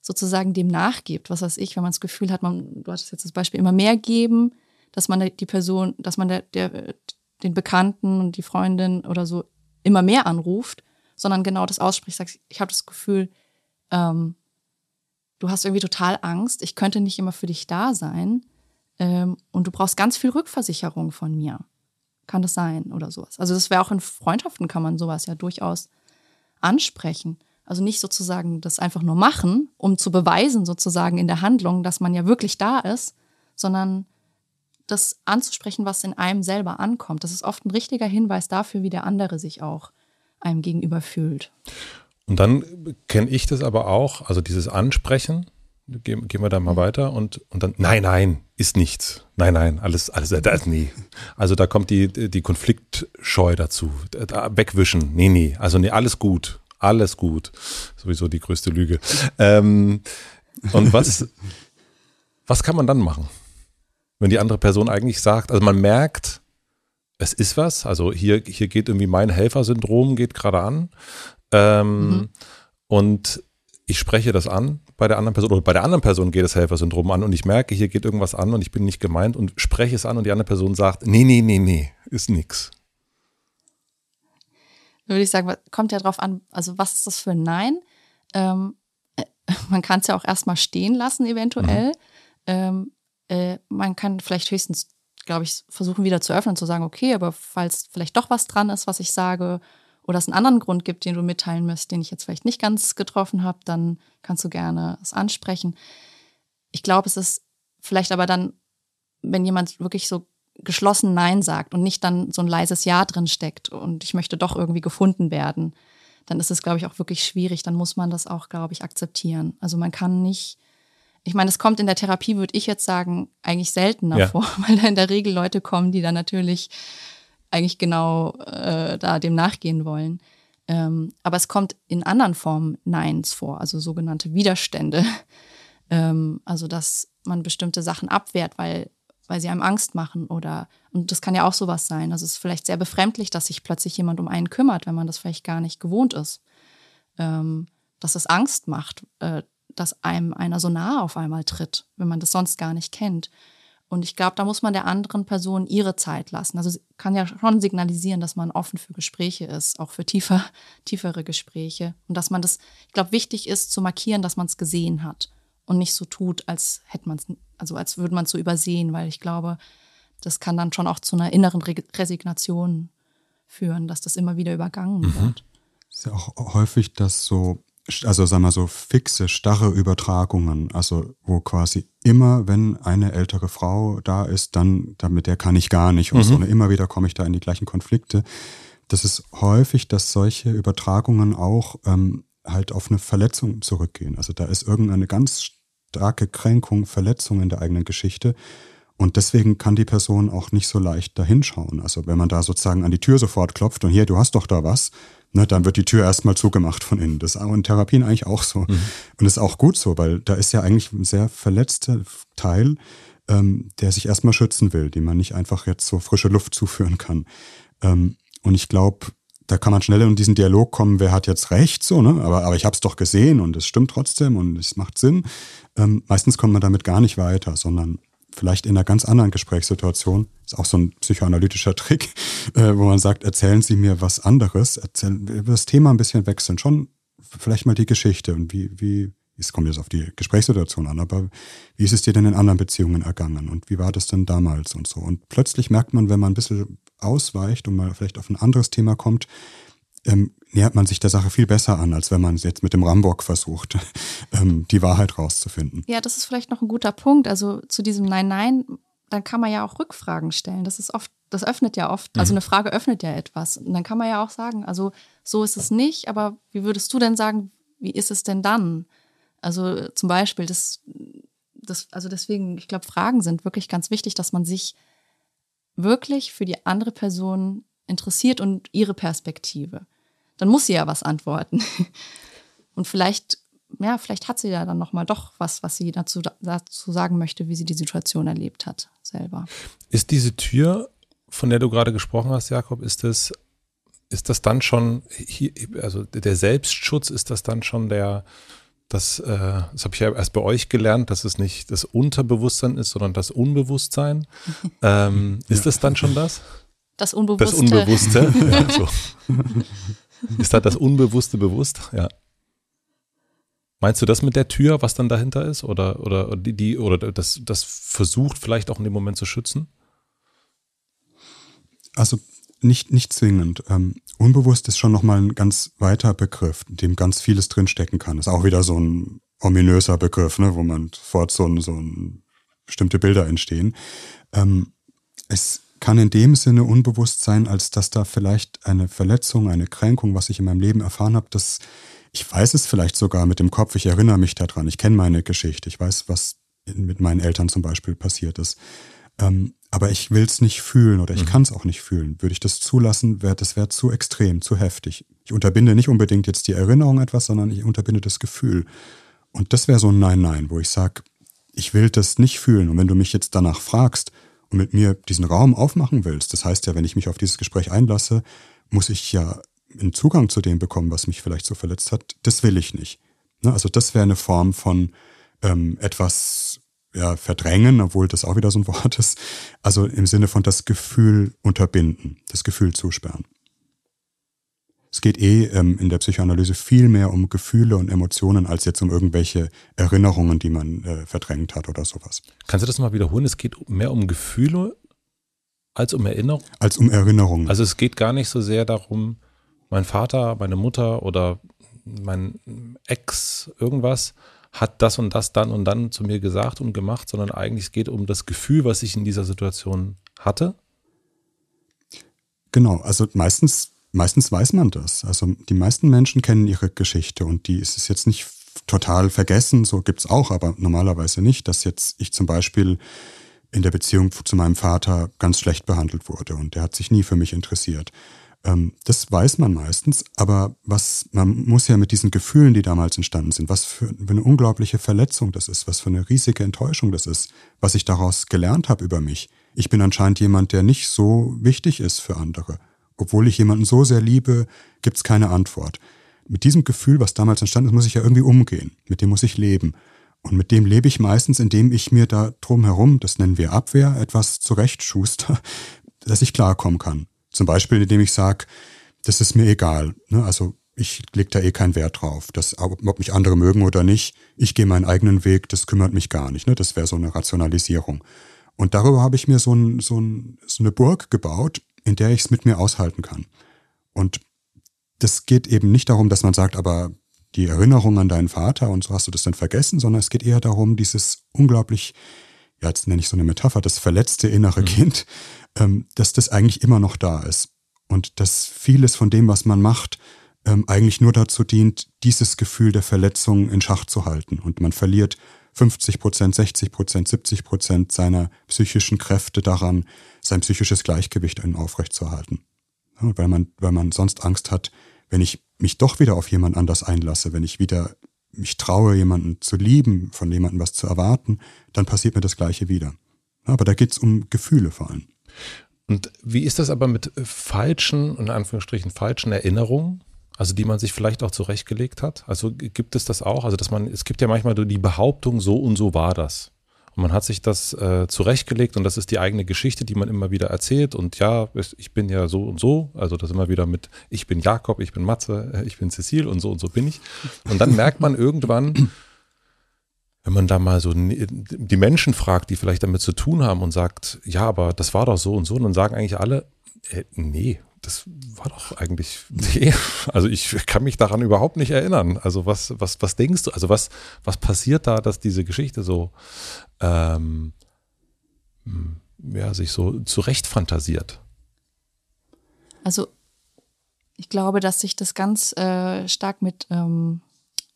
sozusagen dem nachgibt. Was weiß ich, wenn man das Gefühl hat, man, du hattest jetzt das Beispiel, immer mehr geben, dass man die Person, dass man der, der, den Bekannten und die Freundin oder so immer mehr anruft, sondern genau das ausspricht, sagt, ich habe das Gefühl, ähm, du hast irgendwie total Angst, ich könnte nicht immer für dich da sein ähm, und du brauchst ganz viel Rückversicherung von mir. Kann das sein oder sowas? Also das wäre auch in Freundschaften kann man sowas ja durchaus ansprechen. Also nicht sozusagen das einfach nur machen, um zu beweisen sozusagen in der Handlung, dass man ja wirklich da ist, sondern das anzusprechen, was in einem selber ankommt. Das ist oft ein richtiger Hinweis dafür, wie der andere sich auch einem gegenüber fühlt. Und dann kenne ich das aber auch, also dieses Ansprechen, gehen, gehen wir da mal weiter und, und dann, nein, nein, ist nichts. Nein, nein, alles, alles, das, nee. Also da kommt die, die Konfliktscheu dazu. Da, wegwischen, nee, nee, also nee, alles gut, alles gut. Sowieso die größte Lüge. Ähm, und was, was kann man dann machen? Wenn die andere Person eigentlich sagt, also man merkt, es ist was, also hier, hier geht irgendwie mein Helfersyndrom geht gerade an. Ähm, mhm. Und ich spreche das an bei der anderen Person oder bei der anderen Person geht das Helfersyndrom an und ich merke, hier geht irgendwas an und ich bin nicht gemeint und spreche es an und die andere Person sagt, nee, nee, nee, nee, ist nix. Dann würde ich sagen, kommt ja drauf an, also was ist das für ein Nein? Ähm, äh, man kann es ja auch erstmal stehen lassen, eventuell. Mhm. Ähm, äh, man kann vielleicht höchstens, glaube ich, versuchen wieder zu öffnen und zu sagen, okay, aber falls vielleicht doch was dran ist, was ich sage, oder es einen anderen Grund gibt, den du mitteilen müsst, den ich jetzt vielleicht nicht ganz getroffen habe, dann kannst du gerne es ansprechen. Ich glaube, es ist vielleicht aber dann, wenn jemand wirklich so geschlossen Nein sagt und nicht dann so ein leises Ja drin steckt und ich möchte doch irgendwie gefunden werden, dann ist es, glaube ich, auch wirklich schwierig. Dann muss man das auch, glaube ich, akzeptieren. Also man kann nicht, ich meine, es kommt in der Therapie, würde ich jetzt sagen, eigentlich seltener ja. vor, weil da in der Regel Leute kommen, die dann natürlich eigentlich genau äh, da dem nachgehen wollen. Ähm, aber es kommt in anderen Formen Neins vor, also sogenannte Widerstände. ähm, also dass man bestimmte Sachen abwehrt, weil, weil sie einem Angst machen oder, und das kann ja auch sowas sein. Also es ist vielleicht sehr befremdlich, dass sich plötzlich jemand um einen kümmert, wenn man das vielleicht gar nicht gewohnt ist. Ähm, dass es Angst macht, äh, dass einem einer so nahe auf einmal tritt, wenn man das sonst gar nicht kennt. Und ich glaube, da muss man der anderen Person ihre Zeit lassen. Also kann ja schon signalisieren, dass man offen für Gespräche ist, auch für tiefer, tiefere Gespräche. Und dass man das, ich glaube, wichtig ist zu markieren, dass man es gesehen hat und nicht so tut, als hätte man es, also als würde man es so übersehen, weil ich glaube, das kann dann schon auch zu einer inneren Re Resignation führen, dass das immer wieder übergangen mhm. wird. Es ist ja auch häufig, dass so also sagen wir so fixe, starre Übertragungen, also wo quasi immer, wenn eine ältere Frau da ist, dann, damit der kann ich gar nicht und mhm. so, immer wieder komme ich da in die gleichen Konflikte. Das ist häufig, dass solche Übertragungen auch ähm, halt auf eine Verletzung zurückgehen. Also da ist irgendeine ganz starke Kränkung, Verletzung in der eigenen Geschichte. Und deswegen kann die Person auch nicht so leicht dahinschauen. Also wenn man da sozusagen an die Tür sofort klopft und hier, du hast doch da was, ne, dann wird die Tür erstmal zugemacht von innen. Das ist auch in Therapien eigentlich auch so. Mhm. Und das ist auch gut so, weil da ist ja eigentlich ein sehr verletzter Teil, ähm, der sich erstmal schützen will, den man nicht einfach jetzt so frische Luft zuführen kann. Ähm, und ich glaube, da kann man schnell in diesen Dialog kommen, wer hat jetzt recht, so, ne? Aber, aber ich habe es doch gesehen und es stimmt trotzdem und es macht Sinn. Ähm, meistens kommt man damit gar nicht weiter, sondern vielleicht in einer ganz anderen Gesprächssituation, ist auch so ein psychoanalytischer Trick, äh, wo man sagt, erzählen Sie mir was anderes, erzählen, über das Thema ein bisschen wechseln, schon vielleicht mal die Geschichte und wie, wie, es kommt jetzt auf die Gesprächssituation an, aber wie ist es dir denn in anderen Beziehungen ergangen und wie war das denn damals und so? Und plötzlich merkt man, wenn man ein bisschen ausweicht und mal vielleicht auf ein anderes Thema kommt, ähm, nähert man sich der Sache viel besser an, als wenn man es jetzt mit dem Rambock versucht, ähm, die Wahrheit rauszufinden. Ja, das ist vielleicht noch ein guter Punkt. Also zu diesem Nein, Nein, dann kann man ja auch Rückfragen stellen. Das ist oft, das öffnet ja oft, also mhm. eine Frage öffnet ja etwas. Und dann kann man ja auch sagen, also so ist es nicht, aber wie würdest du denn sagen, wie ist es denn dann? Also zum Beispiel, das, das, also deswegen, ich glaube, Fragen sind wirklich ganz wichtig, dass man sich wirklich für die andere Person interessiert und ihre Perspektive dann muss sie ja was antworten. Und vielleicht, ja, vielleicht hat sie ja dann nochmal doch was, was sie dazu, dazu sagen möchte, wie sie die Situation erlebt hat, selber. Ist diese Tür, von der du gerade gesprochen hast, Jakob, ist das, ist das dann schon, also der Selbstschutz, ist das dann schon der, das, äh, das habe ich ja erst bei euch gelernt, dass es nicht das Unterbewusstsein ist, sondern das Unbewusstsein. ähm, ja. Ist das dann schon das? Das Unbewusste. Das Unbewusste. ja, so. Ist da das Unbewusste bewusst? Ja. Meinst du das mit der Tür, was dann dahinter ist? Oder, oder, die, die, oder das, das versucht vielleicht auch in dem Moment zu schützen? Also nicht, nicht zwingend. Ähm, unbewusst ist schon nochmal ein ganz weiter Begriff, in dem ganz vieles drinstecken kann. Ist auch wieder so ein ominöser Begriff, ne, wo man sofort so, ein, so ein, bestimmte Bilder entstehen. Ähm, es kann in dem Sinne unbewusst sein, als dass da vielleicht eine Verletzung, eine Kränkung, was ich in meinem Leben erfahren habe, dass ich weiß es vielleicht sogar mit dem Kopf, ich erinnere mich daran, ich kenne meine Geschichte, ich weiß, was mit meinen Eltern zum Beispiel passiert ist. Ähm, aber ich will es nicht fühlen oder ich mhm. kann es auch nicht fühlen. Würde ich das zulassen, wäre das wäre zu extrem, zu heftig. Ich unterbinde nicht unbedingt jetzt die Erinnerung etwas, sondern ich unterbinde das Gefühl. Und das wäre so ein Nein-Nein, wo ich sage, ich will das nicht fühlen. Und wenn du mich jetzt danach fragst, mit mir diesen Raum aufmachen willst, das heißt ja, wenn ich mich auf dieses Gespräch einlasse, muss ich ja einen Zugang zu dem bekommen, was mich vielleicht so verletzt hat. Das will ich nicht. Ne? Also das wäre eine Form von ähm, etwas ja, verdrängen, obwohl das auch wieder so ein Wort ist. Also im Sinne von das Gefühl unterbinden, das Gefühl zusperren. Es geht eh ähm, in der Psychoanalyse viel mehr um Gefühle und Emotionen als jetzt um irgendwelche Erinnerungen, die man äh, verdrängt hat oder sowas. Kannst du das mal wiederholen? Es geht mehr um Gefühle als um Erinnerungen? Als um Erinnerungen. Also es geht gar nicht so sehr darum, mein Vater, meine Mutter oder mein Ex irgendwas hat das und das dann und dann zu mir gesagt und gemacht, sondern eigentlich es geht um das Gefühl, was ich in dieser Situation hatte. Genau, also meistens meistens weiß man das. Also die meisten Menschen kennen ihre Geschichte und die ist es jetzt nicht total vergessen, so gibt's auch, aber normalerweise nicht, dass jetzt ich zum Beispiel in der Beziehung zu meinem Vater ganz schlecht behandelt wurde und der hat sich nie für mich interessiert. Ähm, das weiß man meistens, aber was man muss ja mit diesen Gefühlen, die damals entstanden sind, was für eine unglaubliche Verletzung das ist, was für eine riesige Enttäuschung das ist, was ich daraus gelernt habe über mich. Ich bin anscheinend jemand, der nicht so wichtig ist für andere. Obwohl ich jemanden so sehr liebe, gibt's keine Antwort. Mit diesem Gefühl, was damals entstanden ist, muss ich ja irgendwie umgehen. Mit dem muss ich leben. Und mit dem lebe ich meistens, indem ich mir da drumherum, das nennen wir Abwehr, etwas zurechtschuster, dass ich klarkommen kann. Zum Beispiel, indem ich sage, das ist mir egal. Ne? Also ich lege da eh keinen Wert drauf. Das, ob mich andere mögen oder nicht, ich gehe meinen eigenen Weg, das kümmert mich gar nicht. Ne? Das wäre so eine Rationalisierung. Und darüber habe ich mir so, ein, so, ein, so eine Burg gebaut, in der ich es mit mir aushalten kann. Und das geht eben nicht darum, dass man sagt, aber die Erinnerung an deinen Vater und so hast du das dann vergessen, sondern es geht eher darum, dieses unglaublich, ja, jetzt nenne ich so eine Metapher, das verletzte innere mhm. Kind, ähm, dass das eigentlich immer noch da ist. Und dass vieles von dem, was man macht, ähm, eigentlich nur dazu dient, dieses Gefühl der Verletzung in Schach zu halten. Und man verliert 50 Prozent, 60 Prozent, 70 Prozent seiner psychischen Kräfte daran, sein psychisches Gleichgewicht aufrechtzuerhalten. Ja, weil man, weil man sonst Angst hat, wenn ich mich doch wieder auf jemand anders einlasse, wenn ich wieder mich traue, jemanden zu lieben, von jemandem was zu erwarten, dann passiert mir das Gleiche wieder. Aber da geht es um Gefühle vor allem. Und wie ist das aber mit falschen, in Anführungsstrichen falschen Erinnerungen? Also die man sich vielleicht auch zurechtgelegt hat? Also gibt es das auch? Also dass man, es gibt ja manchmal die Behauptung, so und so war das. Und man hat sich das äh, zurechtgelegt und das ist die eigene Geschichte, die man immer wieder erzählt. Und ja, ich bin ja so und so. Also das immer wieder mit, ich bin Jakob, ich bin Matze, äh, ich bin Cecil und so und so bin ich. Und dann merkt man irgendwann, wenn man da mal so die Menschen fragt, die vielleicht damit zu tun haben und sagt, ja, aber das war doch so und so, und dann sagen eigentlich alle, äh, nee, das war doch eigentlich, nee, also ich kann mich daran überhaupt nicht erinnern. Also was, was, was denkst du, also was, was passiert da, dass diese Geschichte so, ähm, hm, ja, sich so zurecht fantasiert? Also ich glaube, dass sich das ganz äh, stark mit ähm,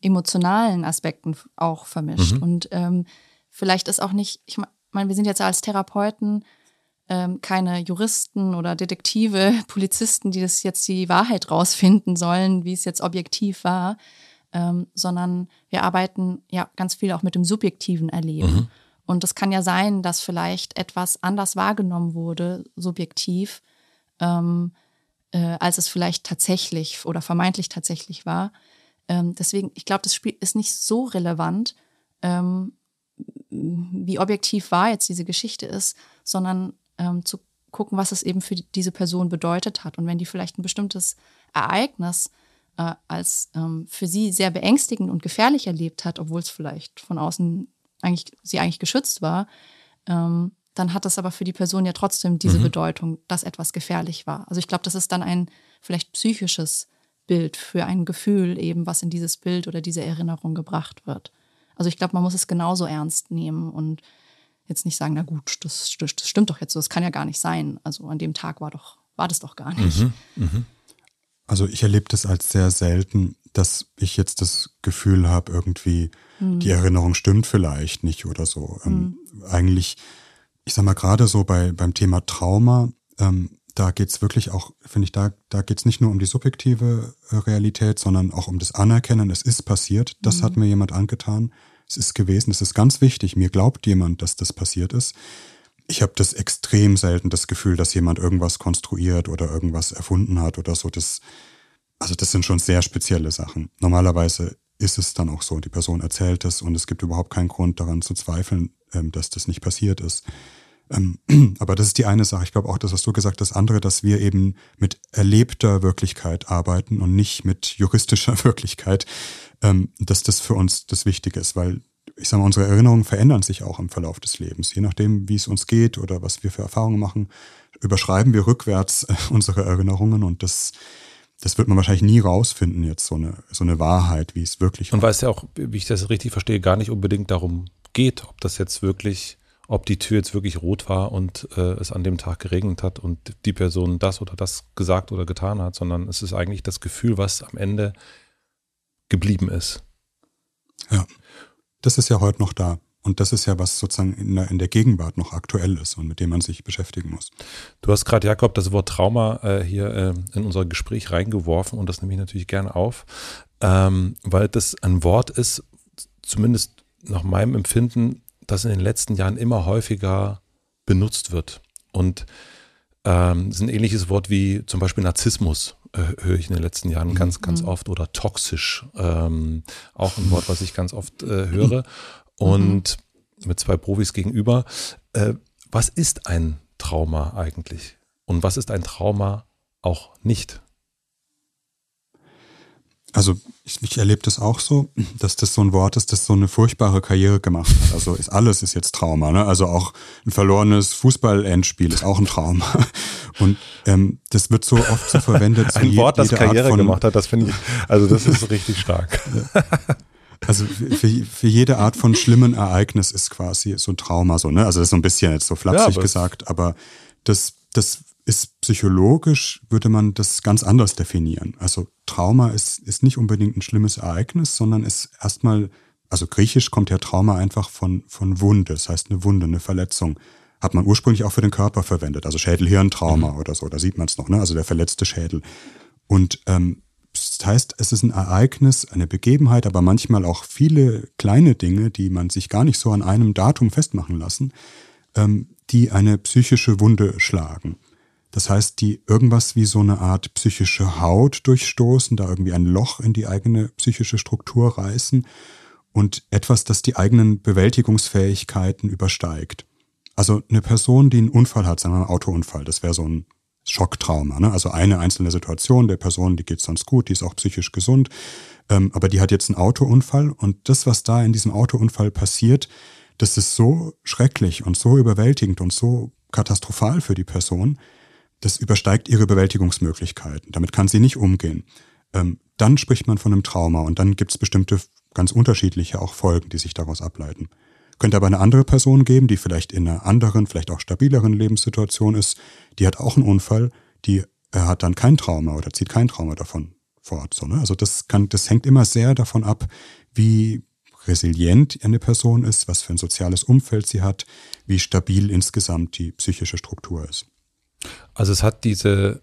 emotionalen Aspekten auch vermischt. Mhm. Und ähm, vielleicht ist auch nicht, ich meine, wir sind jetzt als Therapeuten ähm, keine Juristen oder Detektive, Polizisten, die das jetzt die Wahrheit rausfinden sollen, wie es jetzt objektiv war, ähm, sondern wir arbeiten ja ganz viel auch mit dem subjektiven Erleben. Mhm. Und es kann ja sein, dass vielleicht etwas anders wahrgenommen wurde, subjektiv, ähm, äh, als es vielleicht tatsächlich oder vermeintlich tatsächlich war. Ähm, deswegen, ich glaube, das Spiel ist nicht so relevant, ähm, wie objektiv wahr jetzt diese Geschichte ist, sondern ähm, zu gucken, was es eben für diese Person bedeutet hat. Und wenn die vielleicht ein bestimmtes Ereignis äh, als ähm, für sie sehr beängstigend und gefährlich erlebt hat, obwohl es vielleicht von außen eigentlich sie eigentlich geschützt war, ähm, dann hat das aber für die Person ja trotzdem diese mhm. Bedeutung, dass etwas gefährlich war. Also ich glaube, das ist dann ein vielleicht psychisches Bild, für ein Gefühl eben, was in dieses Bild oder diese Erinnerung gebracht wird. Also ich glaube, man muss es genauso ernst nehmen und jetzt nicht sagen, na gut, das, das, das, stimmt doch jetzt so, das kann ja gar nicht sein. Also an dem Tag war doch, war das doch gar nicht. Mhm, mh. Also ich erlebe das als sehr selten, dass ich jetzt das Gefühl habe, irgendwie mhm. die Erinnerung stimmt vielleicht nicht oder so. Ähm, mhm. Eigentlich, ich sag mal, gerade so bei, beim Thema Trauma, ähm, da geht es wirklich auch, finde ich, da, da geht es nicht nur um die subjektive äh, Realität, sondern auch um das Anerkennen, es ist passiert, das mhm. hat mir jemand angetan, es ist gewesen, es ist ganz wichtig, mir glaubt jemand, dass das passiert ist. Ich habe das extrem selten das Gefühl, dass jemand irgendwas konstruiert oder irgendwas erfunden hat oder so. Das, also das sind schon sehr spezielle Sachen. Normalerweise ist es dann auch so, die Person erzählt es und es gibt überhaupt keinen Grund daran zu zweifeln, ähm, dass das nicht passiert ist. Ähm, aber das ist die eine Sache. Ich glaube auch das, was du gesagt hast, das andere, dass wir eben mit erlebter Wirklichkeit arbeiten und nicht mit juristischer Wirklichkeit, ähm, dass das für uns das Wichtige ist, weil ich sage mal, unsere Erinnerungen verändern sich auch im Verlauf des Lebens. Je nachdem, wie es uns geht oder was wir für Erfahrungen machen, überschreiben wir rückwärts äh, unsere Erinnerungen und das, das wird man wahrscheinlich nie rausfinden, jetzt so eine, so eine Wahrheit, wie es wirklich Und weil es ja auch, wie ich das richtig verstehe, gar nicht unbedingt darum geht, ob das jetzt wirklich ob die Tür jetzt wirklich rot war und äh, es an dem Tag geregnet hat und die Person das oder das gesagt oder getan hat, sondern es ist eigentlich das Gefühl, was am Ende geblieben ist. Ja, das ist ja heute noch da. Und das ist ja was sozusagen in der, in der Gegenwart noch aktuell ist und mit dem man sich beschäftigen muss. Du hast gerade, Jakob, das Wort Trauma äh, hier äh, in unser Gespräch reingeworfen und das nehme ich natürlich gerne auf, ähm, weil das ein Wort ist, zumindest nach meinem Empfinden, das in den letzten Jahren immer häufiger benutzt wird. Und ähm, ist ein ähnliches Wort wie zum Beispiel Narzissmus, äh, höre ich in den letzten Jahren ganz, ganz mhm. oft, oder toxisch, ähm, auch ein Wort, was ich ganz oft äh, höre. Und mhm. mit zwei Profis gegenüber. Äh, was ist ein Trauma eigentlich? Und was ist ein Trauma auch nicht? Also ich, ich erlebe das auch so, dass das so ein Wort ist, das so eine furchtbare Karriere gemacht hat. Also ist alles ist jetzt Trauma. Ne? Also auch ein verlorenes Fußball-Endspiel ist auch ein Trauma. Und ähm, das wird so oft so verwendet. ein Wort, das Karriere gemacht hat, das finde ich, also das ist richtig stark. Also für, für jede Art von schlimmen Ereignis ist quasi so ein Trauma so, ne? Also das ist so ein bisschen jetzt so flapsig ja, gesagt, aber das, das ist psychologisch, würde man das ganz anders definieren. Also Trauma ist, ist nicht unbedingt ein schlimmes Ereignis, sondern ist erstmal, also griechisch kommt ja Trauma einfach von, von Wunde, das heißt eine Wunde, eine Verletzung. Hat man ursprünglich auch für den Körper verwendet, also Schädel-Hirn-Trauma mhm. oder so, da sieht man es noch, ne? also der verletzte Schädel. Und ähm, das heißt, es ist ein Ereignis, eine Begebenheit, aber manchmal auch viele kleine Dinge, die man sich gar nicht so an einem Datum festmachen lassen, ähm, die eine psychische Wunde schlagen. Das heißt, die irgendwas wie so eine Art psychische Haut durchstoßen, da irgendwie ein Loch in die eigene psychische Struktur reißen und etwas, das die eigenen Bewältigungsfähigkeiten übersteigt. Also eine Person, die einen Unfall hat, sagen wir einen Autounfall, das wäre so ein Schocktrauma. Ne? Also eine einzelne Situation der Person, die geht sonst gut, die ist auch psychisch gesund, ähm, aber die hat jetzt einen Autounfall und das, was da in diesem Autounfall passiert, das ist so schrecklich und so überwältigend und so katastrophal für die Person, das übersteigt ihre Bewältigungsmöglichkeiten. Damit kann sie nicht umgehen. Ähm, dann spricht man von einem Trauma und dann gibt es bestimmte ganz unterschiedliche auch Folgen, die sich daraus ableiten. Könnte aber eine andere Person geben, die vielleicht in einer anderen, vielleicht auch stabileren Lebenssituation ist, die hat auch einen Unfall, die äh, hat dann kein Trauma oder zieht kein Trauma davon fort. So, ne? Also das kann, das hängt immer sehr davon ab, wie resilient eine Person ist, was für ein soziales Umfeld sie hat, wie stabil insgesamt die psychische Struktur ist. Also es hat diese,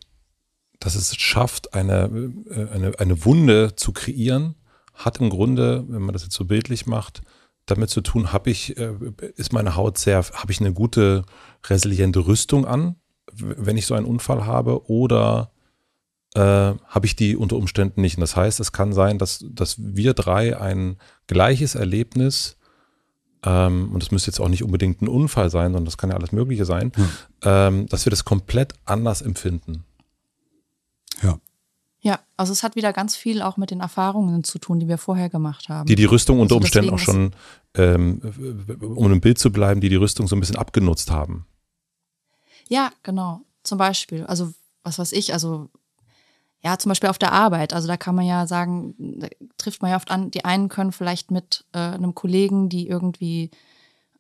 dass es schafft, eine, äh, eine, eine Wunde zu kreieren, hat im Grunde, wenn man das jetzt so bildlich macht, damit zu tun, habe ich, äh, ist meine Haut sehr, habe ich eine gute resiliente Rüstung an, wenn ich so einen Unfall habe, oder äh, habe ich die unter Umständen nicht. Und das heißt, es kann sein, dass, dass wir drei ein gleiches Erlebnis ähm, und es müsste jetzt auch nicht unbedingt ein Unfall sein, sondern das kann ja alles Mögliche sein, hm. ähm, dass wir das komplett anders empfinden. Ja. Ja, also es hat wieder ganz viel auch mit den Erfahrungen zu tun, die wir vorher gemacht haben. Die die Rüstung unter also Umständen auch schon, ähm, um im Bild zu bleiben, die die Rüstung so ein bisschen abgenutzt haben. Ja, genau. Zum Beispiel, also was weiß ich, also ja, zum Beispiel auf der Arbeit. Also da kann man ja sagen, da trifft man ja oft an, die einen können vielleicht mit äh, einem Kollegen, die irgendwie,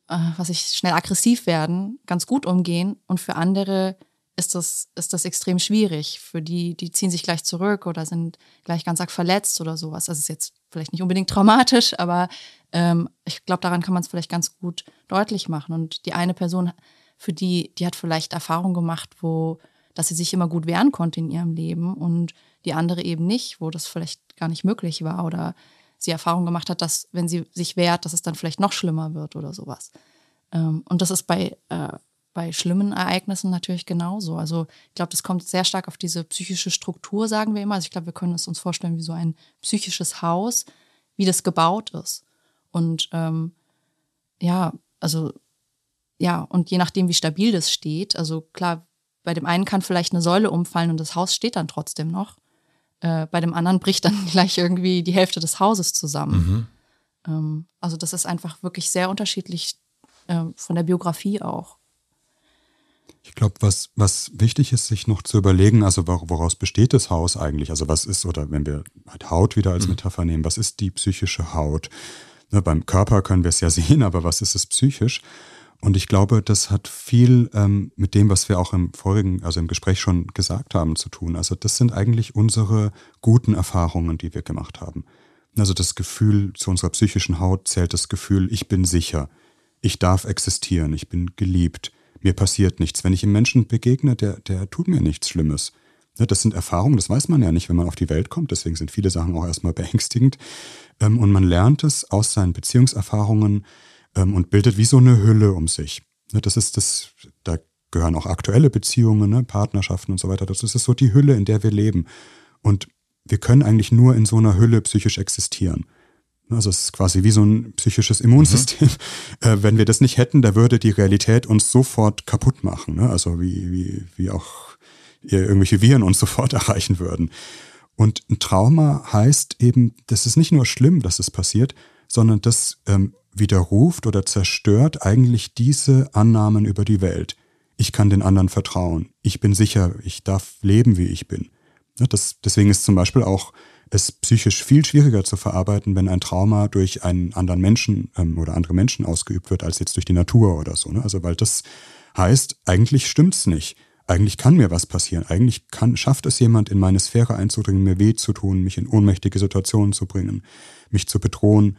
äh, was ich, schnell aggressiv werden, ganz gut umgehen. Und für andere ist das, ist das extrem schwierig. Für die, die ziehen sich gleich zurück oder sind gleich ganz arg verletzt oder sowas. Das ist jetzt vielleicht nicht unbedingt traumatisch, aber ähm, ich glaube, daran kann man es vielleicht ganz gut deutlich machen. Und die eine Person, für die, die hat vielleicht Erfahrung gemacht, wo dass sie sich immer gut wehren konnte in ihrem Leben und die andere eben nicht, wo das vielleicht gar nicht möglich war oder sie Erfahrung gemacht hat, dass wenn sie sich wehrt, dass es dann vielleicht noch schlimmer wird oder sowas. Ähm, und das ist bei, äh, bei schlimmen Ereignissen natürlich genauso. Also ich glaube, das kommt sehr stark auf diese psychische Struktur, sagen wir immer. Also ich glaube, wir können es uns vorstellen wie so ein psychisches Haus, wie das gebaut ist. Und ähm, ja, also ja, und je nachdem, wie stabil das steht, also klar, bei dem einen kann vielleicht eine Säule umfallen und das Haus steht dann trotzdem noch. Äh, bei dem anderen bricht dann gleich irgendwie die Hälfte des Hauses zusammen. Mhm. Ähm, also das ist einfach wirklich sehr unterschiedlich äh, von der Biografie auch. Ich glaube, was, was wichtig ist, sich noch zu überlegen, also woraus besteht das Haus eigentlich? Also was ist, oder wenn wir halt Haut wieder als mhm. Metapher nehmen, was ist die psychische Haut? Ne, beim Körper können wir es ja sehen, aber was ist es psychisch? Und ich glaube, das hat viel ähm, mit dem, was wir auch im vorigen, also im Gespräch schon gesagt haben, zu tun. Also das sind eigentlich unsere guten Erfahrungen, die wir gemacht haben. Also das Gefühl, zu unserer psychischen Haut zählt das Gefühl, ich bin sicher, ich darf existieren, ich bin geliebt, mir passiert nichts. Wenn ich einem Menschen begegne, der, der tut mir nichts Schlimmes. Ne, das sind Erfahrungen, das weiß man ja nicht, wenn man auf die Welt kommt. Deswegen sind viele Sachen auch erstmal beängstigend. Ähm, und man lernt es aus seinen Beziehungserfahrungen ähm, und bildet wie so eine Hülle um sich. Ne, das ist das, da gehören auch aktuelle Beziehungen, ne, Partnerschaften und so weiter. Das ist so die Hülle, in der wir leben. Und wir können eigentlich nur in so einer Hülle psychisch existieren. Also es ist quasi wie so ein psychisches Immunsystem. Mhm. Äh, wenn wir das nicht hätten, da würde die Realität uns sofort kaputt machen. Ne? Also wie, wie, wie auch irgendwelche Viren uns sofort erreichen würden. Und ein Trauma heißt eben, das ist nicht nur schlimm, dass es passiert, sondern das ähm, widerruft oder zerstört eigentlich diese Annahmen über die Welt. Ich kann den anderen vertrauen. Ich bin sicher. Ich darf leben, wie ich bin. Das, deswegen ist zum Beispiel auch es psychisch viel schwieriger zu verarbeiten, wenn ein Trauma durch einen anderen Menschen ähm, oder andere Menschen ausgeübt wird, als jetzt durch die Natur oder so. Ne? Also weil das heißt, eigentlich stimmt's nicht. Eigentlich kann mir was passieren. Eigentlich kann, schafft es jemand, in meine Sphäre einzudringen, mir weh zu tun, mich in ohnmächtige Situationen zu bringen, mich zu bedrohen.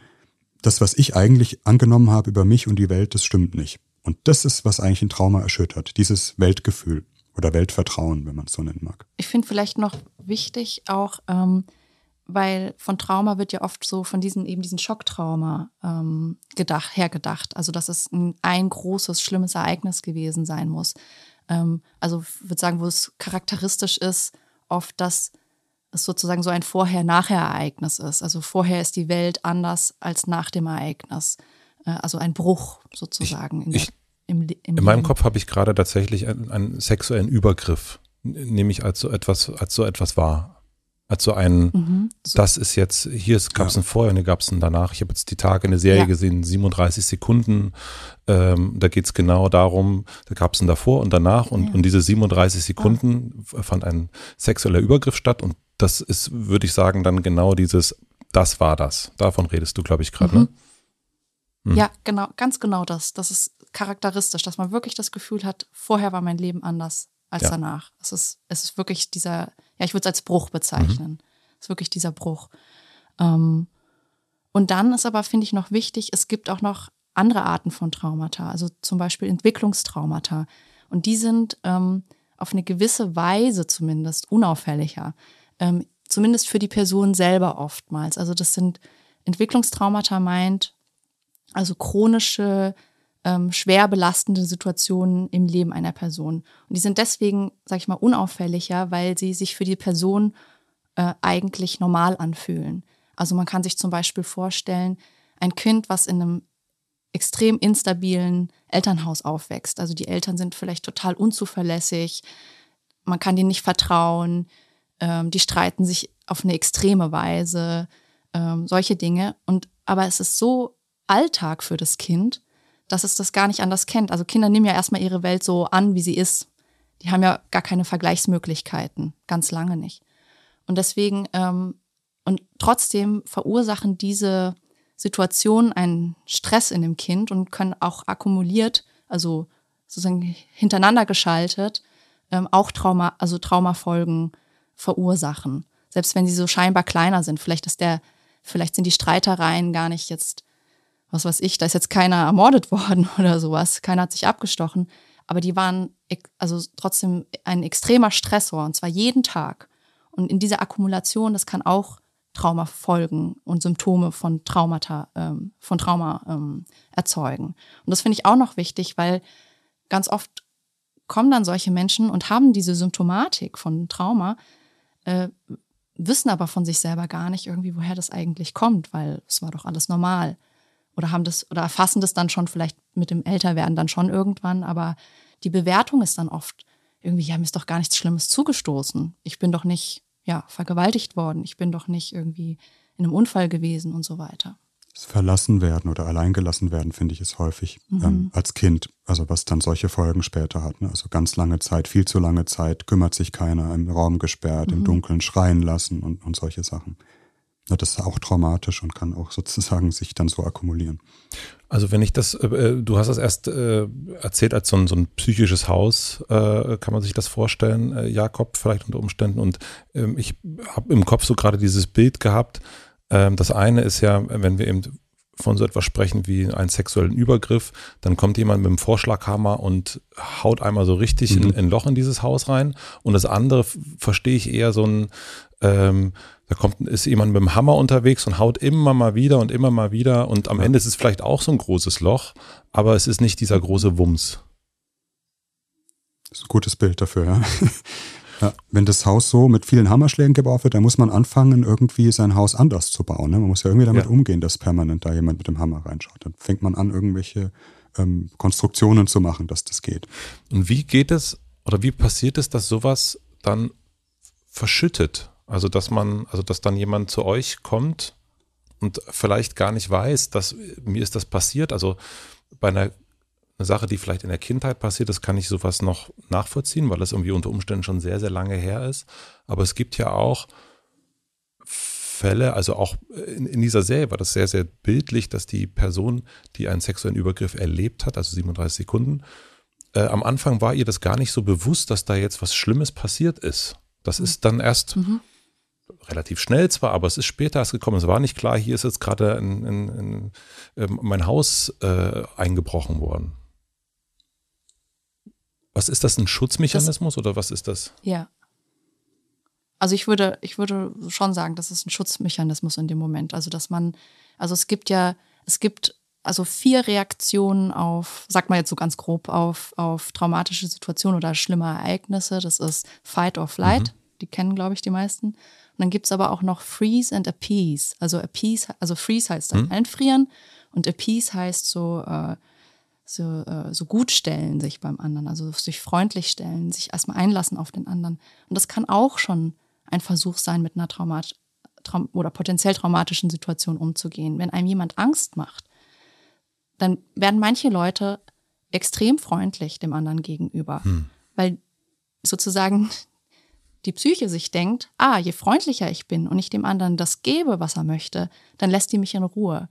Das, was ich eigentlich angenommen habe über mich und die Welt, das stimmt nicht. Und das ist, was eigentlich ein Trauma erschüttert, dieses Weltgefühl oder Weltvertrauen, wenn man es so nennen mag. Ich finde vielleicht noch wichtig auch, ähm, weil von Trauma wird ja oft so von diesem eben diesen Schocktrauma ähm, gedacht, hergedacht. Also dass es ein, ein großes, schlimmes Ereignis gewesen sein muss. Ähm, also ich würde sagen, wo es charakteristisch ist, oft, dass es sozusagen so ein Vorher-Nachher-Ereignis ist. Also vorher ist die Welt anders als nach dem Ereignis. Äh, also ein Bruch sozusagen. Ich, in, der, ich, im, im in meinem Kopf habe ich gerade tatsächlich einen, einen, sexuellen Übergriff, nämlich als so etwas, als so etwas war. Als so ein, mhm, so. das ist jetzt, hier gab es ja. ein Vorher und hier gab es ein danach. Ich habe jetzt die Tage eine Serie ja. gesehen, 37 Sekunden. Ähm, da geht es genau darum, da gab es ein davor und danach und, ja. und diese 37 Sekunden fand ein sexueller Übergriff statt und das ist, würde ich sagen, dann genau dieses, das war das. Davon redest du, glaube ich, gerade, ne? mhm. ne? Mhm. Ja, genau, ganz genau das. Das ist charakteristisch, dass man wirklich das Gefühl hat, vorher war mein Leben anders als ja. danach. Es ist, es ist wirklich dieser, ja, ich würde es als Bruch bezeichnen. Mhm. Es ist wirklich dieser Bruch. Ähm, und dann ist aber, finde ich, noch wichtig, es gibt auch noch andere Arten von Traumata, also zum Beispiel Entwicklungstraumata. Und die sind ähm, auf eine gewisse Weise zumindest unauffälliger. Ähm, zumindest für die Person selber oftmals. Also das sind Entwicklungstraumata meint, also chronische ähm, schwer belastende Situationen im Leben einer Person. Und die sind deswegen, sag ich mal, unauffälliger, weil sie sich für die Person äh, eigentlich normal anfühlen. Also man kann sich zum Beispiel vorstellen, ein Kind, was in einem extrem instabilen Elternhaus aufwächst. Also die Eltern sind vielleicht total unzuverlässig, man kann denen nicht vertrauen, ähm, die streiten sich auf eine extreme Weise, ähm, solche Dinge. Und aber es ist so Alltag für das Kind, dass es das gar nicht anders kennt. Also Kinder nehmen ja erstmal ihre Welt so an, wie sie ist. Die haben ja gar keine Vergleichsmöglichkeiten, ganz lange nicht. Und deswegen, ähm, und trotzdem verursachen diese Situationen einen Stress in dem Kind und können auch akkumuliert, also sozusagen hintereinander geschaltet, ähm, auch Trauma, also Traumafolgen verursachen. Selbst wenn sie so scheinbar kleiner sind. Vielleicht ist der, vielleicht sind die Streitereien gar nicht jetzt was weiß ich, da ist jetzt keiner ermordet worden oder sowas, keiner hat sich abgestochen, aber die waren also trotzdem ein extremer Stressor und zwar jeden Tag. Und in dieser Akkumulation, das kann auch Trauma folgen und Symptome von Traumata, ähm, von Trauma ähm, erzeugen. Und das finde ich auch noch wichtig, weil ganz oft kommen dann solche Menschen und haben diese Symptomatik von Trauma, äh, wissen aber von sich selber gar nicht irgendwie, woher das eigentlich kommt, weil es war doch alles normal oder haben das oder erfassen das dann schon vielleicht mit dem Älterwerden dann schon irgendwann, aber die Bewertung ist dann oft irgendwie, ja, mir ist doch gar nichts Schlimmes zugestoßen. Ich bin doch nicht, ja, vergewaltigt worden. Ich bin doch nicht irgendwie in einem Unfall gewesen und so weiter. Das Verlassen werden oder alleingelassen werden, finde ich, ist häufig mhm. ähm, als Kind. Also was dann solche Folgen später hat. Ne? Also ganz lange Zeit, viel zu lange Zeit, kümmert sich keiner, im Raum gesperrt, mhm. im Dunkeln schreien lassen und, und solche Sachen. Ja, das ist auch traumatisch und kann auch sozusagen sich dann so akkumulieren. Also wenn ich das, äh, äh, du hast das erst äh, erzählt als so ein, so ein psychisches Haus, äh, kann man sich das vorstellen, äh, Jakob vielleicht unter Umständen. Und ähm, ich habe im Kopf so gerade dieses Bild gehabt. Ähm, das eine ist ja, wenn wir eben von so etwas sprechen wie einen sexuellen Übergriff, dann kommt jemand mit dem Vorschlaghammer und haut einmal so richtig mhm. in, ein Loch in dieses Haus rein. Und das andere verstehe ich eher so ein, ähm, da kommt, ist jemand mit dem Hammer unterwegs und haut immer mal wieder und immer mal wieder. Und am ja. Ende ist es vielleicht auch so ein großes Loch, aber es ist nicht dieser große Wumms. Das ist ein gutes Bild dafür, ja. ja. Wenn das Haus so mit vielen Hammerschlägen gebaut wird, dann muss man anfangen, irgendwie sein Haus anders zu bauen. Ne? Man muss ja irgendwie damit ja. umgehen, dass permanent da jemand mit dem Hammer reinschaut. Dann fängt man an, irgendwelche ähm, Konstruktionen zu machen, dass das geht. Und wie geht es oder wie passiert es, dass sowas dann verschüttet? Also, dass man, also dass dann jemand zu euch kommt und vielleicht gar nicht weiß, dass mir ist das passiert. Also bei einer eine Sache, die vielleicht in der Kindheit passiert ist, kann ich sowas noch nachvollziehen, weil das irgendwie unter Umständen schon sehr, sehr lange her ist. Aber es gibt ja auch Fälle, also auch in, in, dieser Serie war das sehr, sehr bildlich, dass die Person, die einen sexuellen Übergriff erlebt hat, also 37 Sekunden, äh, am Anfang war ihr das gar nicht so bewusst, dass da jetzt was Schlimmes passiert ist. Das mhm. ist dann erst mhm relativ schnell zwar, aber es ist später erst gekommen. Es war nicht klar, hier ist jetzt gerade ähm, mein Haus äh, eingebrochen worden. Was ist das, ein Schutzmechanismus das, oder was ist das? Ja. Also ich würde, ich würde schon sagen, das ist ein Schutzmechanismus in dem Moment. Also dass man, also es gibt ja, es gibt also vier Reaktionen auf, sag mal jetzt so ganz grob, auf, auf traumatische Situationen oder schlimme Ereignisse. Das ist Fight or Flight. Mhm. Die kennen, glaube ich, die meisten. Und dann gibt es aber auch noch Freeze and Appease. Also Appease, also Freeze heißt dann hm. einfrieren und Appease heißt so, äh, so, äh, so gut stellen sich beim anderen, also sich freundlich stellen, sich erstmal einlassen auf den anderen. Und das kann auch schon ein Versuch sein, mit einer Traumat Traum oder potenziell traumatischen Situation umzugehen. Wenn einem jemand Angst macht, dann werden manche Leute extrem freundlich dem anderen gegenüber, hm. weil sozusagen die Psyche sich denkt, ah, je freundlicher ich bin und ich dem anderen das gebe, was er möchte, dann lässt die mich in Ruhe.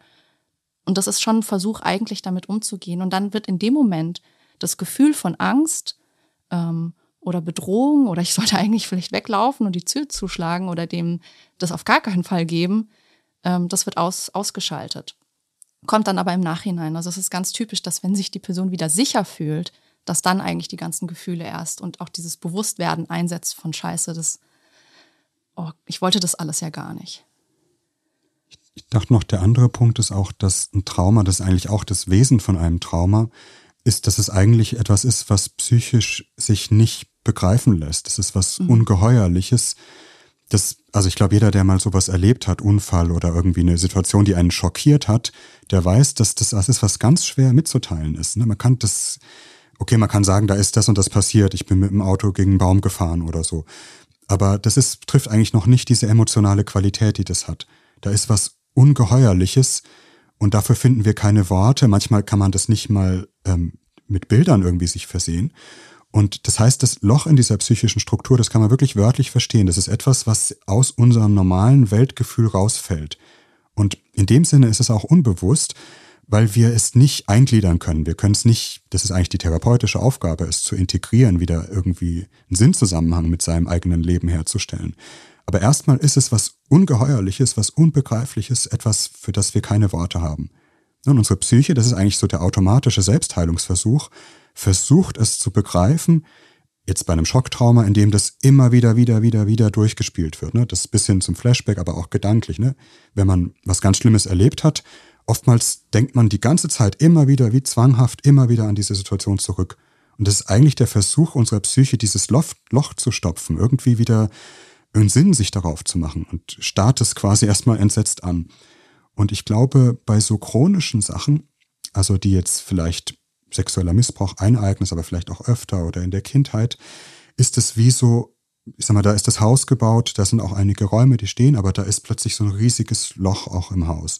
Und das ist schon ein Versuch, eigentlich damit umzugehen. Und dann wird in dem Moment das Gefühl von Angst ähm, oder Bedrohung oder ich sollte eigentlich vielleicht weglaufen und die Tür zuschlagen oder dem das auf gar keinen Fall geben, ähm, das wird aus, ausgeschaltet. Kommt dann aber im Nachhinein. Also es ist ganz typisch, dass wenn sich die Person wieder sicher fühlt, dass dann eigentlich die ganzen Gefühle erst und auch dieses Bewusstwerden einsetzt von Scheiße, das, oh, ich wollte das alles ja gar nicht. Ich dachte noch, der andere Punkt ist auch, dass ein Trauma, das ist eigentlich auch das Wesen von einem Trauma, ist, dass es eigentlich etwas ist, was psychisch sich nicht begreifen lässt. Das ist was mhm. Ungeheuerliches. Das, also ich glaube, jeder, der mal sowas erlebt hat, Unfall oder irgendwie eine Situation, die einen schockiert hat, der weiß, dass das, das ist, was ganz schwer mitzuteilen ist. Ne? Man kann das, okay, man kann sagen, da ist das und das passiert, ich bin mit dem Auto gegen einen Baum gefahren oder so. Aber das ist, trifft eigentlich noch nicht diese emotionale Qualität, die das hat. Da ist was Ungeheuerliches und dafür finden wir keine Worte. Manchmal kann man das nicht mal ähm, mit Bildern irgendwie sich versehen. Und das heißt, das Loch in dieser psychischen Struktur, das kann man wirklich wörtlich verstehen. Das ist etwas, was aus unserem normalen Weltgefühl rausfällt. Und in dem Sinne ist es auch unbewusst, weil wir es nicht eingliedern können. Wir können es nicht, das ist eigentlich die therapeutische Aufgabe, es zu integrieren, wieder irgendwie einen Sinnzusammenhang mit seinem eigenen Leben herzustellen. Aber erstmal ist es was Ungeheuerliches, was Unbegreifliches, etwas, für das wir keine Worte haben. Und unsere Psyche, das ist eigentlich so der automatische Selbstheilungsversuch, versucht es zu begreifen, jetzt bei einem Schocktrauma, in dem das immer wieder, wieder, wieder, wieder durchgespielt wird. Ne? Das bis hin zum Flashback, aber auch gedanklich. Ne? Wenn man was ganz Schlimmes erlebt hat, oftmals denkt man die ganze Zeit immer wieder, wie zwanghaft, immer wieder an diese Situation zurück. Und das ist eigentlich der Versuch unserer Psyche, dieses Loch, Loch zu stopfen, irgendwie wieder Sinn sich darauf zu machen und starrt es quasi erstmal entsetzt an. Und ich glaube, bei so chronischen Sachen, also die jetzt vielleicht sexueller Missbrauch ein Ereignis, aber vielleicht auch öfter oder in der Kindheit, ist es wie so, ich sag mal, da ist das Haus gebaut, da sind auch einige Räume, die stehen, aber da ist plötzlich so ein riesiges Loch auch im Haus.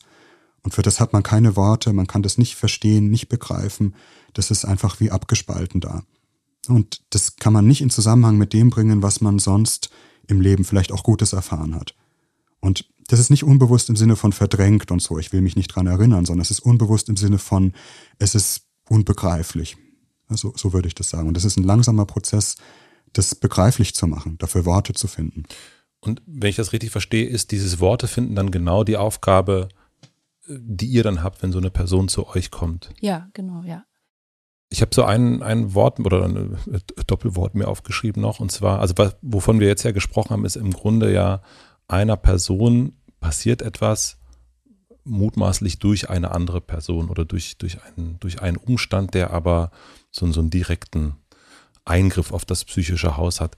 Und für das hat man keine Worte, man kann das nicht verstehen, nicht begreifen. Das ist einfach wie abgespalten da. Und das kann man nicht in Zusammenhang mit dem bringen, was man sonst im Leben vielleicht auch Gutes erfahren hat. Und das ist nicht unbewusst im Sinne von verdrängt und so, ich will mich nicht dran erinnern, sondern es ist unbewusst im Sinne von, es ist unbegreiflich. Also so würde ich das sagen. Und das ist ein langsamer Prozess, das begreiflich zu machen, dafür Worte zu finden. Und wenn ich das richtig verstehe, ist dieses Worte finden dann genau die Aufgabe, die ihr dann habt, wenn so eine Person zu euch kommt. Ja, genau, ja. Ich habe so ein, ein Wort oder ein Doppelwort mir aufgeschrieben noch, und zwar, also wovon wir jetzt ja gesprochen haben, ist im Grunde ja einer Person passiert etwas, mutmaßlich durch eine andere Person oder durch, durch, einen, durch einen Umstand, der aber so, so einen direkten Eingriff auf das psychische Haus hat.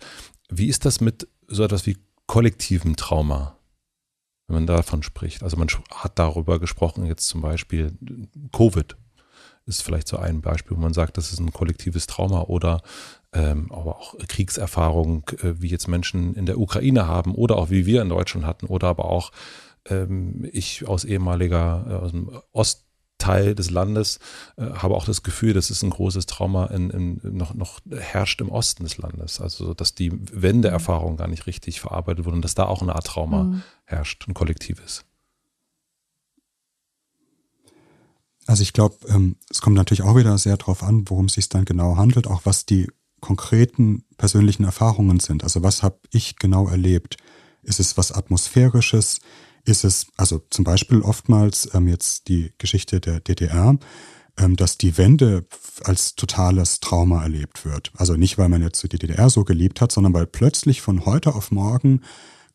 Wie ist das mit so etwas wie kollektivem Trauma, wenn man davon spricht? Also man hat darüber gesprochen, jetzt zum Beispiel Covid ist vielleicht so ein Beispiel, wo man sagt, das ist ein kollektives Trauma oder ähm, aber auch Kriegserfahrung, äh, wie jetzt Menschen in der Ukraine haben oder auch wie wir in Deutschland hatten oder aber auch ähm, ich aus ehemaliger, äh, aus dem Ostteil des Landes, äh, habe auch das Gefühl, dass es ein großes Trauma in, in, noch, noch herrscht im Osten des Landes. Also, dass die Wendeerfahrung gar nicht richtig verarbeitet wurde und dass da auch eine Art Trauma mhm. herrscht, ein kollektives. Also ich glaube, ähm, es kommt natürlich auch wieder sehr darauf an, worum es sich dann genau handelt, auch was die konkreten persönlichen Erfahrungen sind. Also was habe ich genau erlebt? Ist es was Atmosphärisches? Ist es, also zum Beispiel oftmals ähm, jetzt die Geschichte der DDR, ähm, dass die Wende als totales Trauma erlebt wird. Also nicht, weil man jetzt die DDR so geliebt hat, sondern weil plötzlich von heute auf morgen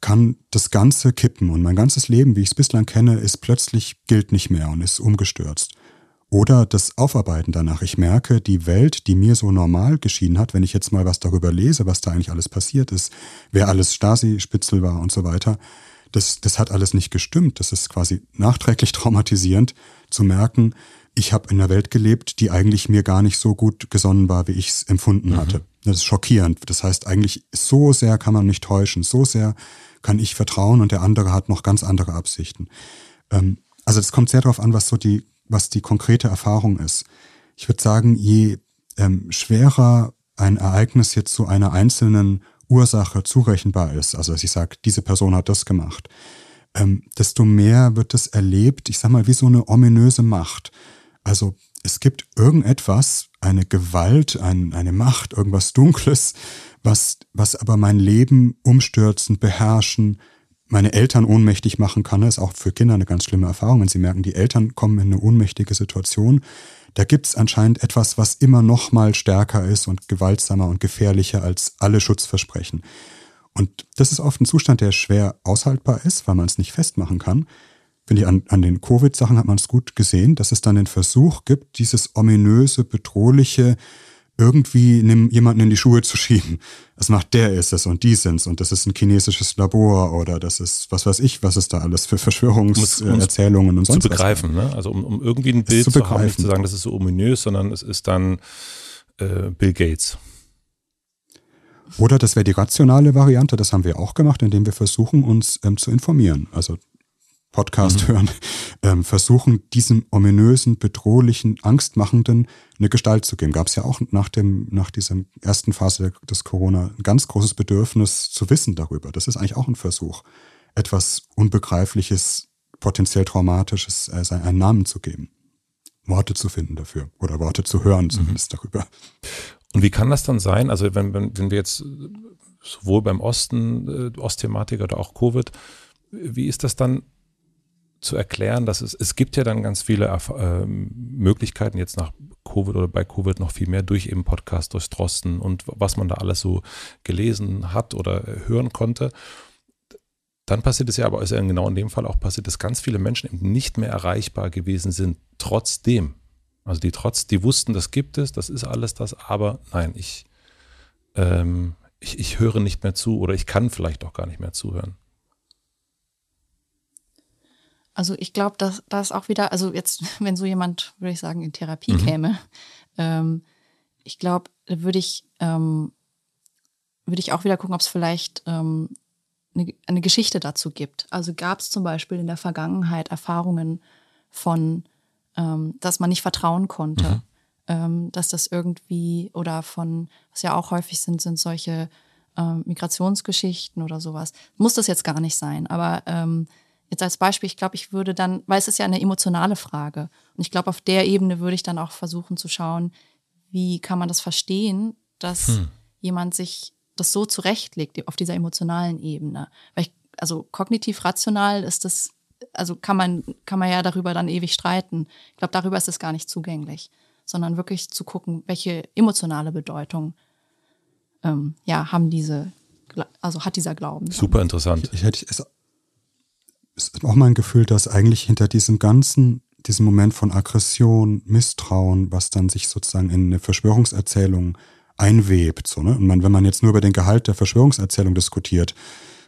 kann das Ganze kippen und mein ganzes Leben, wie ich es bislang kenne, ist plötzlich gilt nicht mehr und ist umgestürzt. Oder das Aufarbeiten danach. Ich merke, die Welt, die mir so normal geschieden hat, wenn ich jetzt mal was darüber lese, was da eigentlich alles passiert ist, wer alles Stasi-Spitzel war und so weiter, das, das hat alles nicht gestimmt. Das ist quasi nachträglich traumatisierend zu merken, ich habe in einer Welt gelebt, die eigentlich mir gar nicht so gut gesonnen war, wie ich es empfunden mhm. hatte. Das ist schockierend. Das heißt, eigentlich so sehr kann man mich täuschen, so sehr kann ich vertrauen und der andere hat noch ganz andere Absichten. Ähm, also es kommt sehr darauf an, was so die was die konkrete Erfahrung ist. Ich würde sagen, je ähm, schwerer ein Ereignis jetzt zu einer einzelnen Ursache zurechenbar ist, also dass ich sage, diese Person hat das gemacht, ähm, desto mehr wird es erlebt, ich sag mal, wie so eine ominöse Macht. Also es gibt irgendetwas, eine Gewalt, ein, eine Macht, irgendwas Dunkles, was, was aber mein Leben umstürzen, beherrschen, meine Eltern ohnmächtig machen kann, ist auch für Kinder eine ganz schlimme Erfahrung, wenn sie merken, die Eltern kommen in eine ohnmächtige Situation. Da gibt es anscheinend etwas, was immer noch mal stärker ist und gewaltsamer und gefährlicher als alle Schutzversprechen. Und das ist oft ein Zustand, der schwer aushaltbar ist, weil man es nicht festmachen kann. Finde ich, an, an den Covid-Sachen hat man es gut gesehen, dass es dann den Versuch gibt, dieses ominöse, bedrohliche, irgendwie jemanden in die Schuhe zu schieben. Das macht der ist es und die sind's und das ist ein chinesisches Labor oder das ist was weiß ich, was es da alles für Verschwörungserzählungen und sonst zu begreifen, was. Ne? Also um, um irgendwie ein Bild zu, zu haben, nicht zu sagen, das ist so ominös, sondern es ist dann äh, Bill Gates. Oder das wäre die rationale Variante, das haben wir auch gemacht, indem wir versuchen, uns ähm, zu informieren. Also Podcast mhm. hören, ähm, versuchen, diesem ominösen, bedrohlichen, angstmachenden eine Gestalt zu geben. Gab es ja auch nach, dem, nach dieser ersten Phase des Corona ein ganz großes Bedürfnis zu wissen darüber. Das ist eigentlich auch ein Versuch, etwas Unbegreifliches, potenziell Traumatisches äh, einen Namen zu geben. Worte zu finden dafür oder Worte zu hören zumindest mhm. darüber. Und wie kann das dann sein? Also wenn, wenn, wenn wir jetzt sowohl beim Osten, äh, Ostthematik oder auch Covid, wie ist das dann zu erklären, dass es, es gibt ja dann ganz viele äh, Möglichkeiten jetzt nach Covid oder bei Covid noch viel mehr durch eben Podcast, durch Drosten und was man da alles so gelesen hat oder hören konnte. Dann passiert es ja aber, ist ja genau in dem Fall auch passiert, dass ganz viele Menschen eben nicht mehr erreichbar gewesen sind, trotzdem. Also die trotz, die wussten, das gibt es, das ist alles das, aber nein, ich, ähm, ich, ich höre nicht mehr zu oder ich kann vielleicht auch gar nicht mehr zuhören. Also ich glaube, dass das auch wieder, also jetzt, wenn so jemand, würde ich sagen, in Therapie mhm. käme, ähm, ich glaube, würde ich, ähm, würde ich auch wieder gucken, ob es vielleicht ähm, eine, eine, Geschichte dazu gibt. Also gab es zum Beispiel in der Vergangenheit Erfahrungen von, ähm, dass man nicht vertrauen konnte, mhm. Ähm, dass das irgendwie oder von, was ja auch häufig sind, sind solche ähm, Migrationsgeschichten oder sowas. Muss das jetzt gar nicht sein, aber jetzt als Beispiel, ich glaube, ich würde dann, weil es ist ja eine emotionale Frage. Und ich glaube, auf der Ebene würde ich dann auch versuchen zu schauen, wie kann man das verstehen, dass hm. jemand sich das so zurechtlegt auf dieser emotionalen Ebene. Weil ich, also kognitiv rational ist das, also kann man, kann man ja darüber dann ewig streiten. Ich glaube, darüber ist es gar nicht zugänglich, sondern wirklich zu gucken, welche emotionale Bedeutung ähm, ja, haben diese, also hat dieser Glauben. Super interessant. Ich, ich hätte es ist auch mein Gefühl, dass eigentlich hinter diesem ganzen, diesem Moment von Aggression, Misstrauen, was dann sich sozusagen in eine Verschwörungserzählung einwebt, so, ne? Und man, wenn man jetzt nur über den Gehalt der Verschwörungserzählung diskutiert,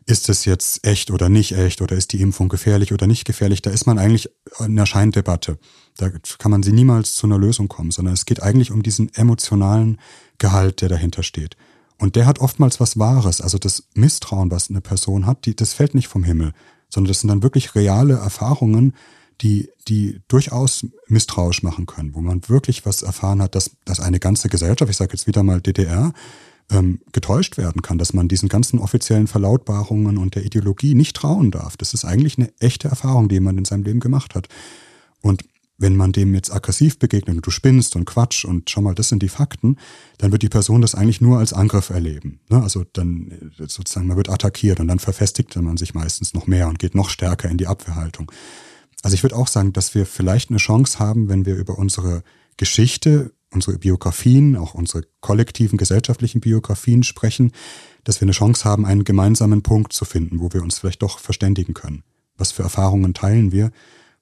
ist es jetzt echt oder nicht echt oder ist die Impfung gefährlich oder nicht gefährlich, da ist man eigentlich in der Scheindebatte. Da kann man sie niemals zu einer Lösung kommen, sondern es geht eigentlich um diesen emotionalen Gehalt, der dahinter steht. Und der hat oftmals was Wahres. Also das Misstrauen, was eine Person hat, die, das fällt nicht vom Himmel, sondern das sind dann wirklich reale Erfahrungen, die, die durchaus misstrauisch machen können, wo man wirklich was erfahren hat, dass, dass eine ganze Gesellschaft, ich sage jetzt wieder mal DDR, ähm, getäuscht werden kann, dass man diesen ganzen offiziellen Verlautbarungen und der Ideologie nicht trauen darf. Das ist eigentlich eine echte Erfahrung, die man in seinem Leben gemacht hat. Und wenn man dem jetzt aggressiv begegnet und du spinnst und Quatsch und schau mal, das sind die Fakten, dann wird die Person das eigentlich nur als Angriff erleben. Ne? Also dann äh, sozusagen, man wird attackiert und dann verfestigt man sich meistens noch mehr und geht noch stärker in die Abwehrhaltung. Also ich würde auch sagen, dass wir vielleicht eine Chance haben, wenn wir über unsere Geschichte, unsere Biografien, auch unsere kollektiven gesellschaftlichen Biografien sprechen, dass wir eine Chance haben, einen gemeinsamen Punkt zu finden, wo wir uns vielleicht doch verständigen können. Was für Erfahrungen teilen wir?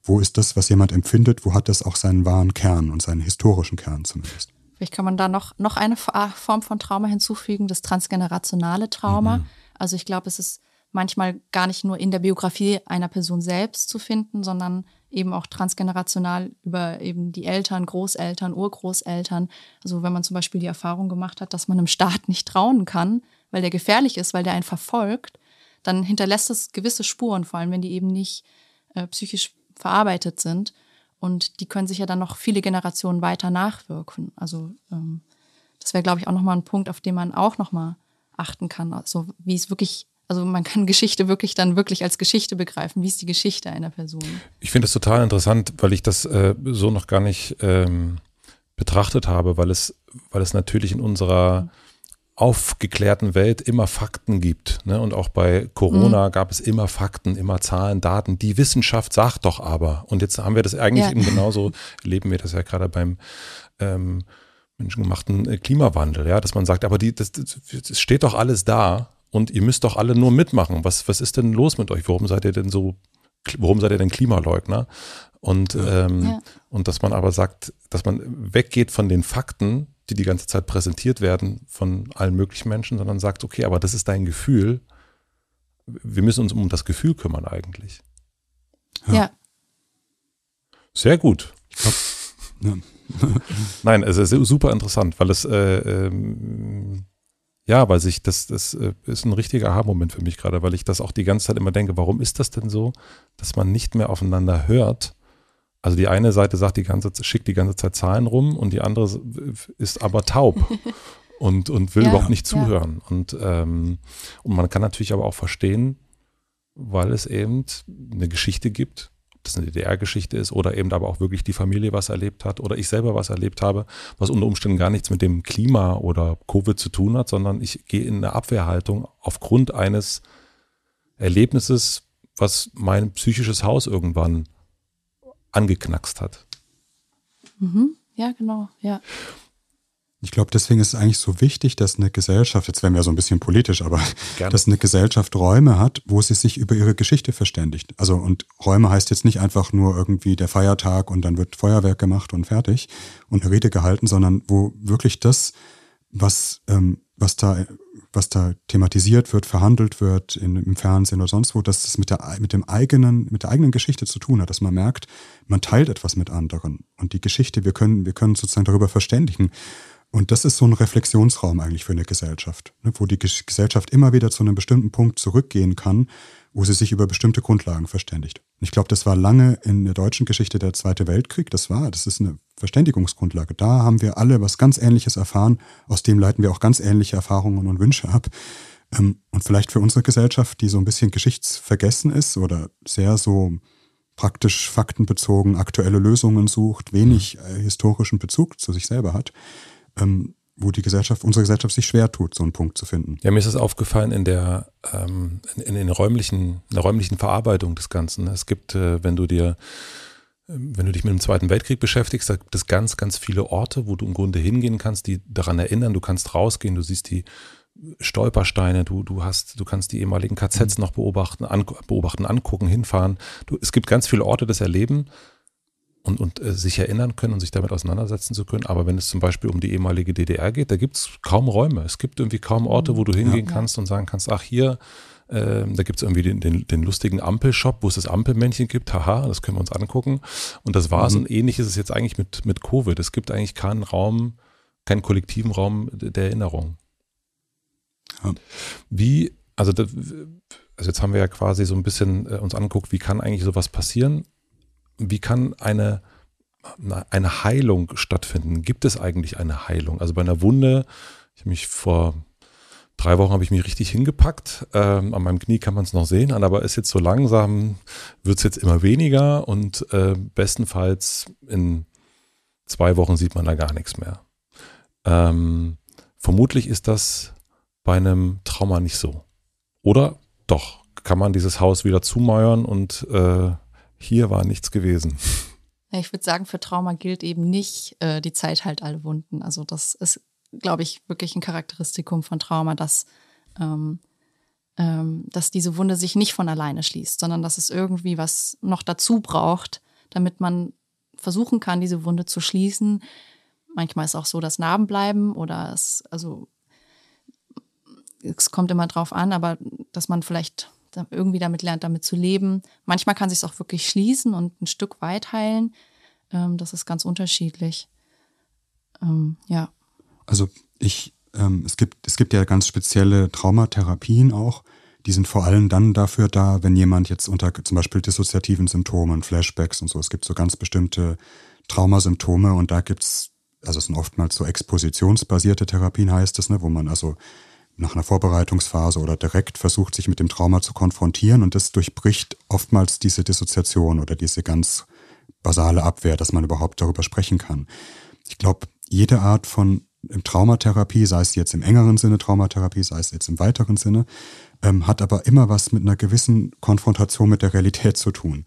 Wo ist das, was jemand empfindet, wo hat das auch seinen wahren Kern und seinen historischen Kern zumindest. Vielleicht kann man da noch, noch eine Form von Trauma hinzufügen, das transgenerationale Trauma. Mhm. Also ich glaube, es ist manchmal gar nicht nur in der Biografie einer Person selbst zu finden, sondern eben auch transgenerational über eben die Eltern, Großeltern, Urgroßeltern. Also wenn man zum Beispiel die Erfahrung gemacht hat, dass man einem Staat nicht trauen kann, weil der gefährlich ist, weil der einen verfolgt, dann hinterlässt es gewisse Spuren, vor allem wenn die eben nicht äh, psychisch verarbeitet sind. Und die können sich ja dann noch viele Generationen weiter nachwirken. Also ähm, das wäre, glaube ich, auch nochmal ein Punkt, auf den man auch nochmal achten kann. Also wie es wirklich, also man kann Geschichte wirklich dann wirklich als Geschichte begreifen. Wie ist die Geschichte einer Person? Ich finde das total interessant, weil ich das äh, so noch gar nicht ähm, betrachtet habe, weil es, weil es natürlich in unserer mhm aufgeklärten Welt immer Fakten gibt. Ne? Und auch bei Corona mhm. gab es immer Fakten, immer Zahlen, Daten. Die Wissenschaft sagt doch aber. Und jetzt haben wir das eigentlich ja. eben genauso, erleben wir das ja gerade beim ähm, menschengemachten äh, Klimawandel, ja, dass man sagt, aber die, das, das, das steht doch alles da und ihr müsst doch alle nur mitmachen. Was, was ist denn los mit euch? Warum seid ihr denn so, warum seid ihr denn Klimaleugner? Und, ähm, ja. und dass man aber sagt, dass man weggeht von den Fakten, die die ganze Zeit präsentiert werden von allen möglichen Menschen, sondern sagt, okay, aber das ist dein Gefühl. Wir müssen uns um das Gefühl kümmern eigentlich. Ja. ja. Sehr gut. Ich glaub, ja. Nein, es ist super interessant, weil es äh, ähm, ja, weil sich das, das äh, ist ein richtiger Aha-Moment für mich gerade, weil ich das auch die ganze Zeit immer denke, warum ist das denn so, dass man nicht mehr aufeinander hört also die eine Seite sagt die ganze schickt die ganze Zeit Zahlen rum und die andere ist aber taub und, und will ja, überhaupt nicht zuhören. Ja. Und, ähm, und man kann natürlich aber auch verstehen, weil es eben eine Geschichte gibt, ob das eine DDR-Geschichte ist oder eben aber auch wirklich die Familie was erlebt hat oder ich selber was erlebt habe, was unter Umständen gar nichts mit dem Klima oder Covid zu tun hat, sondern ich gehe in eine Abwehrhaltung aufgrund eines Erlebnisses, was mein psychisches Haus irgendwann angeknackst hat. Mhm. Ja, genau, ja. Ich glaube, deswegen ist es eigentlich so wichtig, dass eine Gesellschaft, jetzt werden wir so ein bisschen politisch, aber Gerne. dass eine Gesellschaft Räume hat, wo sie sich über ihre Geschichte verständigt. Also und Räume heißt jetzt nicht einfach nur irgendwie der Feiertag und dann wird Feuerwerk gemacht und fertig und eine Rede gehalten, sondern wo wirklich das, was, ähm, was da was da thematisiert wird, verhandelt wird in, im Fernsehen oder sonst wo, dass das mit der, mit eigenen, mit der eigenen Geschichte zu tun hat, dass man merkt, man teilt etwas mit anderen. Und die Geschichte, wir können, wir können sozusagen darüber verständigen. Und das ist so ein Reflexionsraum eigentlich für eine Gesellschaft, ne, wo die Gesellschaft immer wieder zu einem bestimmten Punkt zurückgehen kann, wo sie sich über bestimmte Grundlagen verständigt. Ich glaube, das war lange in der deutschen Geschichte der Zweite Weltkrieg. Das war, das ist eine Verständigungsgrundlage. Da haben wir alle was ganz Ähnliches erfahren. Aus dem leiten wir auch ganz ähnliche Erfahrungen und Wünsche ab. Ähm, und vielleicht für unsere Gesellschaft, die so ein bisschen geschichtsvergessen ist oder sehr so praktisch faktenbezogen aktuelle Lösungen sucht, wenig äh, historischen Bezug zu sich selber hat, ähm, wo die Gesellschaft, unsere Gesellschaft sich schwer tut, so einen Punkt zu finden. Ja, mir ist es aufgefallen in der, ähm, in, in, in, räumlichen, in der räumlichen Verarbeitung des Ganzen. Es gibt, äh, wenn du dir wenn du dich mit dem Zweiten Weltkrieg beschäftigst, da gibt es ganz, ganz viele Orte, wo du im Grunde hingehen kannst, die daran erinnern. Du kannst rausgehen, du siehst die Stolpersteine, du, du hast, du kannst die ehemaligen KZs noch beobachten, an, beobachten, angucken, hinfahren. Du, es gibt ganz viele Orte des Erleben und, und äh, sich erinnern können und sich damit auseinandersetzen zu können. Aber wenn es zum Beispiel um die ehemalige DDR geht, da gibt es kaum Räume. Es gibt irgendwie kaum Orte, wo du hingehen ja. kannst und sagen kannst, ach hier, äh, da gibt es irgendwie den, den, den lustigen Ampelshop, wo es das Ampelmännchen gibt. Haha, das können wir uns angucken. Und das war's. Mhm. Und ähnlich ist es jetzt eigentlich mit, mit Covid. Es gibt eigentlich keinen Raum, keinen kollektiven Raum der Erinnerung. Ja. Wie, also, das, also jetzt haben wir ja quasi so ein bisschen äh, uns angeguckt, wie kann eigentlich sowas passieren? Wie kann eine, eine Heilung stattfinden? Gibt es eigentlich eine Heilung? Also bei einer Wunde, ich habe mich vor drei Wochen habe ich mich richtig hingepackt. Ähm, an meinem Knie kann man es noch sehen, aber ist jetzt so langsam, wird es jetzt immer weniger und äh, bestenfalls in zwei Wochen sieht man da gar nichts mehr. Ähm, vermutlich ist das bei einem Trauma nicht so. Oder doch, kann man dieses Haus wieder zumauern und äh, hier war nichts gewesen. Ich würde sagen, für Trauma gilt eben nicht, äh, die Zeit halt alle Wunden. Also das ist glaube ich, wirklich ein Charakteristikum von Trauma, dass, ähm, ähm, dass diese Wunde sich nicht von alleine schließt, sondern dass es irgendwie was noch dazu braucht, damit man versuchen kann, diese Wunde zu schließen. Manchmal ist auch so, dass Narben bleiben oder es, also es kommt immer drauf an, aber dass man vielleicht irgendwie damit lernt, damit zu leben. Manchmal kann sich es auch wirklich schließen und ein Stück weit heilen. Ähm, das ist ganz unterschiedlich. Ähm, ja. Also ich, ähm, es gibt, es gibt ja ganz spezielle Traumatherapien auch. Die sind vor allem dann dafür da, wenn jemand jetzt unter zum Beispiel dissoziativen Symptomen, Flashbacks und so, es gibt so ganz bestimmte Traumasymptome und da gibt's, also es sind oftmals so expositionsbasierte Therapien heißt es, ne, wo man also nach einer Vorbereitungsphase oder direkt versucht, sich mit dem Trauma zu konfrontieren und das durchbricht oftmals diese Dissoziation oder diese ganz basale Abwehr, dass man überhaupt darüber sprechen kann. Ich glaube, jede Art von Traumatherapie, sei es jetzt im engeren Sinne Traumatherapie, sei es jetzt im weiteren Sinne, ähm, hat aber immer was mit einer gewissen Konfrontation mit der Realität zu tun.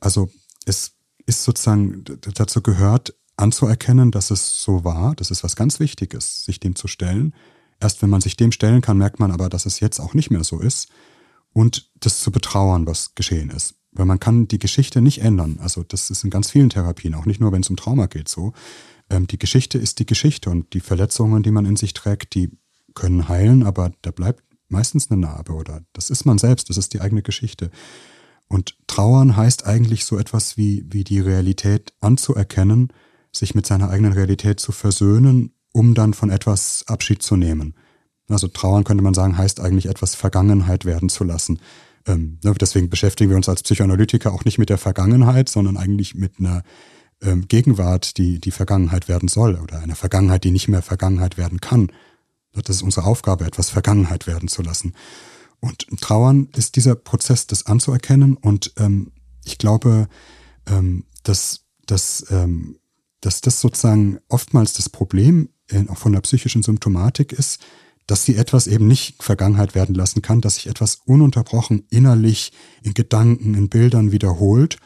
Also es ist sozusagen dazu gehört, anzuerkennen, dass es so war. Das ist was ganz Wichtiges, sich dem zu stellen. Erst wenn man sich dem stellen kann, merkt man aber, dass es jetzt auch nicht mehr so ist. Und das zu betrauern, was geschehen ist. Weil man kann die Geschichte nicht ändern. Also das ist in ganz vielen Therapien, auch nicht nur, wenn es um Trauma geht, so ähm, die Geschichte ist die Geschichte und die Verletzungen, die man in sich trägt, die können heilen, aber da bleibt meistens eine Narbe oder das ist man selbst, das ist die eigene Geschichte. Und trauern heißt eigentlich so etwas wie, wie die Realität anzuerkennen, sich mit seiner eigenen Realität zu versöhnen, um dann von etwas Abschied zu nehmen. Also trauern könnte man sagen, heißt eigentlich etwas Vergangenheit werden zu lassen. Ähm, ne, deswegen beschäftigen wir uns als Psychoanalytiker auch nicht mit der Vergangenheit, sondern eigentlich mit einer ähm, Gegenwart, die die Vergangenheit werden soll oder eine Vergangenheit, die nicht mehr Vergangenheit werden kann. Das ist unsere Aufgabe, etwas Vergangenheit werden zu lassen. Und Trauern ist dieser Prozess, das anzuerkennen. Und ähm, ich glaube, ähm, dass, dass, ähm, dass das sozusagen oftmals das Problem auch von der psychischen Symptomatik ist, dass sie etwas eben nicht Vergangenheit werden lassen kann, dass sich etwas ununterbrochen innerlich in Gedanken, in Bildern wiederholt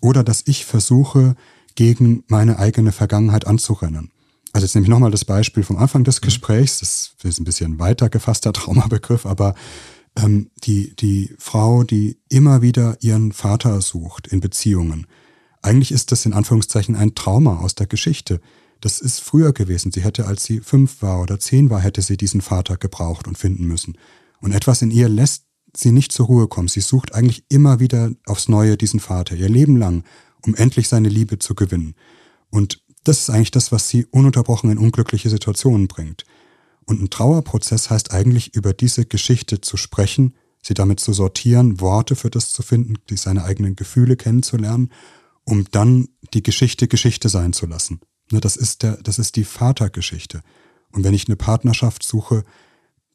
oder dass ich versuche, gegen meine eigene Vergangenheit anzurennen. Also jetzt nehme ich nochmal das Beispiel vom Anfang des mhm. Gesprächs, das ist ein bisschen weiter gefasster Traumabegriff, aber ähm, die, die Frau, die immer wieder ihren Vater sucht in Beziehungen. Eigentlich ist das in Anführungszeichen ein Trauma aus der Geschichte. Das ist früher gewesen. Sie hätte, als sie fünf war oder zehn war, hätte sie diesen Vater gebraucht und finden müssen. Und etwas in ihr lässt sie nicht zur Ruhe kommen. Sie sucht eigentlich immer wieder aufs Neue diesen Vater, ihr Leben lang um endlich seine Liebe zu gewinnen. Und das ist eigentlich das, was sie ununterbrochen in unglückliche Situationen bringt. Und ein Trauerprozess heißt eigentlich über diese Geschichte zu sprechen, sie damit zu sortieren, Worte für das zu finden, die seine eigenen Gefühle kennenzulernen, um dann die Geschichte Geschichte sein zu lassen. Ne, das ist der, das ist die Vatergeschichte. Und wenn ich eine Partnerschaft suche,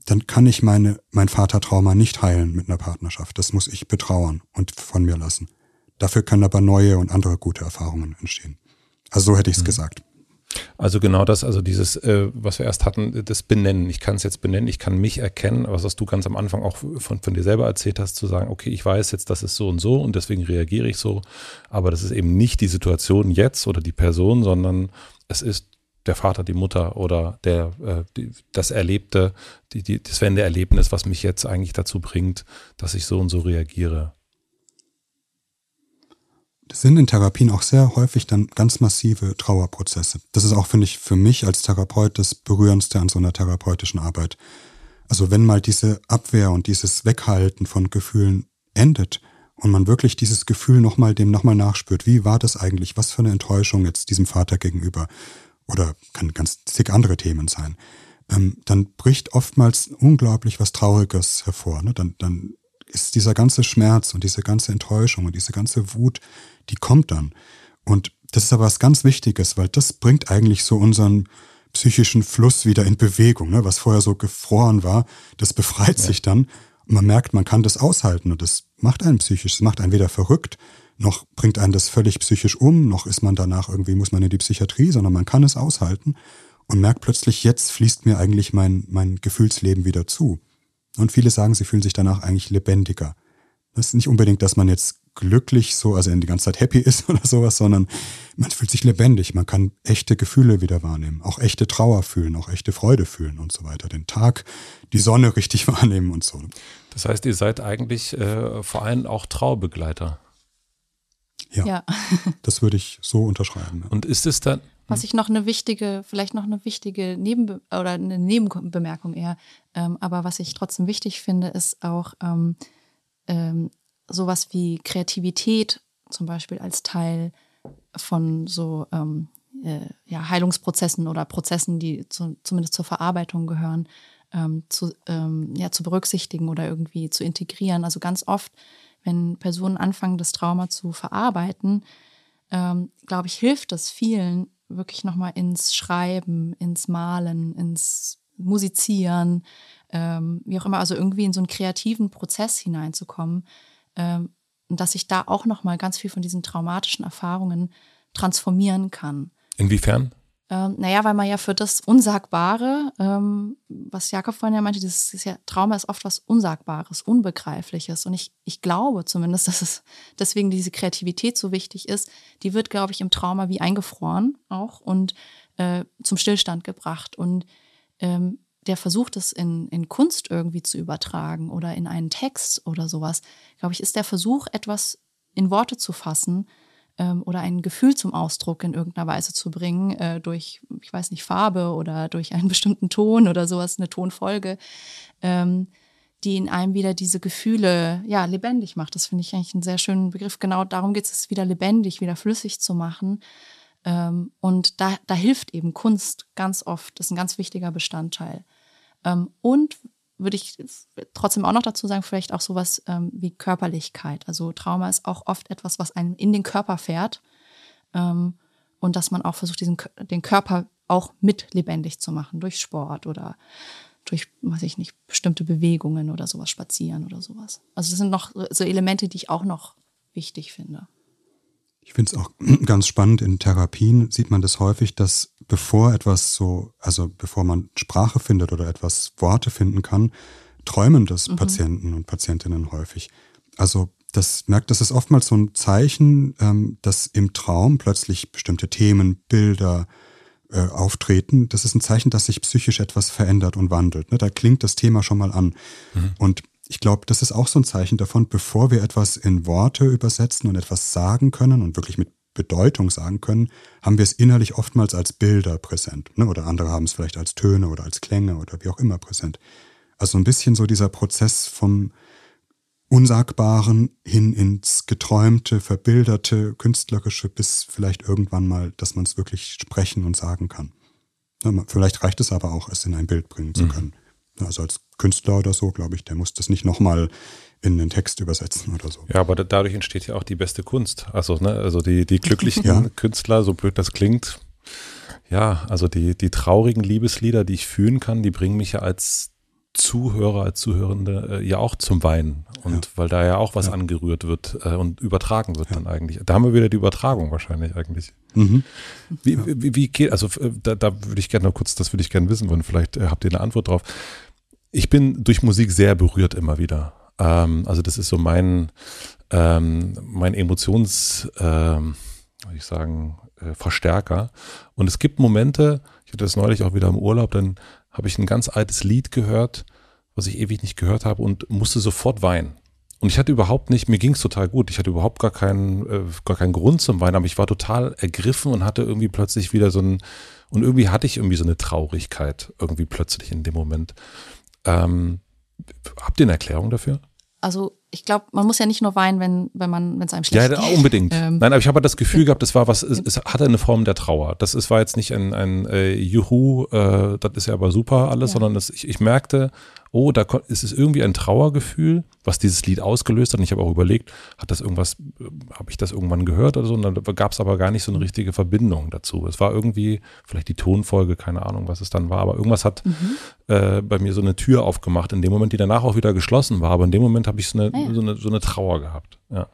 dann kann ich meine, mein Vatertrauma nicht heilen mit einer Partnerschaft. Das muss ich betrauern und von mir lassen. Dafür können aber neue und andere gute Erfahrungen entstehen. Also so hätte ich es mhm. gesagt. Also genau das, also dieses, äh, was wir erst hatten, das Benennen. Ich kann es jetzt benennen, ich kann mich erkennen, was, was du ganz am Anfang auch von, von dir selber erzählt hast, zu sagen, okay, ich weiß jetzt, das ist so und so und deswegen reagiere ich so. Aber das ist eben nicht die Situation jetzt oder die Person, sondern es ist der Vater, die Mutter oder der, äh, die, das Erlebte, die, die, das Wendeerlebnis, was mich jetzt eigentlich dazu bringt, dass ich so und so reagiere. Das sind in Therapien auch sehr häufig dann ganz massive Trauerprozesse. Das ist auch, finde ich, für mich als Therapeut das Berührendste an so einer therapeutischen Arbeit. Also wenn mal diese Abwehr und dieses Weghalten von Gefühlen endet und man wirklich dieses Gefühl nochmal dem nochmal nachspürt, wie war das eigentlich, was für eine Enttäuschung jetzt diesem Vater gegenüber, oder kann ganz zig andere Themen sein, ähm, dann bricht oftmals unglaublich was Trauriges hervor. Ne? Dann, dann ist dieser ganze Schmerz und diese ganze Enttäuschung und diese ganze Wut, die kommt dann. Und das ist aber was ganz Wichtiges, weil das bringt eigentlich so unseren psychischen Fluss wieder in Bewegung. Ne? Was vorher so gefroren war, das befreit ja. sich dann. Und man merkt, man kann das aushalten und das macht einen psychisch, das macht einen weder verrückt, noch bringt einen das völlig psychisch um, noch ist man danach irgendwie, muss man in die Psychiatrie, sondern man kann es aushalten und merkt plötzlich, jetzt fließt mir eigentlich mein, mein Gefühlsleben wieder zu. Und viele sagen, sie fühlen sich danach eigentlich lebendiger. Das ist nicht unbedingt, dass man jetzt glücklich so, also die ganze Zeit happy ist oder sowas, sondern man fühlt sich lebendig. Man kann echte Gefühle wieder wahrnehmen, auch echte Trauer fühlen, auch echte Freude fühlen und so weiter. Den Tag, die Sonne richtig wahrnehmen und so. Das heißt, ihr seid eigentlich äh, vor allem auch Traubegleiter. Ja, ja. das würde ich so unterschreiben. Ja. Und ist es dann. Was ich noch eine wichtige, vielleicht noch eine wichtige Nebenbe oder eine Nebenbemerkung eher, ähm, aber was ich trotzdem wichtig finde, ist auch ähm, ähm, sowas wie Kreativität zum Beispiel als Teil von so ähm, äh, ja, Heilungsprozessen oder Prozessen, die zu, zumindest zur Verarbeitung gehören, ähm, zu, ähm, ja, zu berücksichtigen oder irgendwie zu integrieren. Also ganz oft wenn Personen anfangen, das Trauma zu verarbeiten, glaube ich, hilft es vielen, wirklich nochmal ins Schreiben, ins Malen, ins Musizieren, ähm, wie auch immer, also irgendwie in so einen kreativen Prozess hineinzukommen. Ähm, dass ich da auch nochmal ganz viel von diesen traumatischen Erfahrungen transformieren kann. Inwiefern? Ähm, naja, weil man ja für das Unsagbare, ähm, was Jakob vorhin ja meinte, das ist ja, Trauma ist oft was Unsagbares, Unbegreifliches. Und ich, ich glaube zumindest, dass es deswegen diese Kreativität so wichtig ist. Die wird, glaube ich, im Trauma wie eingefroren auch und äh, zum Stillstand gebracht. Und ähm, der versucht es in, in Kunst irgendwie zu übertragen oder in einen Text oder sowas, glaube ich, ist der Versuch, etwas in Worte zu fassen, ähm, oder ein Gefühl zum Ausdruck in irgendeiner Weise zu bringen, äh, durch, ich weiß nicht, Farbe oder durch einen bestimmten Ton oder sowas, eine Tonfolge, ähm, die in einem wieder diese Gefühle ja lebendig macht. Das finde ich eigentlich einen sehr schönen Begriff. Genau darum geht es, wieder lebendig, wieder flüssig zu machen. Ähm, und da, da hilft eben Kunst ganz oft. Das ist ein ganz wichtiger Bestandteil. Ähm, und würde ich trotzdem auch noch dazu sagen, vielleicht auch sowas ähm, wie Körperlichkeit. Also Trauma ist auch oft etwas, was einen in den Körper fährt ähm, und dass man auch versucht, diesen, den Körper auch mit lebendig zu machen durch Sport oder durch, weiß ich nicht, bestimmte Bewegungen oder sowas, spazieren oder sowas. Also das sind noch so Elemente, die ich auch noch wichtig finde. Ich finde es auch ganz spannend, in Therapien sieht man das häufig, dass bevor etwas so, also bevor man Sprache findet oder etwas Worte finden kann, träumen das mhm. Patienten und Patientinnen häufig. Also das merkt, das ist oftmals so ein Zeichen, ähm, dass im Traum plötzlich bestimmte Themen, Bilder äh, auftreten. Das ist ein Zeichen, dass sich psychisch etwas verändert und wandelt. Ne? Da klingt das Thema schon mal an. Mhm. Und ich glaube, das ist auch so ein Zeichen davon, bevor wir etwas in Worte übersetzen und etwas sagen können und wirklich mit Bedeutung sagen können, haben wir es innerlich oftmals als Bilder präsent. Ne? Oder andere haben es vielleicht als Töne oder als Klänge oder wie auch immer präsent. Also ein bisschen so dieser Prozess vom Unsagbaren hin ins Geträumte, Verbilderte, Künstlerische, bis vielleicht irgendwann mal, dass man es wirklich sprechen und sagen kann. Ne, vielleicht reicht es aber auch, es in ein Bild bringen zu mhm. können. Also als Künstler oder so, glaube ich, der muss das nicht nochmal in den Text übersetzen oder so. Ja, aber dadurch entsteht ja auch die beste Kunst. Also, ne, also die, die glücklichen ja. Künstler, so blöd das klingt, ja, also die, die traurigen Liebeslieder, die ich fühlen kann, die bringen mich ja als Zuhörer, als Zuhörende äh, ja auch zum Weinen. Und ja. weil da ja auch was ja. angerührt wird äh, und übertragen wird ja. dann eigentlich. Da haben wir wieder die Übertragung wahrscheinlich eigentlich. Mhm. Wie, wie, wie, geht, also äh, da, da würde ich gerne noch kurz, das würde ich gerne wissen wollen, vielleicht äh, habt ihr eine Antwort drauf. Ich bin durch Musik sehr berührt immer wieder. Ähm, also das ist so mein, ähm, mein Emotions, ähm, ich sagen, äh, Verstärker. Und es gibt Momente, ich hatte das neulich auch wieder im Urlaub, dann habe ich ein ganz altes Lied gehört, was ich ewig nicht gehört habe und musste sofort weinen. Und ich hatte überhaupt nicht, mir ging es total gut. Ich hatte überhaupt gar keinen, äh, gar keinen Grund zum Weinen, aber ich war total ergriffen und hatte irgendwie plötzlich wieder so ein, und irgendwie hatte ich irgendwie so eine Traurigkeit irgendwie plötzlich in dem Moment. Ähm, habt ihr eine Erklärung dafür? Also ich glaube, man muss ja nicht nur weinen, wenn, wenn man, wenn es einem schlecht geht. Ja, unbedingt. Ähm, Nein, aber ich habe das Gefühl gehabt, das war was, es, es, hatte eine Form der Trauer. Das ist, war jetzt nicht ein, ein äh, Juhu, äh, das ist ja aber super alles, ja. sondern das, ich, ich merkte, oh, da ist es irgendwie ein Trauergefühl, was dieses Lied ausgelöst hat. Und ich habe auch überlegt, hat das irgendwas, habe ich das irgendwann gehört oder so? Und dann gab es aber gar nicht so eine richtige Verbindung dazu. Es war irgendwie, vielleicht die Tonfolge, keine Ahnung, was es dann war, aber irgendwas hat mhm. äh, bei mir so eine Tür aufgemacht, in dem Moment, die danach auch wieder geschlossen war. Aber in dem Moment habe ich so eine, ah ja. so, eine, so eine Trauer gehabt. Ja.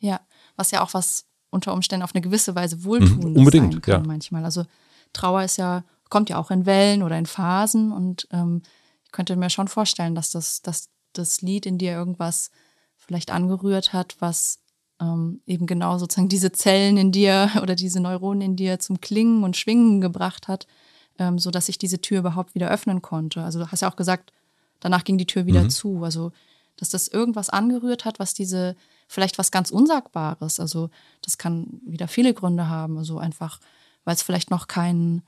ja, was ja auch was unter Umständen auf eine gewisse Weise wohltuend mhm, unbedingt, sein kann ja. manchmal. Also Trauer ist ja, kommt ja auch in Wellen oder in Phasen und ähm, könnte mir schon vorstellen, dass das, dass das Lied in dir irgendwas vielleicht angerührt hat, was ähm, eben genau sozusagen diese Zellen in dir oder diese Neuronen in dir zum Klingen und Schwingen gebracht hat, ähm, so dass ich diese Tür überhaupt wieder öffnen konnte. Also du hast ja auch gesagt, danach ging die Tür wieder mhm. zu. Also dass das irgendwas angerührt hat, was diese vielleicht was ganz Unsagbares. Also das kann wieder viele Gründe haben. Also einfach, weil es vielleicht noch keinen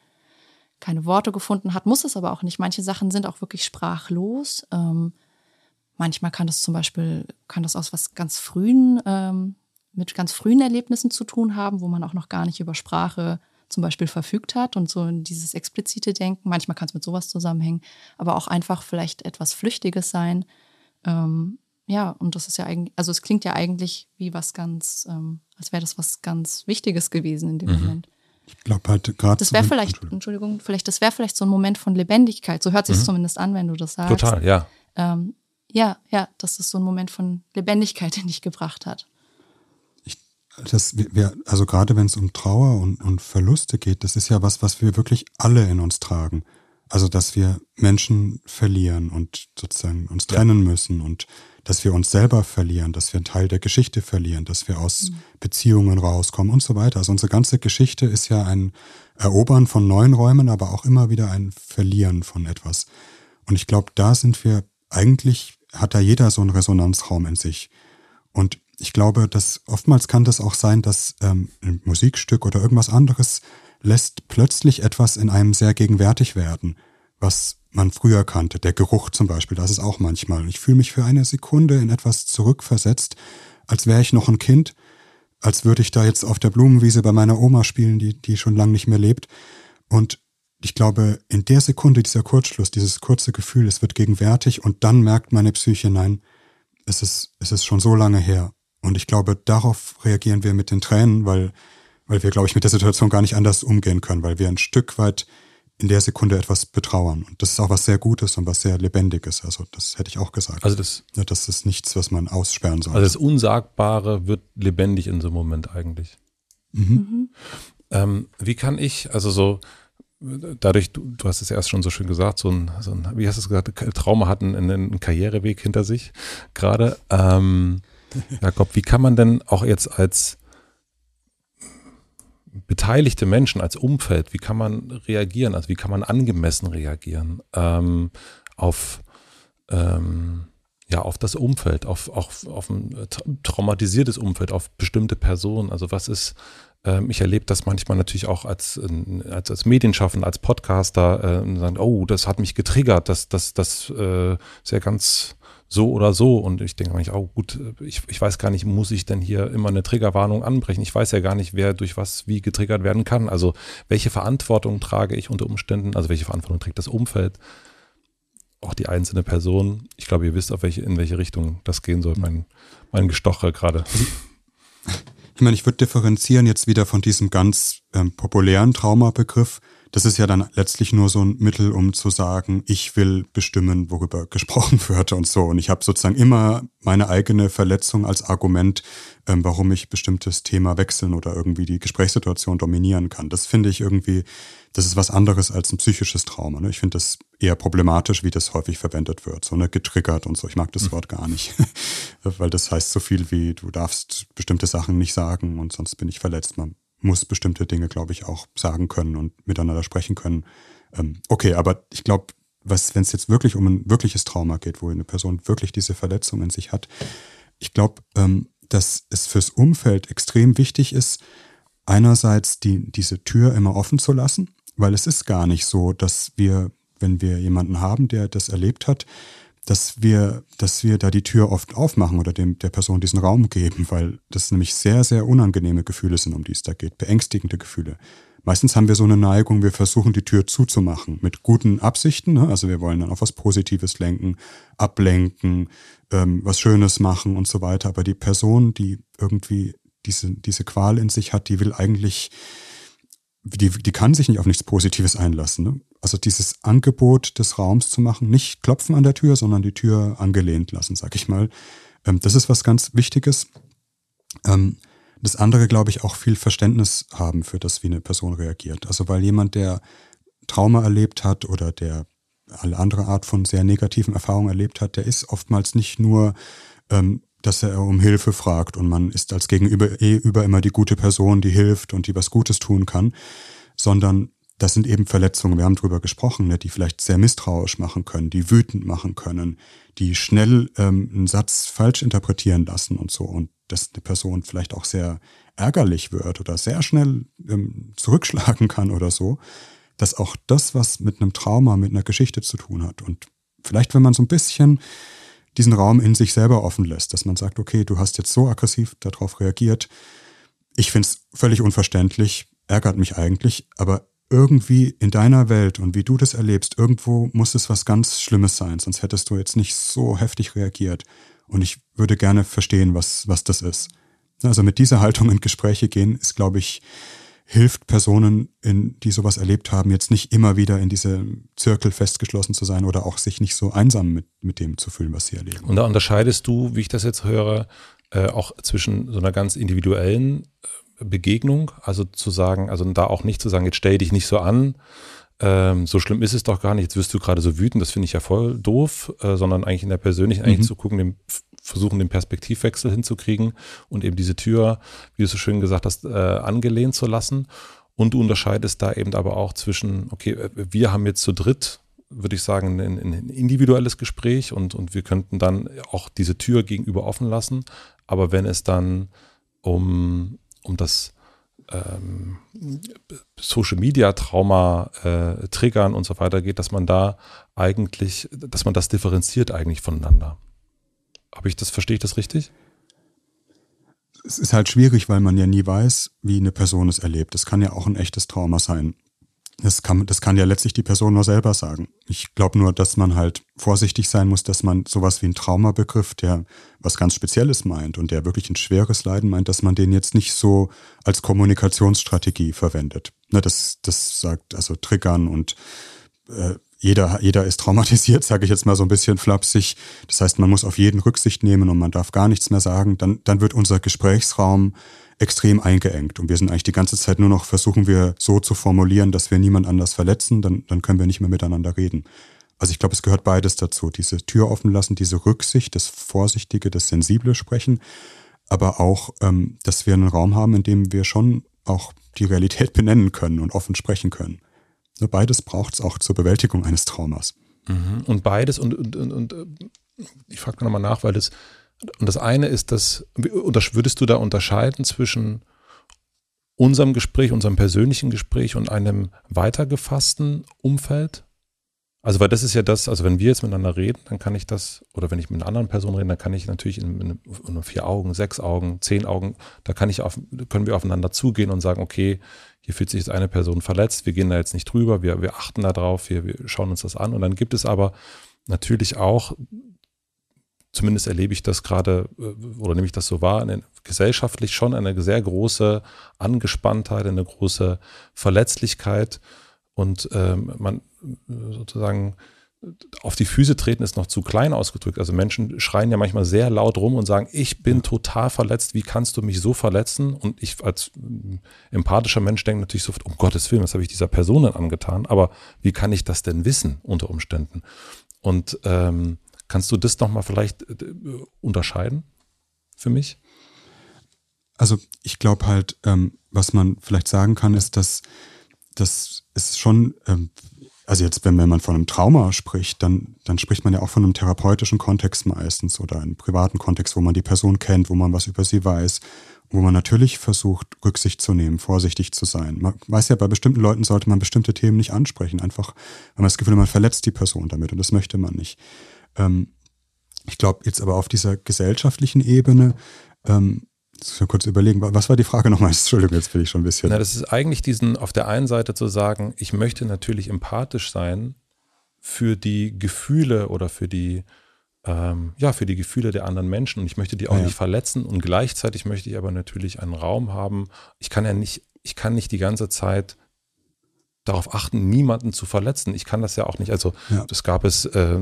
keine Worte gefunden hat, muss es aber auch nicht. Manche Sachen sind auch wirklich sprachlos. Ähm, manchmal kann das zum Beispiel, kann das aus was ganz frühen, ähm, mit ganz frühen Erlebnissen zu tun haben, wo man auch noch gar nicht über Sprache zum Beispiel verfügt hat und so dieses explizite Denken. Manchmal kann es mit sowas zusammenhängen, aber auch einfach vielleicht etwas Flüchtiges sein. Ähm, ja, und das ist ja eigentlich, also es klingt ja eigentlich wie was ganz, ähm, als wäre das was ganz Wichtiges gewesen in dem mhm. Moment. Ich glaube halt gerade. Das wäre vielleicht, Entschuldigung, vielleicht, das wäre vielleicht so ein Moment von Lebendigkeit. So hört sich mhm. zumindest an, wenn du das sagst. Total, ja. Ähm, ja, ja, dass das so ein Moment von Lebendigkeit in dich gebracht hat. Ich, das, wir, also gerade wenn es um Trauer und, und Verluste geht, das ist ja was, was wir wirklich alle in uns tragen. Also, dass wir Menschen verlieren und sozusagen uns trennen ja. müssen und dass wir uns selber verlieren, dass wir einen Teil der Geschichte verlieren, dass wir aus mhm. Beziehungen rauskommen und so weiter. Also unsere ganze Geschichte ist ja ein Erobern von neuen Räumen, aber auch immer wieder ein Verlieren von etwas. Und ich glaube, da sind wir eigentlich, hat da jeder so einen Resonanzraum in sich. Und ich glaube, dass oftmals kann das auch sein, dass ähm, ein Musikstück oder irgendwas anderes lässt plötzlich etwas in einem sehr gegenwärtig werden, was man früher kannte. Der Geruch zum Beispiel, das ist auch manchmal. Ich fühle mich für eine Sekunde in etwas zurückversetzt, als wäre ich noch ein Kind, als würde ich da jetzt auf der Blumenwiese bei meiner Oma spielen, die, die schon lange nicht mehr lebt. Und ich glaube, in der Sekunde dieser Kurzschluss, dieses kurze Gefühl, es wird gegenwärtig und dann merkt meine Psyche, nein, es ist, es ist schon so lange her. Und ich glaube, darauf reagieren wir mit den Tränen, weil, weil wir, glaube ich, mit der Situation gar nicht anders umgehen können, weil wir ein Stück weit in der Sekunde etwas betrauern. Und das ist auch was sehr Gutes und was sehr Lebendiges. Also das hätte ich auch gesagt. Also das, ja, das ist nichts, was man aussperren soll. Also das Unsagbare wird lebendig in so einem Moment eigentlich. Mhm. Mhm. Ähm, wie kann ich, also so, dadurch, du, du hast es erst schon so schön gesagt, so ein, so ein wie hast du es gesagt, Trauma hat einen, einen Karriereweg hinter sich gerade. Ähm, Jakob, wie kann man denn auch jetzt als beteiligte Menschen als Umfeld, wie kann man reagieren, also wie kann man angemessen reagieren ähm, auf, ähm, ja, auf das Umfeld, auf, auf, auf ein traumatisiertes Umfeld, auf bestimmte Personen. Also was ist, ähm, ich erlebe das manchmal natürlich auch als, als, als Medienschaffender, als Podcaster, äh, sagen, oh, das hat mich getriggert, das, das, das äh, ist ja ganz so oder so. Und ich denke eigentlich, oh gut, ich, ich weiß gar nicht, muss ich denn hier immer eine Triggerwarnung anbrechen? Ich weiß ja gar nicht, wer durch was wie getriggert werden kann. Also welche Verantwortung trage ich unter Umständen? Also welche Verantwortung trägt das Umfeld? Auch die einzelne Person. Ich glaube, ihr wisst, auf welche, in welche Richtung das gehen soll. Mein, mein Gestoche gerade. Ich meine, ich würde differenzieren jetzt wieder von diesem ganz ähm, populären Traumabegriff, das ist ja dann letztlich nur so ein Mittel, um zu sagen, ich will bestimmen, worüber gesprochen wird und so. Und ich habe sozusagen immer meine eigene Verletzung als Argument, ähm, warum ich bestimmtes Thema wechseln oder irgendwie die Gesprächssituation dominieren kann. Das finde ich irgendwie, das ist was anderes als ein psychisches Trauma. Ne? Ich finde das eher problematisch, wie das häufig verwendet wird. So ne, getriggert und so. Ich mag das mhm. Wort gar nicht, weil das heißt so viel wie, du darfst bestimmte Sachen nicht sagen und sonst bin ich verletzt. Man muss bestimmte Dinge, glaube ich, auch sagen können und miteinander sprechen können. Ähm, okay, aber ich glaube, wenn es jetzt wirklich um ein wirkliches Trauma geht, wo eine Person wirklich diese Verletzung in sich hat, ich glaube, ähm, dass es fürs Umfeld extrem wichtig ist, einerseits die, diese Tür immer offen zu lassen, weil es ist gar nicht so, dass wir, wenn wir jemanden haben, der das erlebt hat, dass wir, dass wir da die Tür oft aufmachen oder dem, der Person diesen Raum geben, weil das nämlich sehr, sehr unangenehme Gefühle sind, um die es da geht, beängstigende Gefühle. Meistens haben wir so eine Neigung, wir versuchen die Tür zuzumachen mit guten Absichten. Ne? Also wir wollen dann auf was Positives lenken, ablenken, ähm, was Schönes machen und so weiter. Aber die Person, die irgendwie diese, diese Qual in sich hat, die will eigentlich die, die kann sich nicht auf nichts Positives einlassen. Ne? Also dieses Angebot des Raums zu machen, nicht klopfen an der Tür, sondern die Tür angelehnt lassen, sag ich mal. Ähm, das ist was ganz Wichtiges. Ähm, das andere, glaube ich, auch viel Verständnis haben für das, wie eine Person reagiert. Also weil jemand, der Trauma erlebt hat oder der alle andere Art von sehr negativen Erfahrungen erlebt hat, der ist oftmals nicht nur ähm, dass er um Hilfe fragt und man ist als Gegenüber eh über immer die gute Person, die hilft und die was Gutes tun kann, sondern das sind eben Verletzungen, wir haben drüber gesprochen, ne, die vielleicht sehr misstrauisch machen können, die wütend machen können, die schnell ähm, einen Satz falsch interpretieren lassen und so und dass eine Person vielleicht auch sehr ärgerlich wird oder sehr schnell ähm, zurückschlagen kann oder so, dass auch das was mit einem Trauma, mit einer Geschichte zu tun hat. Und vielleicht wenn man so ein bisschen diesen Raum in sich selber offen lässt, dass man sagt, okay, du hast jetzt so aggressiv darauf reagiert. Ich finde es völlig unverständlich, ärgert mich eigentlich, aber irgendwie in deiner Welt und wie du das erlebst, irgendwo muss es was ganz Schlimmes sein, sonst hättest du jetzt nicht so heftig reagiert. Und ich würde gerne verstehen, was, was das ist. Also mit dieser Haltung in Gespräche gehen, ist, glaube ich, hilft Personen, in, die sowas erlebt haben, jetzt nicht immer wieder in diese Zirkel festgeschlossen zu sein oder auch sich nicht so einsam mit, mit dem zu fühlen, was sie erleben. Und da unterscheidest du, wie ich das jetzt höre, äh, auch zwischen so einer ganz individuellen äh, Begegnung, also zu sagen, also da auch nicht zu sagen, jetzt stell dich nicht so an, ähm, so schlimm ist es doch gar nicht, jetzt wirst du gerade so wütend, das finde ich ja voll doof, äh, sondern eigentlich in der persönlichen, eigentlich mhm. zu gucken, dem versuchen, den Perspektivwechsel hinzukriegen und eben diese Tür, wie du so schön gesagt hast, äh, angelehnt zu lassen. Und du unterscheidest da eben aber auch zwischen, okay, äh, wir haben jetzt zu dritt, würde ich sagen, ein, ein individuelles Gespräch und, und wir könnten dann auch diese Tür gegenüber offen lassen. Aber wenn es dann um, um das ähm, Social Media Trauma äh, triggern und so weiter geht, dass man da eigentlich, dass man das differenziert eigentlich voneinander. Habe ich das, verstehe ich das richtig? Es ist halt schwierig, weil man ja nie weiß, wie eine Person es erlebt. Das kann ja auch ein echtes Trauma sein. Das kann, das kann ja letztlich die Person nur selber sagen. Ich glaube nur, dass man halt vorsichtig sein muss, dass man sowas wie einen Traumabegriff, der was ganz Spezielles meint und der wirklich ein schweres Leiden meint, dass man den jetzt nicht so als Kommunikationsstrategie verwendet. Ne, das, das sagt also Triggern und äh, jeder, jeder ist traumatisiert, sage ich jetzt mal so ein bisschen flapsig. Das heißt, man muss auf jeden Rücksicht nehmen und man darf gar nichts mehr sagen. Dann, dann wird unser Gesprächsraum extrem eingeengt. Und wir sind eigentlich die ganze Zeit nur noch, versuchen wir so zu formulieren, dass wir niemand anders verletzen, dann, dann können wir nicht mehr miteinander reden. Also ich glaube, es gehört beides dazu. Diese Tür offen lassen, diese Rücksicht, das Vorsichtige, das Sensible sprechen, aber auch, ähm, dass wir einen Raum haben, in dem wir schon auch die Realität benennen können und offen sprechen können. Beides braucht es auch zur Bewältigung eines Traumas. Mhm. Und beides, und, und, und, und äh, ich frage nochmal nach, weil das, und das eine ist, dass, würdest du da unterscheiden zwischen unserem Gespräch, unserem persönlichen Gespräch und einem weitergefassten Umfeld? Also, weil das ist ja das, also wenn wir jetzt miteinander reden, dann kann ich das, oder wenn ich mit einer anderen Person rede, dann kann ich natürlich in, in, in vier Augen, sechs Augen, zehn Augen, da kann ich auf, können wir aufeinander zugehen und sagen, okay, hier fühlt sich jetzt eine Person verletzt, wir gehen da jetzt nicht drüber, wir, wir achten da drauf, wir, wir schauen uns das an. Und dann gibt es aber natürlich auch, zumindest erlebe ich das gerade, äh, oder nehme ich das so wahr, gesellschaftlich schon eine sehr große Angespanntheit, eine große Verletzlichkeit und ähm, man sozusagen auf die Füße treten ist noch zu klein ausgedrückt. Also Menschen schreien ja manchmal sehr laut rum und sagen, ich bin total verletzt, wie kannst du mich so verletzen? Und ich als empathischer Mensch denke natürlich sofort, um Gottes Willen, was habe ich dieser Person denn angetan? Aber wie kann ich das denn wissen unter Umständen? Und ähm, kannst du das nochmal vielleicht äh, unterscheiden für mich? Also ich glaube halt, ähm, was man vielleicht sagen kann, ist, dass das ist schon ähm, also jetzt, wenn, man von einem Trauma spricht, dann, dann spricht man ja auch von einem therapeutischen Kontext meistens oder einem privaten Kontext, wo man die Person kennt, wo man was über sie weiß, wo man natürlich versucht, Rücksicht zu nehmen, vorsichtig zu sein. Man weiß ja, bei bestimmten Leuten sollte man bestimmte Themen nicht ansprechen, einfach, weil man das Gefühl man verletzt die Person damit und das möchte man nicht. Ähm, ich glaube, jetzt aber auf dieser gesellschaftlichen Ebene ähm, Mal kurz überlegen, was war die Frage nochmal? Entschuldigung, jetzt bin ich schon ein bisschen. Na, das ist eigentlich diesen, auf der einen Seite zu sagen, ich möchte natürlich empathisch sein für die Gefühle oder für die, ähm, ja, für die Gefühle der anderen Menschen und ich möchte die auch ja. nicht verletzen und gleichzeitig möchte ich aber natürlich einen Raum haben. Ich kann ja nicht, ich kann nicht die ganze Zeit darauf achten, niemanden zu verletzen. Ich kann das ja auch nicht. Also ja. das gab es, äh,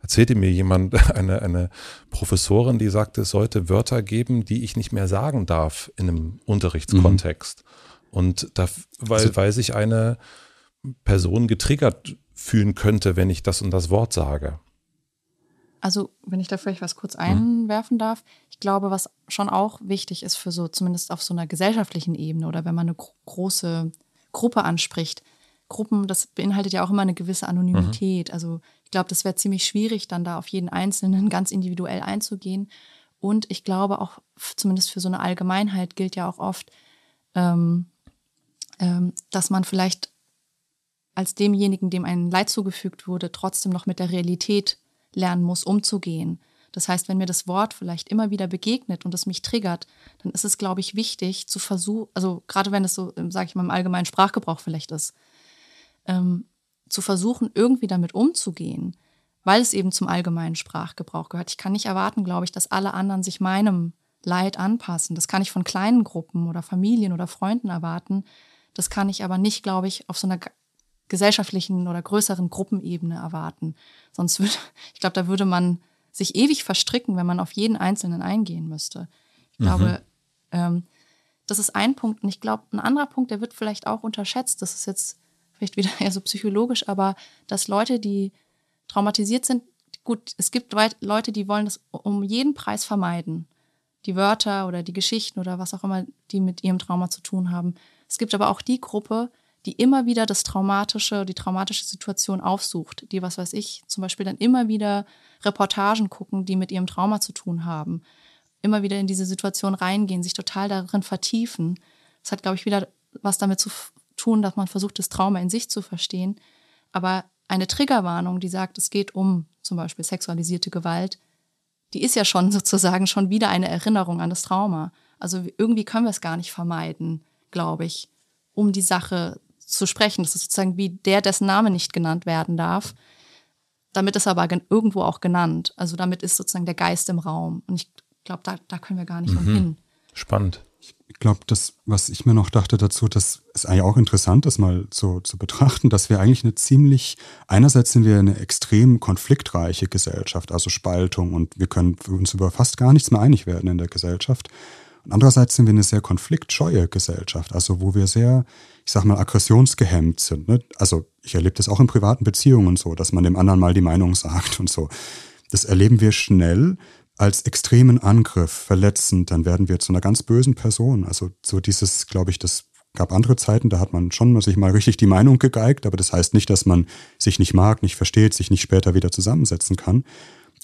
erzählte mir jemand, eine, eine Professorin, die sagte, es sollte Wörter geben, die ich nicht mehr sagen darf in einem Unterrichtskontext. Mhm. Und da, weil, also, weil sich eine Person getriggert fühlen könnte, wenn ich das und das Wort sage. Also, wenn ich da vielleicht was kurz einwerfen darf, ich glaube, was schon auch wichtig ist für so, zumindest auf so einer gesellschaftlichen Ebene oder wenn man eine große Gruppe anspricht. Gruppen, das beinhaltet ja auch immer eine gewisse Anonymität. Mhm. Also ich glaube, das wäre ziemlich schwierig, dann da auf jeden Einzelnen ganz individuell einzugehen. Und ich glaube auch, zumindest für so eine Allgemeinheit gilt ja auch oft, ähm, ähm, dass man vielleicht als demjenigen, dem ein Leid zugefügt wurde, trotzdem noch mit der Realität lernen muss, umzugehen. Das heißt, wenn mir das Wort vielleicht immer wieder begegnet und es mich triggert, dann ist es, glaube ich, wichtig zu versuchen, also gerade wenn es so, ähm, sage ich mal, im allgemeinen Sprachgebrauch vielleicht ist, ähm, zu versuchen, irgendwie damit umzugehen, weil es eben zum allgemeinen Sprachgebrauch gehört. Ich kann nicht erwarten, glaube ich, dass alle anderen sich meinem Leid anpassen. Das kann ich von kleinen Gruppen oder Familien oder Freunden erwarten. Das kann ich aber nicht, glaube ich, auf so einer gesellschaftlichen oder größeren Gruppenebene erwarten. Sonst würde, ich glaube, da würde man sich ewig verstricken, wenn man auf jeden Einzelnen eingehen müsste. Ich mhm. glaube, ähm, das ist ein Punkt. Und ich glaube, ein anderer Punkt, der wird vielleicht auch unterschätzt. Das ist jetzt vielleicht wieder eher so psychologisch, aber dass Leute, die traumatisiert sind, gut, es gibt Leute, die wollen das um jeden Preis vermeiden. Die Wörter oder die Geschichten oder was auch immer, die mit ihrem Trauma zu tun haben. Es gibt aber auch die Gruppe, die immer wieder das traumatische, die traumatische Situation aufsucht, die, was weiß ich, zum Beispiel dann immer wieder Reportagen gucken, die mit ihrem Trauma zu tun haben, immer wieder in diese Situation reingehen, sich total darin vertiefen. Das hat, glaube ich, wieder was damit zu tun, dass man versucht, das Trauma in sich zu verstehen. Aber eine Triggerwarnung, die sagt, es geht um zum Beispiel sexualisierte Gewalt, die ist ja schon sozusagen schon wieder eine Erinnerung an das Trauma. Also irgendwie können wir es gar nicht vermeiden, glaube ich, um die Sache zu sprechen. Das ist sozusagen wie der, dessen Name nicht genannt werden darf. Damit ist aber irgendwo auch genannt. Also damit ist sozusagen der Geist im Raum. Und ich glaube, da, da können wir gar nicht mhm. umhin. Spannend. Ich glaube, das, was ich mir noch dachte dazu, das ist eigentlich auch interessant, das mal so zu betrachten, dass wir eigentlich eine ziemlich, einerseits sind wir eine extrem konfliktreiche Gesellschaft, also Spaltung und wir können uns über fast gar nichts mehr einig werden in der Gesellschaft. Und andererseits sind wir eine sehr konfliktscheue Gesellschaft, also wo wir sehr, ich sag mal, aggressionsgehemmt sind. Ne? Also ich erlebe das auch in privaten Beziehungen so, dass man dem anderen mal die Meinung sagt und so. Das erleben wir schnell als extremen Angriff, verletzend, dann werden wir zu einer ganz bösen Person. Also so dieses, glaube ich, das gab andere Zeiten, da hat man schon sich mal richtig die Meinung gegeigt, aber das heißt nicht, dass man sich nicht mag, nicht versteht, sich nicht später wieder zusammensetzen kann.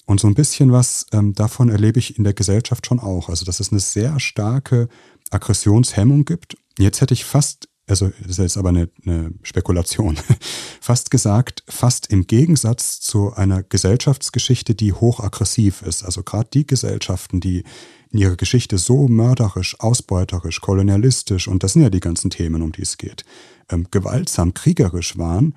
Und so ein bisschen was ähm, davon erlebe ich in der Gesellschaft schon auch. Also, dass es eine sehr starke Aggressionshemmung gibt. Jetzt hätte ich fast, also das ist jetzt aber eine, eine Spekulation, fast gesagt, fast im Gegensatz zu einer Gesellschaftsgeschichte, die hochaggressiv ist. Also gerade die Gesellschaften, die in ihrer Geschichte so mörderisch, ausbeuterisch, kolonialistisch, und das sind ja die ganzen Themen, um die es geht, ähm, gewaltsam, kriegerisch waren,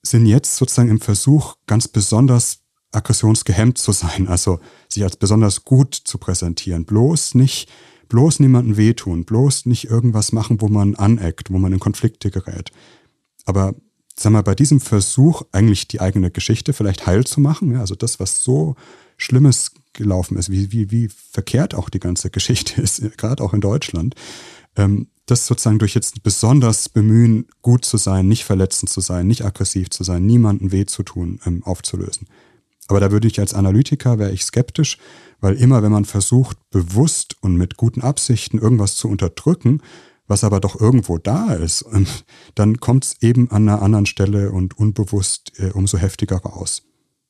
sind jetzt sozusagen im Versuch, ganz besonders aggressionsgehemmt zu sein, also sich als besonders gut zu präsentieren. Bloß nicht, bloß niemanden wehtun, bloß nicht irgendwas machen, wo man aneckt, wo man in Konflikte gerät. Aber sag mal, bei diesem Versuch, eigentlich die eigene Geschichte vielleicht heil zu machen, ja, also das, was so Schlimmes gelaufen ist, wie, wie, wie verkehrt auch die ganze Geschichte ist, gerade auch in Deutschland, ähm, das sozusagen durch jetzt besonders bemühen, gut zu sein, nicht verletzend zu sein, nicht aggressiv zu sein, niemanden weh zu tun, ähm, aufzulösen. Aber da würde ich als Analytiker, wäre ich skeptisch, weil immer, wenn man versucht, bewusst und mit guten Absichten irgendwas zu unterdrücken, was aber doch irgendwo da ist, ähm, dann kommt es eben an einer anderen Stelle und unbewusst äh, umso heftiger raus.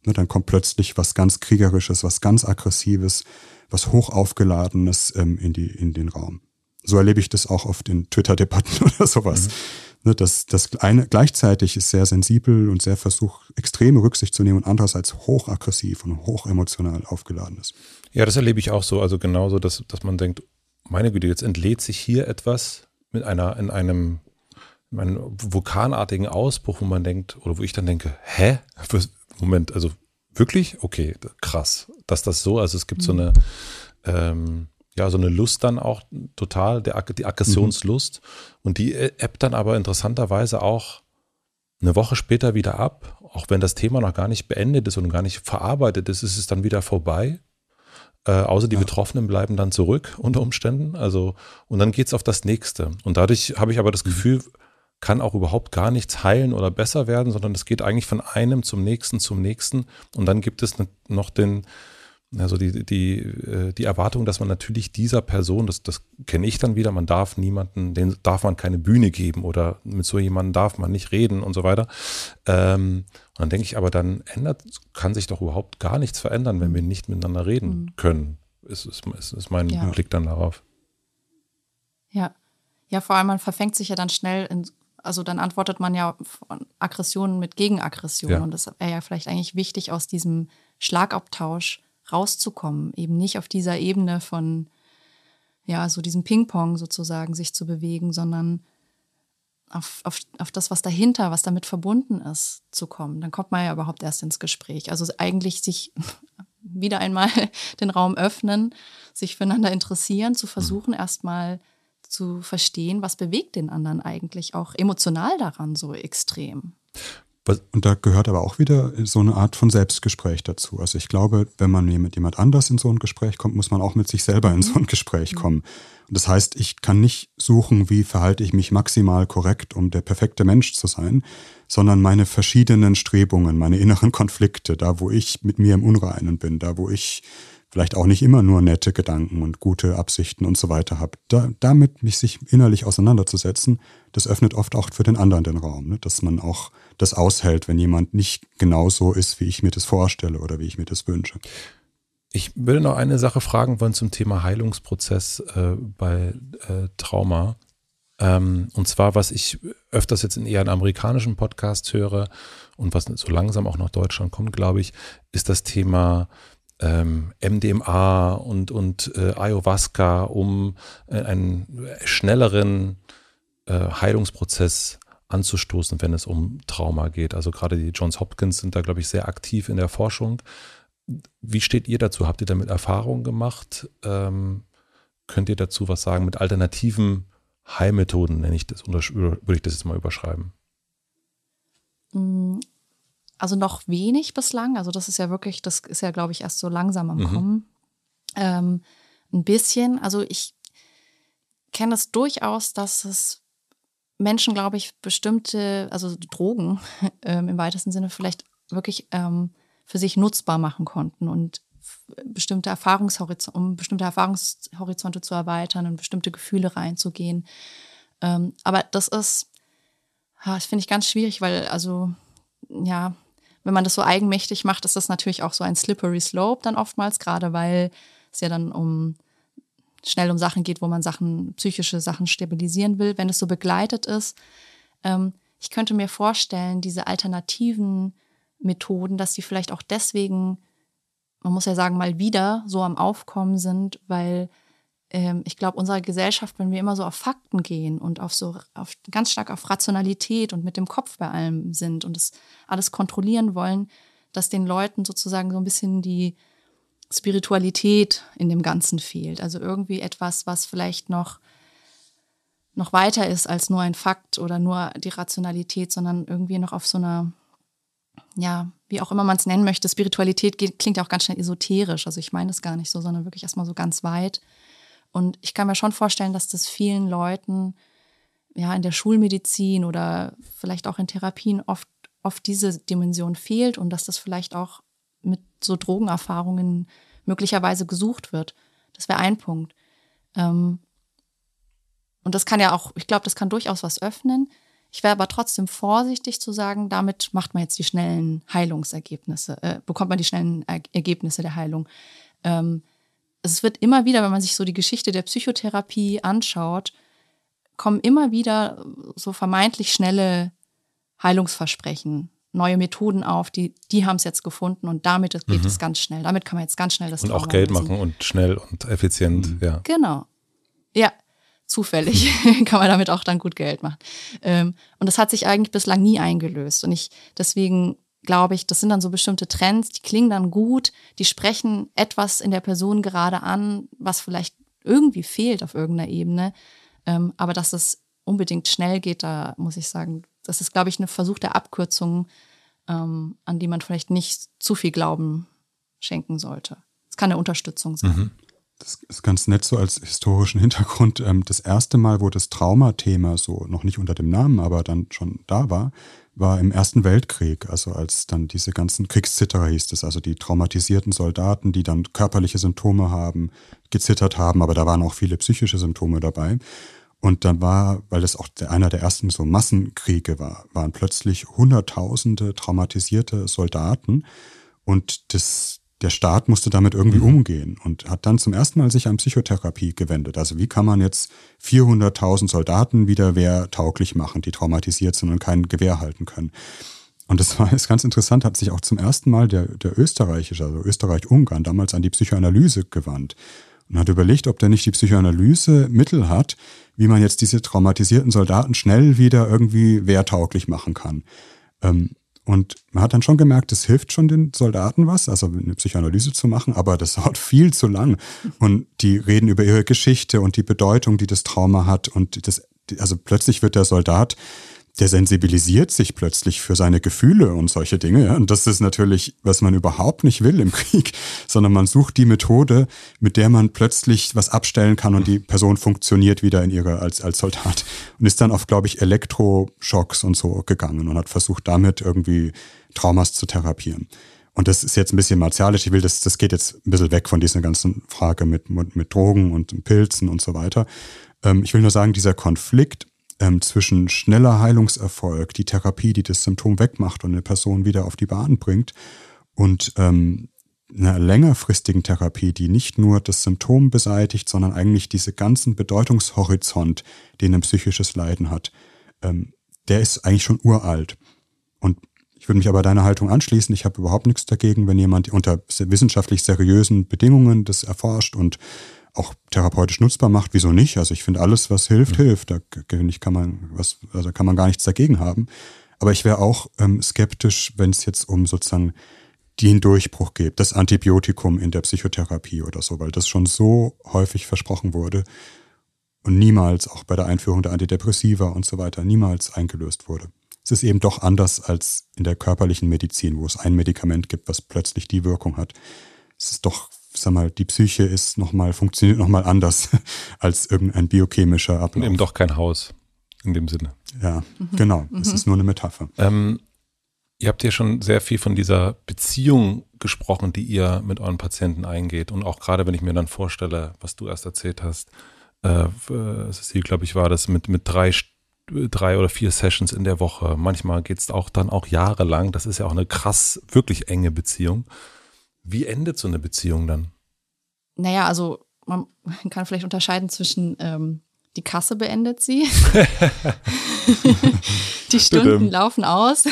Ne, dann kommt plötzlich was ganz Kriegerisches, was ganz Aggressives, was Hochaufgeladenes ähm, in, die, in den Raum. So erlebe ich das auch oft in Twitter-Debatten oder sowas. Mhm. Ne, das, das eine gleichzeitig ist sehr sensibel und sehr versucht, extreme Rücksicht zu nehmen und andererseits hochaggressiv und hochemotional aufgeladen ist. Ja, das erlebe ich auch so. Also genauso, dass, dass man denkt, meine Güte, jetzt entlädt sich hier etwas mit einer, in einem, in einem vulkanartigen Ausbruch, wo man denkt, oder wo ich dann denke, hä? Moment, also wirklich? Okay, krass. Dass das so, also es gibt so eine, ähm, ja, so eine Lust dann auch total, der, die Aggressionslust. Mhm. Und die äh, ebbt dann aber interessanterweise auch eine Woche später wieder ab. Auch wenn das Thema noch gar nicht beendet ist und gar nicht verarbeitet ist, ist es dann wieder vorbei. Äh, außer die ja. Betroffenen bleiben dann zurück unter Umständen. Also, und dann geht es auf das nächste. Und dadurch habe ich aber das mhm. Gefühl, kann auch überhaupt gar nichts heilen oder besser werden, sondern es geht eigentlich von einem zum nächsten zum nächsten. Und dann gibt es noch den, also die, die, äh, die Erwartung, dass man natürlich dieser Person, das, das kenne ich dann wieder, man darf niemanden, den darf man keine Bühne geben oder mit so jemandem darf man nicht reden und so weiter. Ähm, und dann denke ich, aber dann ändert, kann sich doch überhaupt gar nichts verändern, wenn wir nicht miteinander reden mhm. können. Ist, ist, ist, ist mein ja. Blick dann darauf. Ja. Ja, vor allem man verfängt sich ja dann schnell in, also dann antwortet man ja von Aggressionen mit Gegenaggressionen. Ja. Und das wäre ja vielleicht eigentlich wichtig aus diesem Schlagabtausch rauszukommen, eben nicht auf dieser Ebene von, ja, so diesem Ping-Pong sozusagen sich zu bewegen, sondern auf, auf, auf das, was dahinter, was damit verbunden ist, zu kommen. Dann kommt man ja überhaupt erst ins Gespräch. Also eigentlich sich wieder einmal den Raum öffnen, sich füreinander interessieren, zu versuchen, mhm. erstmal zu verstehen, was bewegt den anderen eigentlich auch emotional daran so extrem. Und da gehört aber auch wieder so eine Art von Selbstgespräch dazu. Also ich glaube, wenn man mit jemand anders in so ein Gespräch kommt, muss man auch mit sich selber in so ein Gespräch mhm. kommen. Und das heißt, ich kann nicht suchen, wie verhalte ich mich maximal korrekt, um der perfekte Mensch zu sein, sondern meine verschiedenen Strebungen, meine inneren Konflikte, da wo ich mit mir im Unreinen bin, da wo ich vielleicht auch nicht immer nur nette Gedanken und gute Absichten und so weiter habe. Da, damit mich sich innerlich auseinanderzusetzen, das öffnet oft auch für den anderen den Raum, ne? dass man auch das aushält, wenn jemand nicht genauso ist, wie ich mir das vorstelle oder wie ich mir das wünsche. Ich würde noch eine Sache fragen wollen zum Thema Heilungsprozess äh, bei äh, Trauma. Ähm, und zwar, was ich öfters jetzt in eher einen amerikanischen Podcast höre und was so langsam auch nach Deutschland kommt, glaube ich, ist das Thema ähm, MDMA und, und äh, Ayahuasca, um äh, einen schnelleren äh, Heilungsprozess anzustoßen, wenn es um Trauma geht. Also gerade die Johns Hopkins sind da, glaube ich, sehr aktiv in der Forschung. Wie steht ihr dazu? Habt ihr damit Erfahrungen gemacht? Ähm, könnt ihr dazu was sagen mit alternativen Heilmethoden, nenne ich das, würde ich das jetzt mal überschreiben? Also noch wenig bislang. Also das ist ja wirklich, das ist ja, glaube ich, erst so langsam am mhm. Kommen. Ähm, ein bisschen. Also ich kenne es durchaus, dass es Menschen, glaube ich, bestimmte, also Drogen ähm, im weitesten Sinne vielleicht wirklich ähm, für sich nutzbar machen konnten und bestimmte Erfahrungshorizonte, um bestimmte Erfahrungshorizonte zu erweitern und bestimmte Gefühle reinzugehen. Ähm, aber das ist, das finde ich ganz schwierig, weil also ja, wenn man das so eigenmächtig macht, ist das natürlich auch so ein slippery slope dann oftmals, gerade weil es ja dann um schnell um Sachen geht, wo man Sachen, psychische Sachen stabilisieren will. Wenn es so begleitet ist, ähm, ich könnte mir vorstellen, diese alternativen Methoden, dass die vielleicht auch deswegen, man muss ja sagen, mal wieder so am Aufkommen sind, weil ähm, ich glaube, unsere Gesellschaft, wenn wir immer so auf Fakten gehen und auf so auf, ganz stark auf Rationalität und mit dem Kopf bei allem sind und das alles kontrollieren wollen, dass den Leuten sozusagen so ein bisschen die Spiritualität in dem Ganzen fehlt. Also irgendwie etwas, was vielleicht noch noch weiter ist als nur ein Fakt oder nur die Rationalität, sondern irgendwie noch auf so einer, ja, wie auch immer man es nennen möchte, Spiritualität klingt ja auch ganz schnell esoterisch. Also ich meine das gar nicht so, sondern wirklich erstmal so ganz weit. Und ich kann mir schon vorstellen, dass das vielen Leuten ja in der Schulmedizin oder vielleicht auch in Therapien oft, oft diese Dimension fehlt und dass das vielleicht auch mit so Drogenerfahrungen möglicherweise gesucht wird. Das wäre ein Punkt. Ähm, und das kann ja auch, ich glaube, das kann durchaus was öffnen. Ich wäre aber trotzdem vorsichtig zu sagen, damit macht man jetzt die schnellen Heilungsergebnisse, äh, bekommt man die schnellen er Ergebnisse der Heilung. Ähm, es wird immer wieder, wenn man sich so die Geschichte der Psychotherapie anschaut, kommen immer wieder so vermeintlich schnelle Heilungsversprechen, neue Methoden auf, die, die haben es jetzt gefunden und damit geht mhm. es ganz schnell. Damit kann man jetzt ganz schnell das Und Trauma auch Geld lösen. machen und schnell und effizient, mhm. ja. Genau. Ja, zufällig kann man damit auch dann gut Geld machen. Ähm, und das hat sich eigentlich bislang nie eingelöst. Und ich, deswegen glaube ich, das sind dann so bestimmte Trends, die klingen dann gut, die sprechen etwas in der Person gerade an, was vielleicht irgendwie fehlt auf irgendeiner Ebene. Ähm, aber dass es unbedingt schnell geht, da muss ich sagen, das ist, glaube ich, ein Versuch der Abkürzung, ähm, an die man vielleicht nicht zu viel Glauben schenken sollte. Es kann eine Unterstützung sein. Mhm. Das ist ganz nett so als historischen Hintergrund. Ähm, das erste Mal, wo das Traumathema so noch nicht unter dem Namen, aber dann schon da war, war im Ersten Weltkrieg, also als dann diese ganzen Kriegszitterer hieß es, also die traumatisierten Soldaten, die dann körperliche Symptome haben, gezittert haben, aber da waren auch viele psychische Symptome dabei. Und dann war, weil das auch einer der ersten so Massenkriege war, waren plötzlich Hunderttausende traumatisierte Soldaten und das der Staat musste damit irgendwie mhm. umgehen und hat dann zum ersten Mal sich an Psychotherapie gewendet. Also wie kann man jetzt 400.000 Soldaten wieder wehrtauglich machen, die traumatisiert sind und kein Gewehr halten können. Und das war ist ganz interessant, hat sich auch zum ersten Mal der, der österreichische, also Österreich-Ungarn, damals an die Psychoanalyse gewandt und hat überlegt, ob der nicht die Psychoanalyse Mittel hat, wie man jetzt diese traumatisierten Soldaten schnell wieder irgendwie wehrtauglich machen kann. Ähm, und man hat dann schon gemerkt, das hilft schon den Soldaten was, also eine Psychoanalyse zu machen, aber das dauert viel zu lang. Und die reden über ihre Geschichte und die Bedeutung, die das Trauma hat. Und das, also plötzlich wird der Soldat der sensibilisiert sich plötzlich für seine Gefühle und solche Dinge. Und das ist natürlich, was man überhaupt nicht will im Krieg, sondern man sucht die Methode, mit der man plötzlich was abstellen kann und die Person funktioniert wieder in ihrer als, als Soldat. Und ist dann auf, glaube ich, Elektroschocks und so gegangen und hat versucht, damit irgendwie Traumas zu therapieren. Und das ist jetzt ein bisschen martialisch. Ich will, das, das geht jetzt ein bisschen weg von dieser ganzen Frage mit, mit, Drogen und Pilzen und so weiter. Ähm, ich will nur sagen, dieser Konflikt ähm, zwischen schneller Heilungserfolg, die Therapie, die das Symptom wegmacht und eine Person wieder auf die Bahn bringt, und ähm, einer längerfristigen Therapie, die nicht nur das Symptom beseitigt, sondern eigentlich diese ganzen Bedeutungshorizont, den ein psychisches Leiden hat, ähm, der ist eigentlich schon uralt. Und ich würde mich aber deiner Haltung anschließen. Ich habe überhaupt nichts dagegen, wenn jemand unter wissenschaftlich seriösen Bedingungen das erforscht und auch therapeutisch nutzbar macht, wieso nicht? Also ich finde alles, was hilft, mhm. hilft. Da kann man was, also kann man gar nichts dagegen haben. Aber ich wäre auch ähm, skeptisch, wenn es jetzt um sozusagen den Durchbruch geht, das Antibiotikum in der Psychotherapie oder so, weil das schon so häufig versprochen wurde und niemals auch bei der Einführung der Antidepressiva und so weiter niemals eingelöst wurde. Es ist eben doch anders als in der körperlichen Medizin, wo es ein Medikament gibt, was plötzlich die Wirkung hat. Es ist doch sag mal, die Psyche ist noch mal, funktioniert nochmal anders als irgendein biochemischer Ablauf. Eben doch kein Haus in dem Sinne. Ja, mhm. genau. Es mhm. ist nur eine Metapher. Ähm, ihr habt ja schon sehr viel von dieser Beziehung gesprochen, die ihr mit euren Patienten eingeht. Und auch gerade, wenn ich mir dann vorstelle, was du erst erzählt hast, äh, Cecil, glaube ich, war das mit, mit drei drei oder vier Sessions in der Woche. Manchmal geht es auch dann auch jahrelang. Das ist ja auch eine krass, wirklich enge Beziehung. Wie endet so eine Beziehung dann? Naja, also man kann vielleicht unterscheiden zwischen ähm, die Kasse beendet sie. die Stunden laufen aus.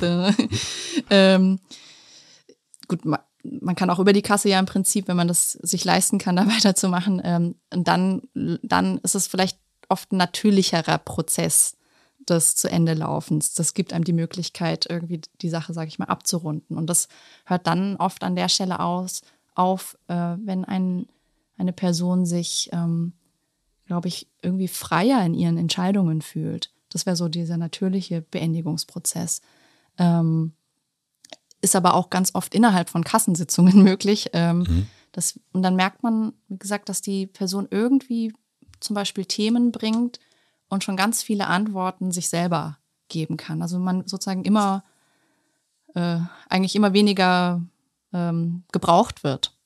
ähm, gut, man, man, kann auch über die Kasse ja im Prinzip, wenn man das sich leisten kann, da weiterzumachen. Ähm, dann, dann ist es vielleicht oft ein natürlicherer Prozess, des zu Ende Laufens. Das gibt einem die Möglichkeit, irgendwie die Sache, sage ich mal, abzurunden. Und das hört dann oft an der Stelle aus, auf, äh, wenn ein, eine Person sich ähm, glaube ich, irgendwie freier in ihren Entscheidungen fühlt. Das wäre so dieser natürliche Beendigungsprozess. Ähm, ist aber auch ganz oft innerhalb von Kassensitzungen möglich. Ähm, mhm. das, und dann merkt man, wie gesagt, dass die Person irgendwie zum Beispiel Themen bringt und schon ganz viele Antworten sich selber geben kann. Also man sozusagen immer, äh, eigentlich immer weniger ähm, gebraucht wird.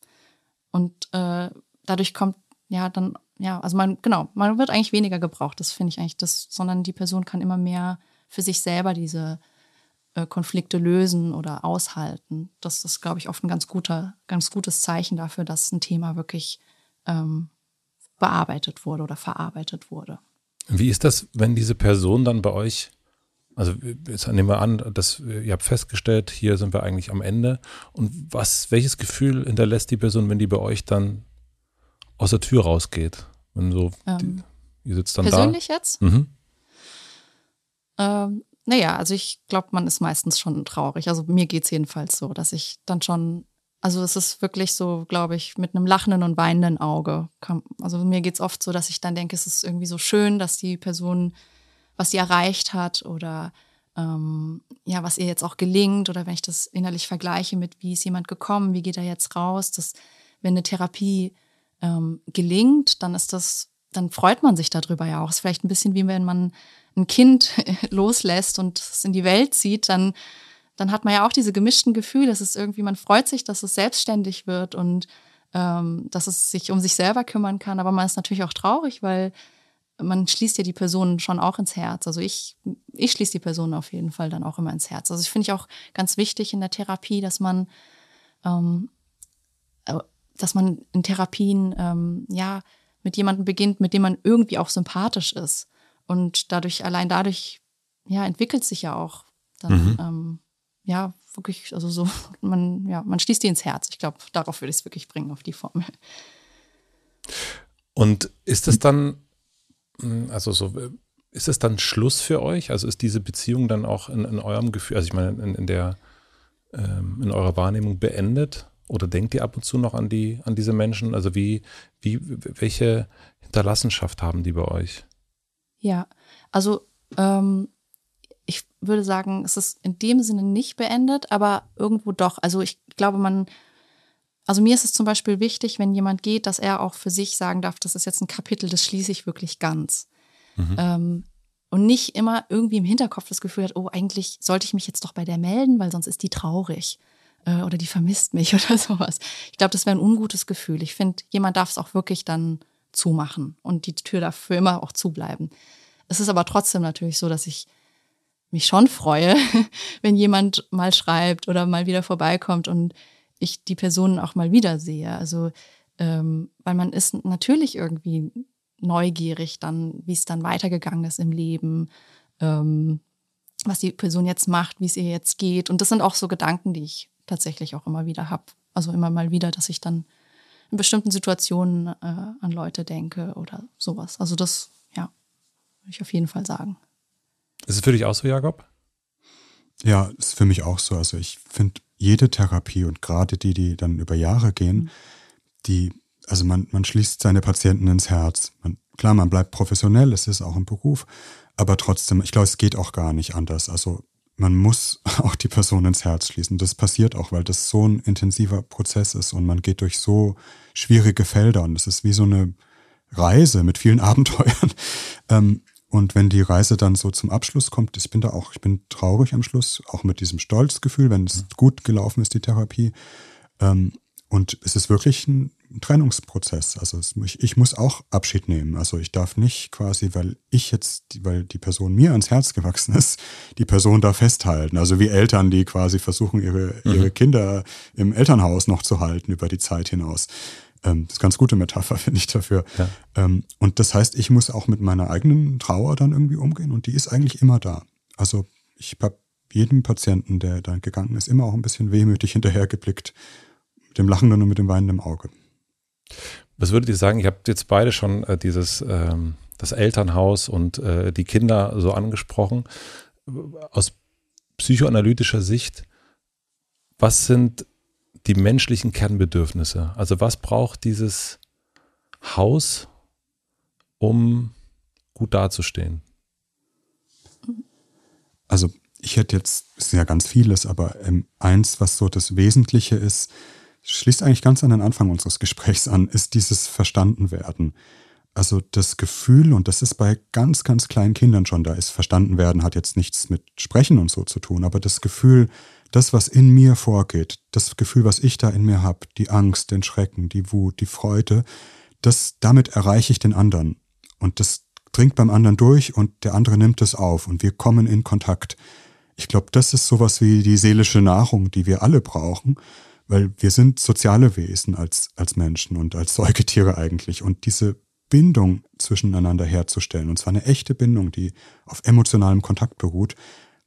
Und äh, dadurch kommt ja dann, ja, also man, genau, man wird eigentlich weniger gebraucht, das finde ich eigentlich das, sondern die Person kann immer mehr für sich selber diese äh, Konflikte lösen oder aushalten. Das ist, glaube ich, oft ein ganz guter, ganz gutes Zeichen dafür, dass ein Thema wirklich ähm, bearbeitet wurde oder verarbeitet wurde. Wie ist das, wenn diese Person dann bei euch, also jetzt nehmen wir an, dass ihr habt festgestellt, hier sind wir eigentlich am Ende. Und was, welches Gefühl hinterlässt die Person, wenn die bei euch dann aus der Tür rausgeht? Wenn so, ähm, die, ihr sitzt dann persönlich da. jetzt? Mhm. Ähm, naja, also ich glaube, man ist meistens schon traurig. Also mir geht es jedenfalls so, dass ich dann schon, also es ist wirklich so, glaube ich, mit einem lachenden und weinenden Auge. also mir geht es oft so, dass ich dann denke, es ist irgendwie so schön, dass die Person, was sie erreicht hat oder ähm, ja, was ihr jetzt auch gelingt oder wenn ich das innerlich vergleiche mit, wie ist jemand gekommen, wie geht er jetzt raus, dass wenn eine Therapie ähm, gelingt, dann ist das, dann freut man sich darüber ja auch. Es ist vielleicht ein bisschen wie wenn man ein Kind loslässt und es in die Welt zieht, dann, dann hat man ja auch diese gemischten Gefühle. Es ist irgendwie, man freut sich, dass es selbstständig wird und ähm, dass es sich um sich selber kümmern kann. Aber man ist natürlich auch traurig, weil man schließt ja die Person schon auch ins Herz. Also ich, ich schließe die Person auf jeden Fall dann auch immer ins Herz. Also ich finde ich auch ganz wichtig in der Therapie, dass man, ähm, äh, dass man in Therapien ähm, ja mit jemandem beginnt, mit dem man irgendwie auch sympathisch ist. Und dadurch, allein dadurch, ja, entwickelt sich ja auch dann, mhm. ähm, ja, wirklich, also so, man, ja, man schließt die ins Herz. Ich glaube, darauf würde ich es wirklich bringen, auf die Formel. Und ist es dann, hm, also so, ist es dann Schluss für euch? Also ist diese Beziehung dann auch in, in eurem Gefühl, also ich meine, in, in der, ähm, in eurer Wahrnehmung beendet? Oder denkt ihr ab und zu noch an die, an diese Menschen? Also wie, wie, welche Hinterlassenschaft haben die bei euch? Ja, also ähm, ich würde sagen, es ist in dem Sinne nicht beendet, aber irgendwo doch. Also ich glaube, man, also mir ist es zum Beispiel wichtig, wenn jemand geht, dass er auch für sich sagen darf, das ist jetzt ein Kapitel, das schließe ich wirklich ganz. Mhm. Ähm, und nicht immer irgendwie im Hinterkopf das Gefühl hat, oh, eigentlich sollte ich mich jetzt doch bei der melden, weil sonst ist die traurig äh, oder die vermisst mich oder sowas. Ich glaube, das wäre ein ungutes Gefühl. Ich finde, jemand darf es auch wirklich dann zumachen und die Tür darf für immer auch zubleiben. Es ist aber trotzdem natürlich so, dass ich mich schon freue, wenn jemand mal schreibt oder mal wieder vorbeikommt und ich die Person auch mal wiedersehe. Also, ähm, weil man ist natürlich irgendwie neugierig dann, wie es dann weitergegangen ist im Leben, ähm, was die Person jetzt macht, wie es ihr jetzt geht. Und das sind auch so Gedanken, die ich tatsächlich auch immer wieder habe. Also immer mal wieder, dass ich dann in bestimmten Situationen äh, an Leute denke oder sowas. Also das, ja, würde ich auf jeden Fall sagen. Ist es für dich auch so, Jakob? Ja, ist für mich auch so. Also ich finde jede Therapie und gerade die, die dann über Jahre gehen, mhm. die, also man, man schließt seine Patienten ins Herz. Man, klar, man bleibt professionell, es ist auch ein Beruf, aber trotzdem, ich glaube, es geht auch gar nicht anders. Also man muss auch die Person ins Herz schließen. Das passiert auch, weil das so ein intensiver Prozess ist und man geht durch so schwierige Felder und es ist wie so eine Reise mit vielen Abenteuern. Ähm, und wenn die Reise dann so zum Abschluss kommt, ich bin da auch, ich bin traurig am Schluss, auch mit diesem Stolzgefühl, wenn es gut gelaufen ist, die Therapie. Ähm, und es ist wirklich ein Trennungsprozess. Also es, ich, ich, muss auch Abschied nehmen. Also ich darf nicht quasi, weil ich jetzt, weil die Person mir ans Herz gewachsen ist, die Person da festhalten. Also wie Eltern, die quasi versuchen, ihre, mhm. ihre Kinder im Elternhaus noch zu halten über die Zeit hinaus. Ähm, das ist eine ganz gute Metapher, finde ich dafür. Ja. Ähm, und das heißt, ich muss auch mit meiner eigenen Trauer dann irgendwie umgehen und die ist eigentlich immer da. Also ich habe jedem Patienten, der da gegangen ist, immer auch ein bisschen wehmütig hinterhergeblickt, mit dem lachenden und mit dem weinenden Auge. Was würdet ihr sagen? Ich habe jetzt beide schon äh, dieses ähm, das Elternhaus und äh, die Kinder so angesprochen. Aus psychoanalytischer Sicht, was sind die menschlichen Kernbedürfnisse? Also was braucht dieses Haus, um gut dazustehen? Also ich hätte jetzt, es ist ja ganz vieles, aber ähm, eins, was so das Wesentliche ist, schließt eigentlich ganz an den Anfang unseres Gesprächs an, ist dieses Verstandenwerden. Also das Gefühl, und das ist bei ganz, ganz kleinen Kindern schon, da ist Verstandenwerden, hat jetzt nichts mit Sprechen und so zu tun, aber das Gefühl, das, was in mir vorgeht, das Gefühl, was ich da in mir habe, die Angst, den Schrecken, die Wut, die Freude, das, damit erreiche ich den anderen. Und das dringt beim anderen durch und der andere nimmt es auf und wir kommen in Kontakt. Ich glaube, das ist sowas wie die seelische Nahrung, die wir alle brauchen, weil wir sind soziale Wesen als, als Menschen und als Säugetiere eigentlich. Und diese Bindung zwischeneinander herzustellen, und zwar eine echte Bindung, die auf emotionalem Kontakt beruht,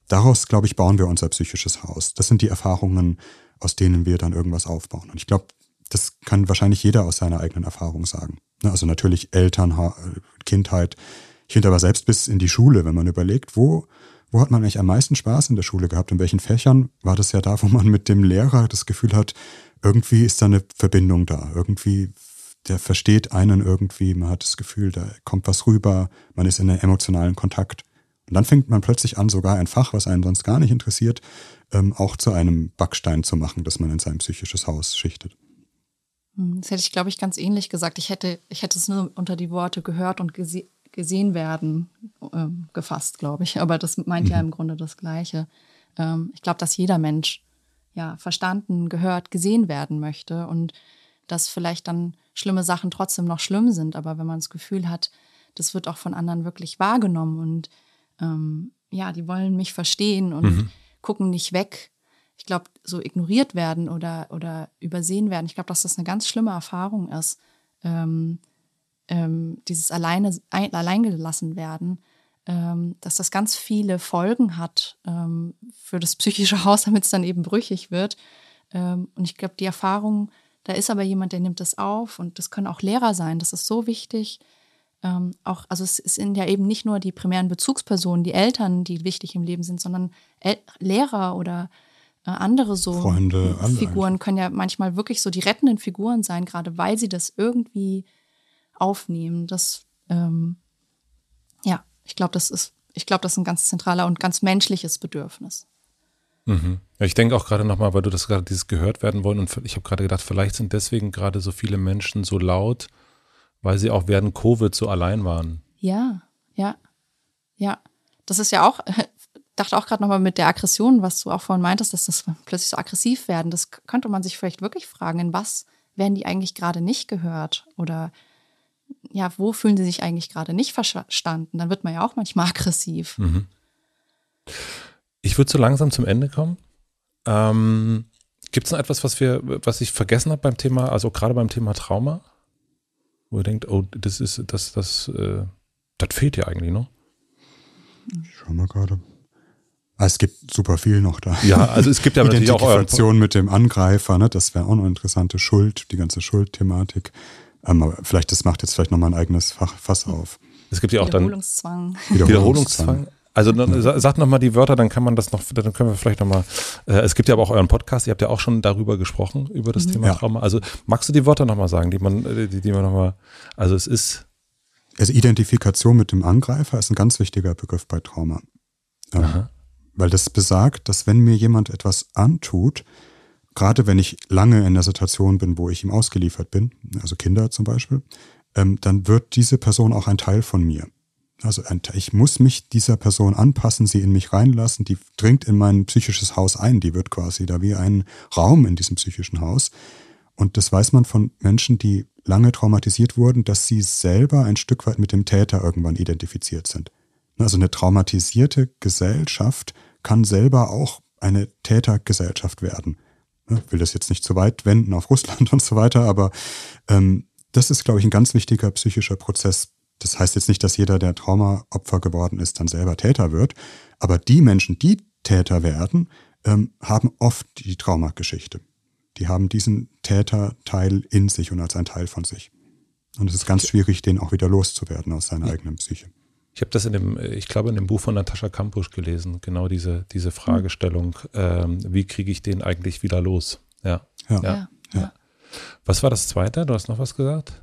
daraus, glaube ich, bauen wir unser psychisches Haus. Das sind die Erfahrungen, aus denen wir dann irgendwas aufbauen. Und ich glaube, das kann wahrscheinlich jeder aus seiner eigenen Erfahrung sagen. Ne, also natürlich Eltern, Kindheit. Ich finde aber selbst bis in die Schule, wenn man überlegt, wo, wo hat man eigentlich am meisten Spaß in der Schule gehabt, in welchen Fächern, war das ja da, wo man mit dem Lehrer das Gefühl hat, irgendwie ist da eine Verbindung da. Irgendwie, der versteht einen irgendwie, man hat das Gefühl, da kommt was rüber, man ist in einem emotionalen Kontakt. Und dann fängt man plötzlich an, sogar ein Fach, was einen sonst gar nicht interessiert, ähm, auch zu einem Backstein zu machen, das man in sein psychisches Haus schichtet. Hm, das hätte ich, glaube ich, ganz ähnlich gesagt. Ich hätte, ich hätte es nur unter die Worte gehört und gese gesehen werden ähm, gefasst, glaube ich. Aber das meint mhm. ja im Grunde das Gleiche. Ähm, ich glaube, dass jeder Mensch ja verstanden, gehört, gesehen werden möchte und dass vielleicht dann schlimme Sachen trotzdem noch schlimm sind. Aber wenn man das Gefühl hat, das wird auch von anderen wirklich wahrgenommen und ähm, ja, die wollen mich verstehen und mhm. gucken nicht weg ich glaube, so ignoriert werden oder, oder übersehen werden. Ich glaube, dass das eine ganz schlimme Erfahrung ist. Ähm, ähm, dieses alleine, ein, alleingelassen werden, ähm, dass das ganz viele Folgen hat ähm, für das psychische Haus, damit es dann eben brüchig wird. Ähm, und ich glaube, die Erfahrung, da ist aber jemand, der nimmt das auf und das können auch Lehrer sein. Das ist so wichtig. Ähm, auch, also es sind ja eben nicht nur die primären Bezugspersonen, die Eltern, die wichtig im Leben sind, sondern El Lehrer oder äh, andere so Freunde, Figuren können ja manchmal wirklich so die rettenden Figuren sein, gerade weil sie das irgendwie aufnehmen. Das, ähm, ja, ich glaube, das ist, ich glaube, das ist ein ganz zentraler und ganz menschliches Bedürfnis. Mhm. Ja, ich denke auch gerade nochmal, weil du das gerade dieses gehört werden wollen und ich habe gerade gedacht, vielleicht sind deswegen gerade so viele Menschen so laut, weil sie auch während Covid so allein waren. Ja, ja, ja. Das ist ja auch dachte auch gerade nochmal mit der Aggression, was du auch vorhin meintest, dass das plötzlich so aggressiv werden. Das könnte man sich vielleicht wirklich fragen, in was werden die eigentlich gerade nicht gehört? Oder ja, wo fühlen sie sich eigentlich gerade nicht verstanden? Dann wird man ja auch manchmal aggressiv. Mhm. Ich würde so langsam zum Ende kommen. Ähm, Gibt es noch etwas, was wir, was ich vergessen habe beim Thema, also gerade beim Thema Trauma? Wo ihr denkt, oh, das ist, das, das, äh, das fehlt ja eigentlich noch. Schau mal gerade. Ah, es gibt super viel noch da. Ja, also es gibt ja natürlich auch Identifikation mit dem Angreifer, ne? das wäre auch noch interessante Schuld, die ganze Schuldthematik. Ähm, aber vielleicht, das macht jetzt vielleicht nochmal ein eigenes Fach, Fass auf. Es gibt ja auch dann Wiederholungszwang. Wiederholungszwang. Also ja. sagt nochmal die Wörter, dann kann man das noch, dann können wir vielleicht nochmal, äh, es gibt ja aber auch euren Podcast, ihr habt ja auch schon darüber gesprochen, über das mhm. Thema ja. Trauma. Also magst du die Wörter nochmal sagen, die man, äh, die, die man nochmal, also es ist. Also Identifikation mit dem Angreifer ist ein ganz wichtiger Begriff bei Trauma. Ähm, weil das besagt, dass wenn mir jemand etwas antut, gerade wenn ich lange in der Situation bin, wo ich ihm ausgeliefert bin, also Kinder zum Beispiel, ähm, dann wird diese Person auch ein Teil von mir. Also ein, ich muss mich dieser Person anpassen, sie in mich reinlassen, die dringt in mein psychisches Haus ein, die wird quasi da wie ein Raum in diesem psychischen Haus. Und das weiß man von Menschen, die lange traumatisiert wurden, dass sie selber ein Stück weit mit dem Täter irgendwann identifiziert sind. Also eine traumatisierte Gesellschaft kann selber auch eine Tätergesellschaft werden. Ich will das jetzt nicht zu weit wenden auf Russland und so weiter, aber ähm, das ist, glaube ich, ein ganz wichtiger psychischer Prozess. Das heißt jetzt nicht, dass jeder, der Traumaopfer geworden ist, dann selber Täter wird, aber die Menschen, die Täter werden, ähm, haben oft die Traumageschichte. Die haben diesen Täterteil in sich und als ein Teil von sich. Und es ist ganz schwierig, den auch wieder loszuwerden aus seiner eigenen Psyche. Ich habe das in dem, ich glaube, in dem Buch von Natascha Kampusch gelesen, genau diese, diese Fragestellung, ähm, wie kriege ich den eigentlich wieder los? Ja. Ja. ja. ja. Was war das zweite? Du hast noch was gesagt?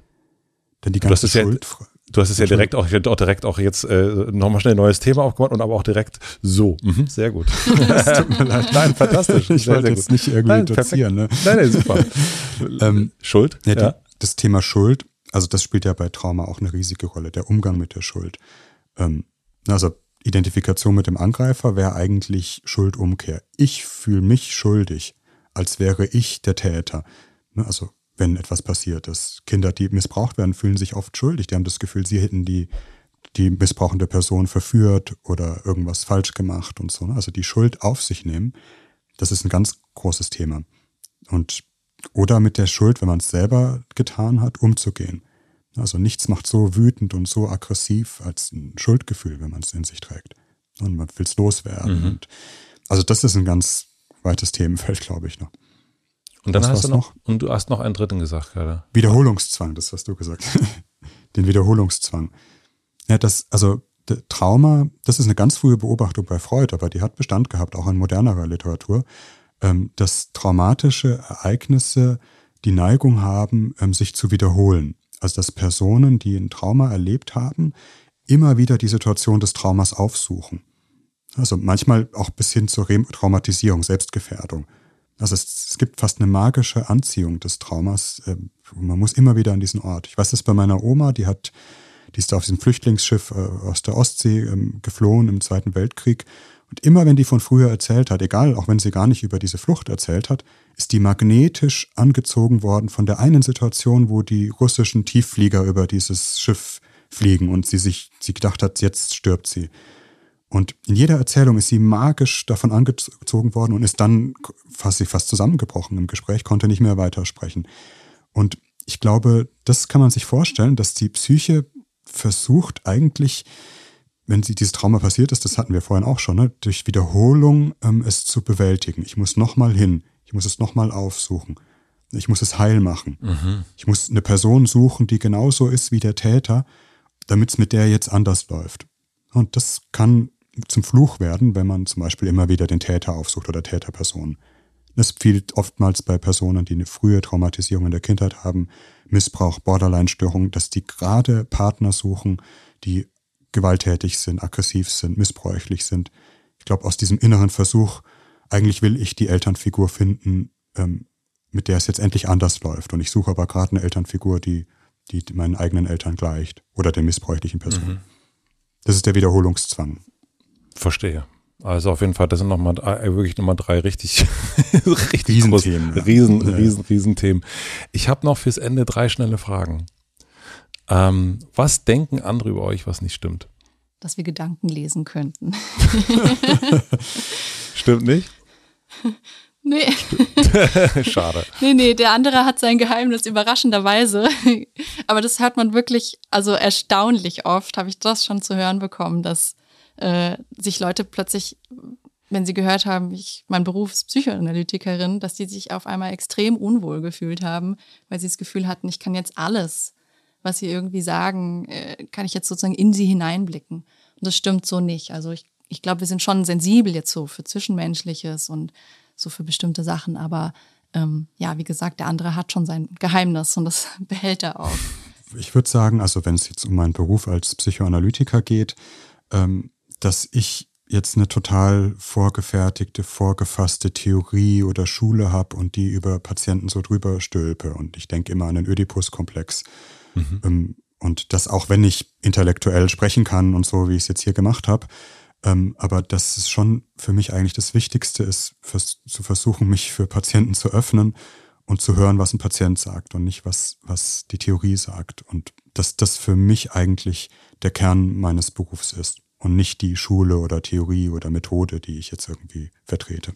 Denn die ganze Schuld, ja, Du hast es ja direkt auch, auch direkt auch jetzt äh, nochmal schnell ein neues Thema aufgemacht und aber auch direkt so. Mhm, sehr gut. tut mir leid. Nein, fantastisch. Ich wollte jetzt nicht irgendwie nein, dozieren. Ne? Nein, nein, super. ähm, Schuld? Ja, ja. das Thema Schuld, also das spielt ja bei Trauma auch eine riesige Rolle, der Umgang mit der Schuld. Ähm, also Identifikation mit dem Angreifer wäre eigentlich Schuldumkehr. Ich fühle mich schuldig, als wäre ich der Täter. Ne, also wenn etwas passiert ist. Kinder, die missbraucht werden, fühlen sich oft schuldig. Die haben das Gefühl, sie hätten die, die missbrauchende Person verführt oder irgendwas falsch gemacht und so. Ne? Also die Schuld auf sich nehmen, das ist ein ganz großes Thema. Und oder mit der Schuld, wenn man es selber getan hat, umzugehen. Also nichts macht so wütend und so aggressiv als ein Schuldgefühl, wenn man es in sich trägt. Und man will es loswerden. Mhm. Also das ist ein ganz weites Themenfeld, glaube ich noch. Und dann Was hast du noch, noch, und du hast noch einen dritten gesagt gerade. Wiederholungszwang, das hast du gesagt. Den Wiederholungszwang. Ja, das, also Trauma, das ist eine ganz frühe Beobachtung bei Freud, aber die hat Bestand gehabt, auch in modernerer Literatur, ähm, dass traumatische Ereignisse die Neigung haben, ähm, sich zu wiederholen. Also dass Personen, die ein Trauma erlebt haben, immer wieder die Situation des Traumas aufsuchen. Also manchmal auch bis hin zur Traumatisierung, Selbstgefährdung. Also es, es, gibt fast eine magische Anziehung des Traumas. Äh, man muss immer wieder an diesen Ort. Ich weiß das bei meiner Oma, die hat, die ist auf diesem Flüchtlingsschiff äh, aus der Ostsee ähm, geflohen im Zweiten Weltkrieg. Und immer wenn die von früher erzählt hat, egal, auch wenn sie gar nicht über diese Flucht erzählt hat, ist die magnetisch angezogen worden von der einen Situation, wo die russischen Tiefflieger über dieses Schiff fliegen und sie sich, sie gedacht hat, jetzt stirbt sie. Und in jeder Erzählung ist sie magisch davon angezogen worden und ist dann fast, fast zusammengebrochen im Gespräch, konnte nicht mehr weitersprechen. Und ich glaube, das kann man sich vorstellen, dass die Psyche versucht eigentlich, wenn sie dieses Trauma passiert ist, das hatten wir vorhin auch schon, ne, durch Wiederholung ähm, es zu bewältigen. Ich muss nochmal hin, ich muss es nochmal aufsuchen, ich muss es heil machen. Mhm. Ich muss eine Person suchen, die genauso ist wie der Täter, damit es mit der jetzt anders läuft. Und das kann zum Fluch werden, wenn man zum Beispiel immer wieder den Täter aufsucht oder Täterpersonen. Das fehlt oftmals bei Personen, die eine frühe Traumatisierung in der Kindheit haben, Missbrauch, Borderline-Störung, dass die gerade Partner suchen, die gewalttätig sind, aggressiv sind, missbräuchlich sind. Ich glaube, aus diesem inneren Versuch, eigentlich will ich die Elternfigur finden, ähm, mit der es jetzt endlich anders läuft. Und ich suche aber gerade eine Elternfigur, die, die meinen eigenen Eltern gleicht oder der missbräuchlichen Person. Mhm. Das ist der Wiederholungszwang. Verstehe. Also auf jeden Fall, das sind nochmal äh, wirklich nochmal drei richtig, richtig Riesenthemen. Groß, riesen, ja. riesen, Riesenthemen. Ich habe noch fürs Ende drei schnelle Fragen. Ähm, was denken andere über euch, was nicht stimmt? Dass wir Gedanken lesen könnten. stimmt nicht? Nee. Schade. Nee, nee, der andere hat sein Geheimnis überraschenderweise. Aber das hört man wirklich, also erstaunlich oft habe ich das schon zu hören bekommen, dass äh, sich Leute plötzlich, wenn sie gehört haben, ich, mein Beruf ist Psychoanalytikerin, dass die sich auf einmal extrem unwohl gefühlt haben, weil sie das Gefühl hatten, ich kann jetzt alles, was sie irgendwie sagen, äh, kann ich jetzt sozusagen in sie hineinblicken. Und das stimmt so nicht. Also ich, ich glaube, wir sind schon sensibel jetzt so für Zwischenmenschliches und so für bestimmte Sachen, aber ähm, ja, wie gesagt, der andere hat schon sein Geheimnis und das behält er auch. Ich würde sagen, also wenn es jetzt um meinen Beruf als Psychoanalytiker geht, ähm, dass ich jetzt eine total vorgefertigte, vorgefasste Theorie oder Schule habe und die über Patienten so drüber stülpe. Und ich denke immer an den Ödipus-Komplex. Mhm. Ähm, und das auch, wenn ich intellektuell sprechen kann und so, wie ich es jetzt hier gemacht habe, ähm, aber dass es schon für mich eigentlich das Wichtigste ist, zu versuchen, mich für Patienten zu öffnen und zu hören, was ein Patient sagt und nicht, was, was die Theorie sagt. Und dass das für mich eigentlich der Kern meines Berufs ist und nicht die Schule oder Theorie oder Methode, die ich jetzt irgendwie vertrete.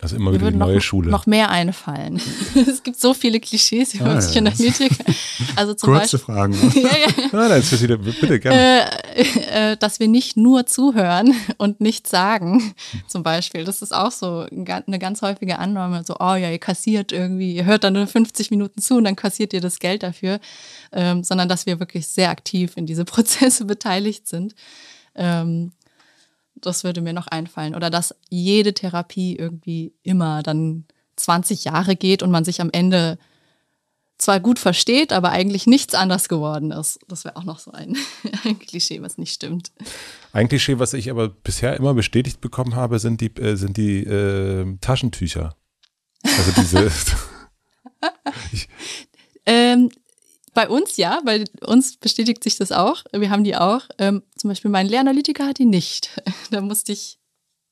Also immer wieder die neue noch, Schule. Noch mehr einfallen. es gibt so viele Klischees über ah, Psychoanalytik. Ja. Also zum Kurze Beispiel, Fragen. Ja, ja. Nein, nein, wieder, bitte gerne. Äh, äh, dass wir nicht nur zuhören und nichts sagen, zum Beispiel. Das ist auch so eine ganz häufige Annahme. So, oh ja, ihr kassiert irgendwie, ihr hört dann nur 50 Minuten zu und dann kassiert ihr das Geld dafür. Ähm, sondern dass wir wirklich sehr aktiv in diese Prozesse beteiligt sind. Ähm, das würde mir noch einfallen. Oder dass jede Therapie irgendwie immer dann 20 Jahre geht und man sich am Ende zwar gut versteht, aber eigentlich nichts anders geworden ist. Das wäre auch noch so ein, ein, Klischee, was nicht stimmt. Ein Klischee, was ich aber bisher immer bestätigt bekommen habe, sind die, äh, sind die äh, Taschentücher. Also diese. ähm, bei uns ja, bei uns bestätigt sich das auch. Wir haben die auch. Ähm, zum Beispiel mein Lehranalytiker hat die nicht. Da musste ich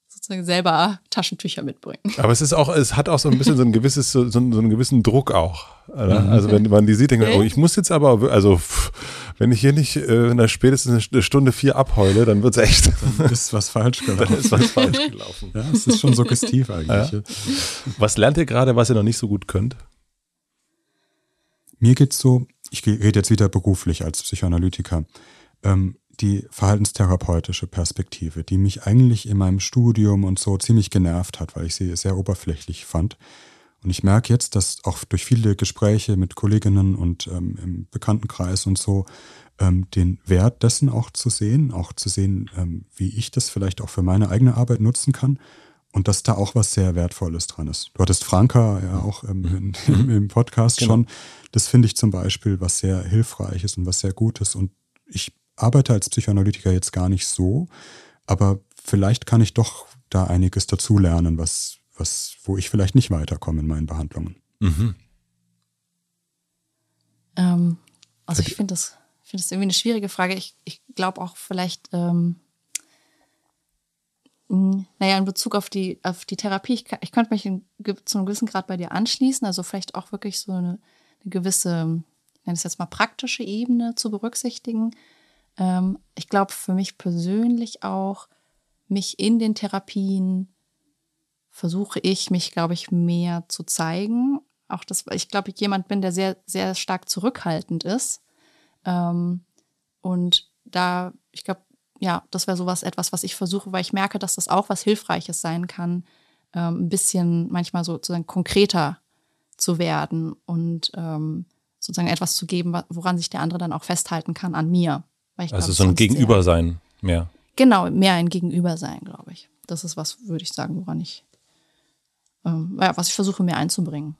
sozusagen selber Taschentücher mitbringen. Aber es ist auch, es hat auch so ein bisschen so ein gewisses, so, so einen gewissen Druck auch. Oder? Mhm. Also wenn man die sieht, denkt man, oh, ich muss jetzt aber, also wenn ich hier nicht äh, in der spätestens eine Stunde vier abheule, dann wird es echt. Dann ist was falsch gelaufen. Dann ist was falsch gelaufen. Ja, es ist schon suggestiv eigentlich. Ja. Was lernt ihr gerade, was ihr noch nicht so gut könnt? Mir geht's so, ich rede jetzt wieder beruflich als Psychoanalytiker. Ähm, die verhaltenstherapeutische Perspektive, die mich eigentlich in meinem Studium und so ziemlich genervt hat, weil ich sie sehr oberflächlich fand. Und ich merke jetzt, dass auch durch viele Gespräche mit Kolleginnen und ähm, im Bekanntenkreis und so ähm, den Wert dessen auch zu sehen, auch zu sehen, ähm, wie ich das vielleicht auch für meine eigene Arbeit nutzen kann und dass da auch was sehr Wertvolles dran ist. Du hattest Franka ja auch ähm, in, im Podcast genau. schon. Das finde ich zum Beispiel was sehr Hilfreiches und was sehr Gutes. Und ich arbeite als Psychoanalytiker jetzt gar nicht so, aber vielleicht kann ich doch da einiges dazulernen, was, was, wo ich vielleicht nicht weiterkomme in meinen Behandlungen. Mhm. Ähm, also ich finde das, find das irgendwie eine schwierige Frage. Ich, ich glaube auch vielleicht, ähm, naja, in Bezug auf die, auf die Therapie, ich, ich könnte mich in, zu einem gewissen Grad bei dir anschließen, also vielleicht auch wirklich so eine, eine gewisse, nenne es jetzt mal praktische Ebene zu berücksichtigen. Ähm, ich glaube für mich persönlich auch, mich in den Therapien versuche ich, mich, glaube ich, mehr zu zeigen. Auch das, ich glaube, ich jemand bin, der sehr, sehr stark zurückhaltend ist. Ähm, und da, ich glaube, ja, das wäre sowas etwas, was ich versuche, weil ich merke, dass das auch was Hilfreiches sein kann, ähm, ein bisschen manchmal sozusagen konkreter zu werden und ähm, sozusagen etwas zu geben, woran sich der andere dann auch festhalten kann an mir also glaub, so ein Gegenübersein mehr. Genau, mehr ein Gegenübersein, glaube ich. Das ist was, würde ich sagen, woran ich, ähm, ja, was ich versuche mir einzubringen.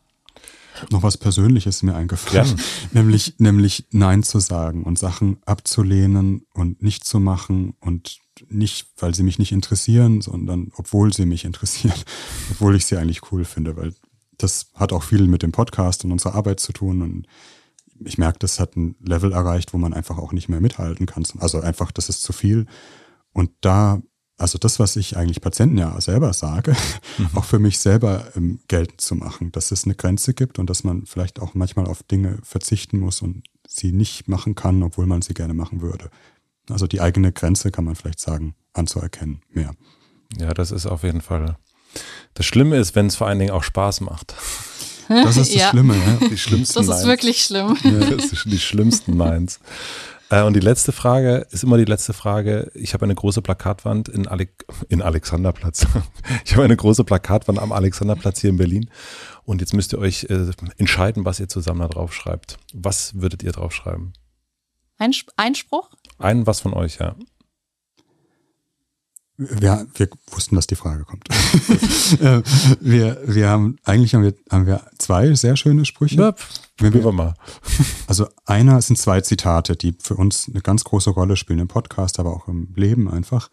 Noch was Persönliches mir eingefallen, ja. nämlich, nämlich Nein zu sagen und Sachen abzulehnen und nicht zu machen und nicht, weil sie mich nicht interessieren, sondern obwohl sie mich interessieren, obwohl ich sie eigentlich cool finde, weil das hat auch viel mit dem Podcast und unserer Arbeit zu tun und ich merke, das hat ein Level erreicht, wo man einfach auch nicht mehr mithalten kann. Also einfach, das ist zu viel. Und da, also das, was ich eigentlich Patienten ja selber sage, mhm. auch für mich selber ähm, geltend zu machen, dass es eine Grenze gibt und dass man vielleicht auch manchmal auf Dinge verzichten muss und sie nicht machen kann, obwohl man sie gerne machen würde. Also die eigene Grenze kann man vielleicht sagen, anzuerkennen, mehr. Ja, das ist auf jeden Fall. Das Schlimme ist, wenn es vor allen Dingen auch Spaß macht. Das ist das ja. Schlimme, ja? Die schlimmsten Das ist Minds. wirklich schlimm. Ja, das sind die schlimmsten Minds. Äh, und die letzte Frage ist immer die letzte Frage. Ich habe eine große Plakatwand in, Ale in Alexanderplatz. Ich habe eine große Plakatwand am Alexanderplatz hier in Berlin. Und jetzt müsst ihr euch äh, entscheiden, was ihr zusammen da drauf schreibt. Was würdet ihr drauf schreiben? Einspruch? Einen was von euch, ja. Wir, wir wussten, dass die Frage kommt. Äh, wir, wir haben, eigentlich haben wir, haben wir zwei sehr schöne Sprüche. Ja, Wenn wir, mal. Also einer sind zwei Zitate, die für uns eine ganz große Rolle spielen im Podcast, aber auch im Leben einfach.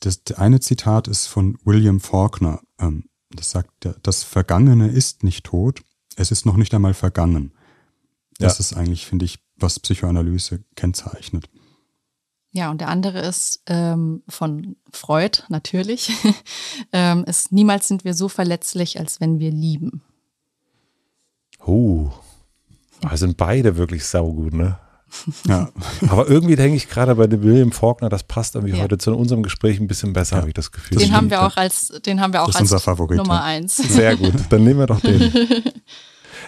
Das eine Zitat ist von William Faulkner. Ähm, das sagt, das Vergangene ist nicht tot, es ist noch nicht einmal vergangen. Das ja. ist eigentlich, finde ich, was Psychoanalyse kennzeichnet. Ja, und der andere ist ähm, von Freud natürlich. ähm, ist, niemals sind wir so verletzlich, als wenn wir lieben. Oh, da sind beide wirklich saugut, ne? Ja. Aber irgendwie denke ich gerade bei dem William Faulkner, das passt irgendwie ja. heute zu unserem Gespräch ein bisschen besser, ja. habe ich das Gefühl. Den haben wir auch als, den haben wir auch als Nummer eins. Sehr gut, dann nehmen wir doch den.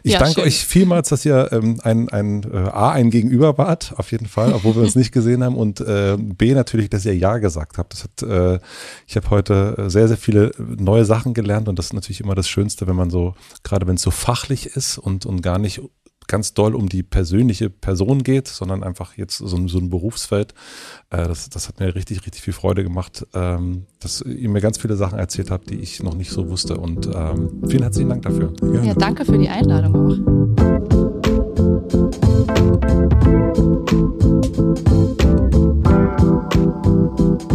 Ich ja, danke schön. euch vielmals, dass ihr ähm, ein, ein äh, A, ein Gegenüber wart, auf jeden Fall, obwohl wir uns nicht gesehen haben. Und äh, B, natürlich, dass ihr Ja gesagt habt. Das hat, äh, ich habe heute äh, sehr, sehr viele neue Sachen gelernt und das ist natürlich immer das Schönste, wenn man so, gerade wenn es so fachlich ist und, und gar nicht ganz doll um die persönliche Person geht, sondern einfach jetzt so, ein, so ein Berufsfeld. Äh, das, das hat mir richtig, richtig viel Freude gemacht, ähm, dass ihr mir ganz viele Sachen erzählt habt, die ich noch nicht so wusste. Und ähm, vielen herzlichen Dank dafür. Ja, danke für die Einladung auch.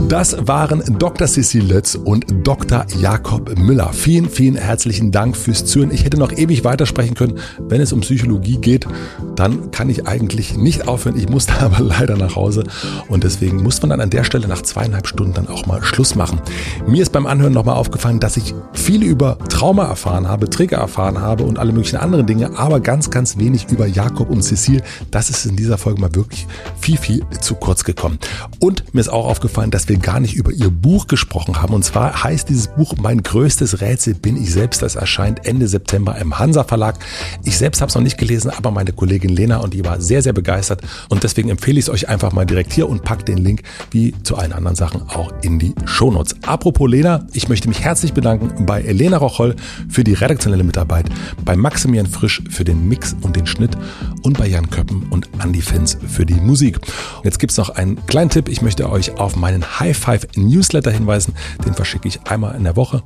Das waren Dr. Sissi Lötz und Dr. Jakob Müller. Vielen, vielen herzlichen Dank fürs Zuhören. Ich hätte noch ewig weitersprechen können. Wenn es um Psychologie geht, dann kann ich eigentlich nicht aufhören. Ich musste aber leider nach Hause und deswegen muss man dann an der Stelle nach zweieinhalb Stunden dann auch mal Schluss machen. Mir ist beim Anhören nochmal aufgefallen, dass ich viel über Trauma erfahren habe, Trigger erfahren habe und alle möglichen anderen Dinge, aber ganz, ganz wenig über Jakob und Cecile. Das ist in dieser Folge mal wirklich viel, viel zu kurz gekommen. Und mir ist auch aufgefallen, dass wir gar nicht über ihr Buch gesprochen haben. Und zwar heißt dieses Buch Mein größtes Rätsel bin ich selbst. Das erscheint Ende September im Hansa Verlag. Ich selbst habe es noch nicht gelesen, aber meine Kollegin Lena und die war sehr, sehr begeistert. Und deswegen empfehle ich es euch einfach mal direkt hier und packt den Link wie zu allen anderen Sachen auch in die Shownotes. Apropos Lena, ich möchte mich herzlich bedanken bei Elena Rocholl für die redaktionelle Mitarbeit, bei Maximilian Frisch für den Mix und den Schnitt und bei Jan Köppen und Andy Fins für die Musik. Jetzt gibt es noch einen kleinen Tipp. Ich möchte euch meinen High Five Newsletter hinweisen. Den verschicke ich einmal in der Woche.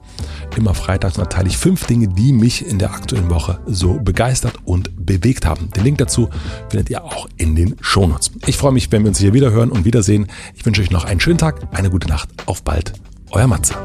Immer freitags und teile ich fünf Dinge, die mich in der aktuellen Woche so begeistert und bewegt haben. Den Link dazu findet ihr auch in den Shownotes. Ich freue mich, wenn wir uns hier wieder hören und wiedersehen. Ich wünsche euch noch einen schönen Tag, eine gute Nacht. Auf bald. Euer Matze.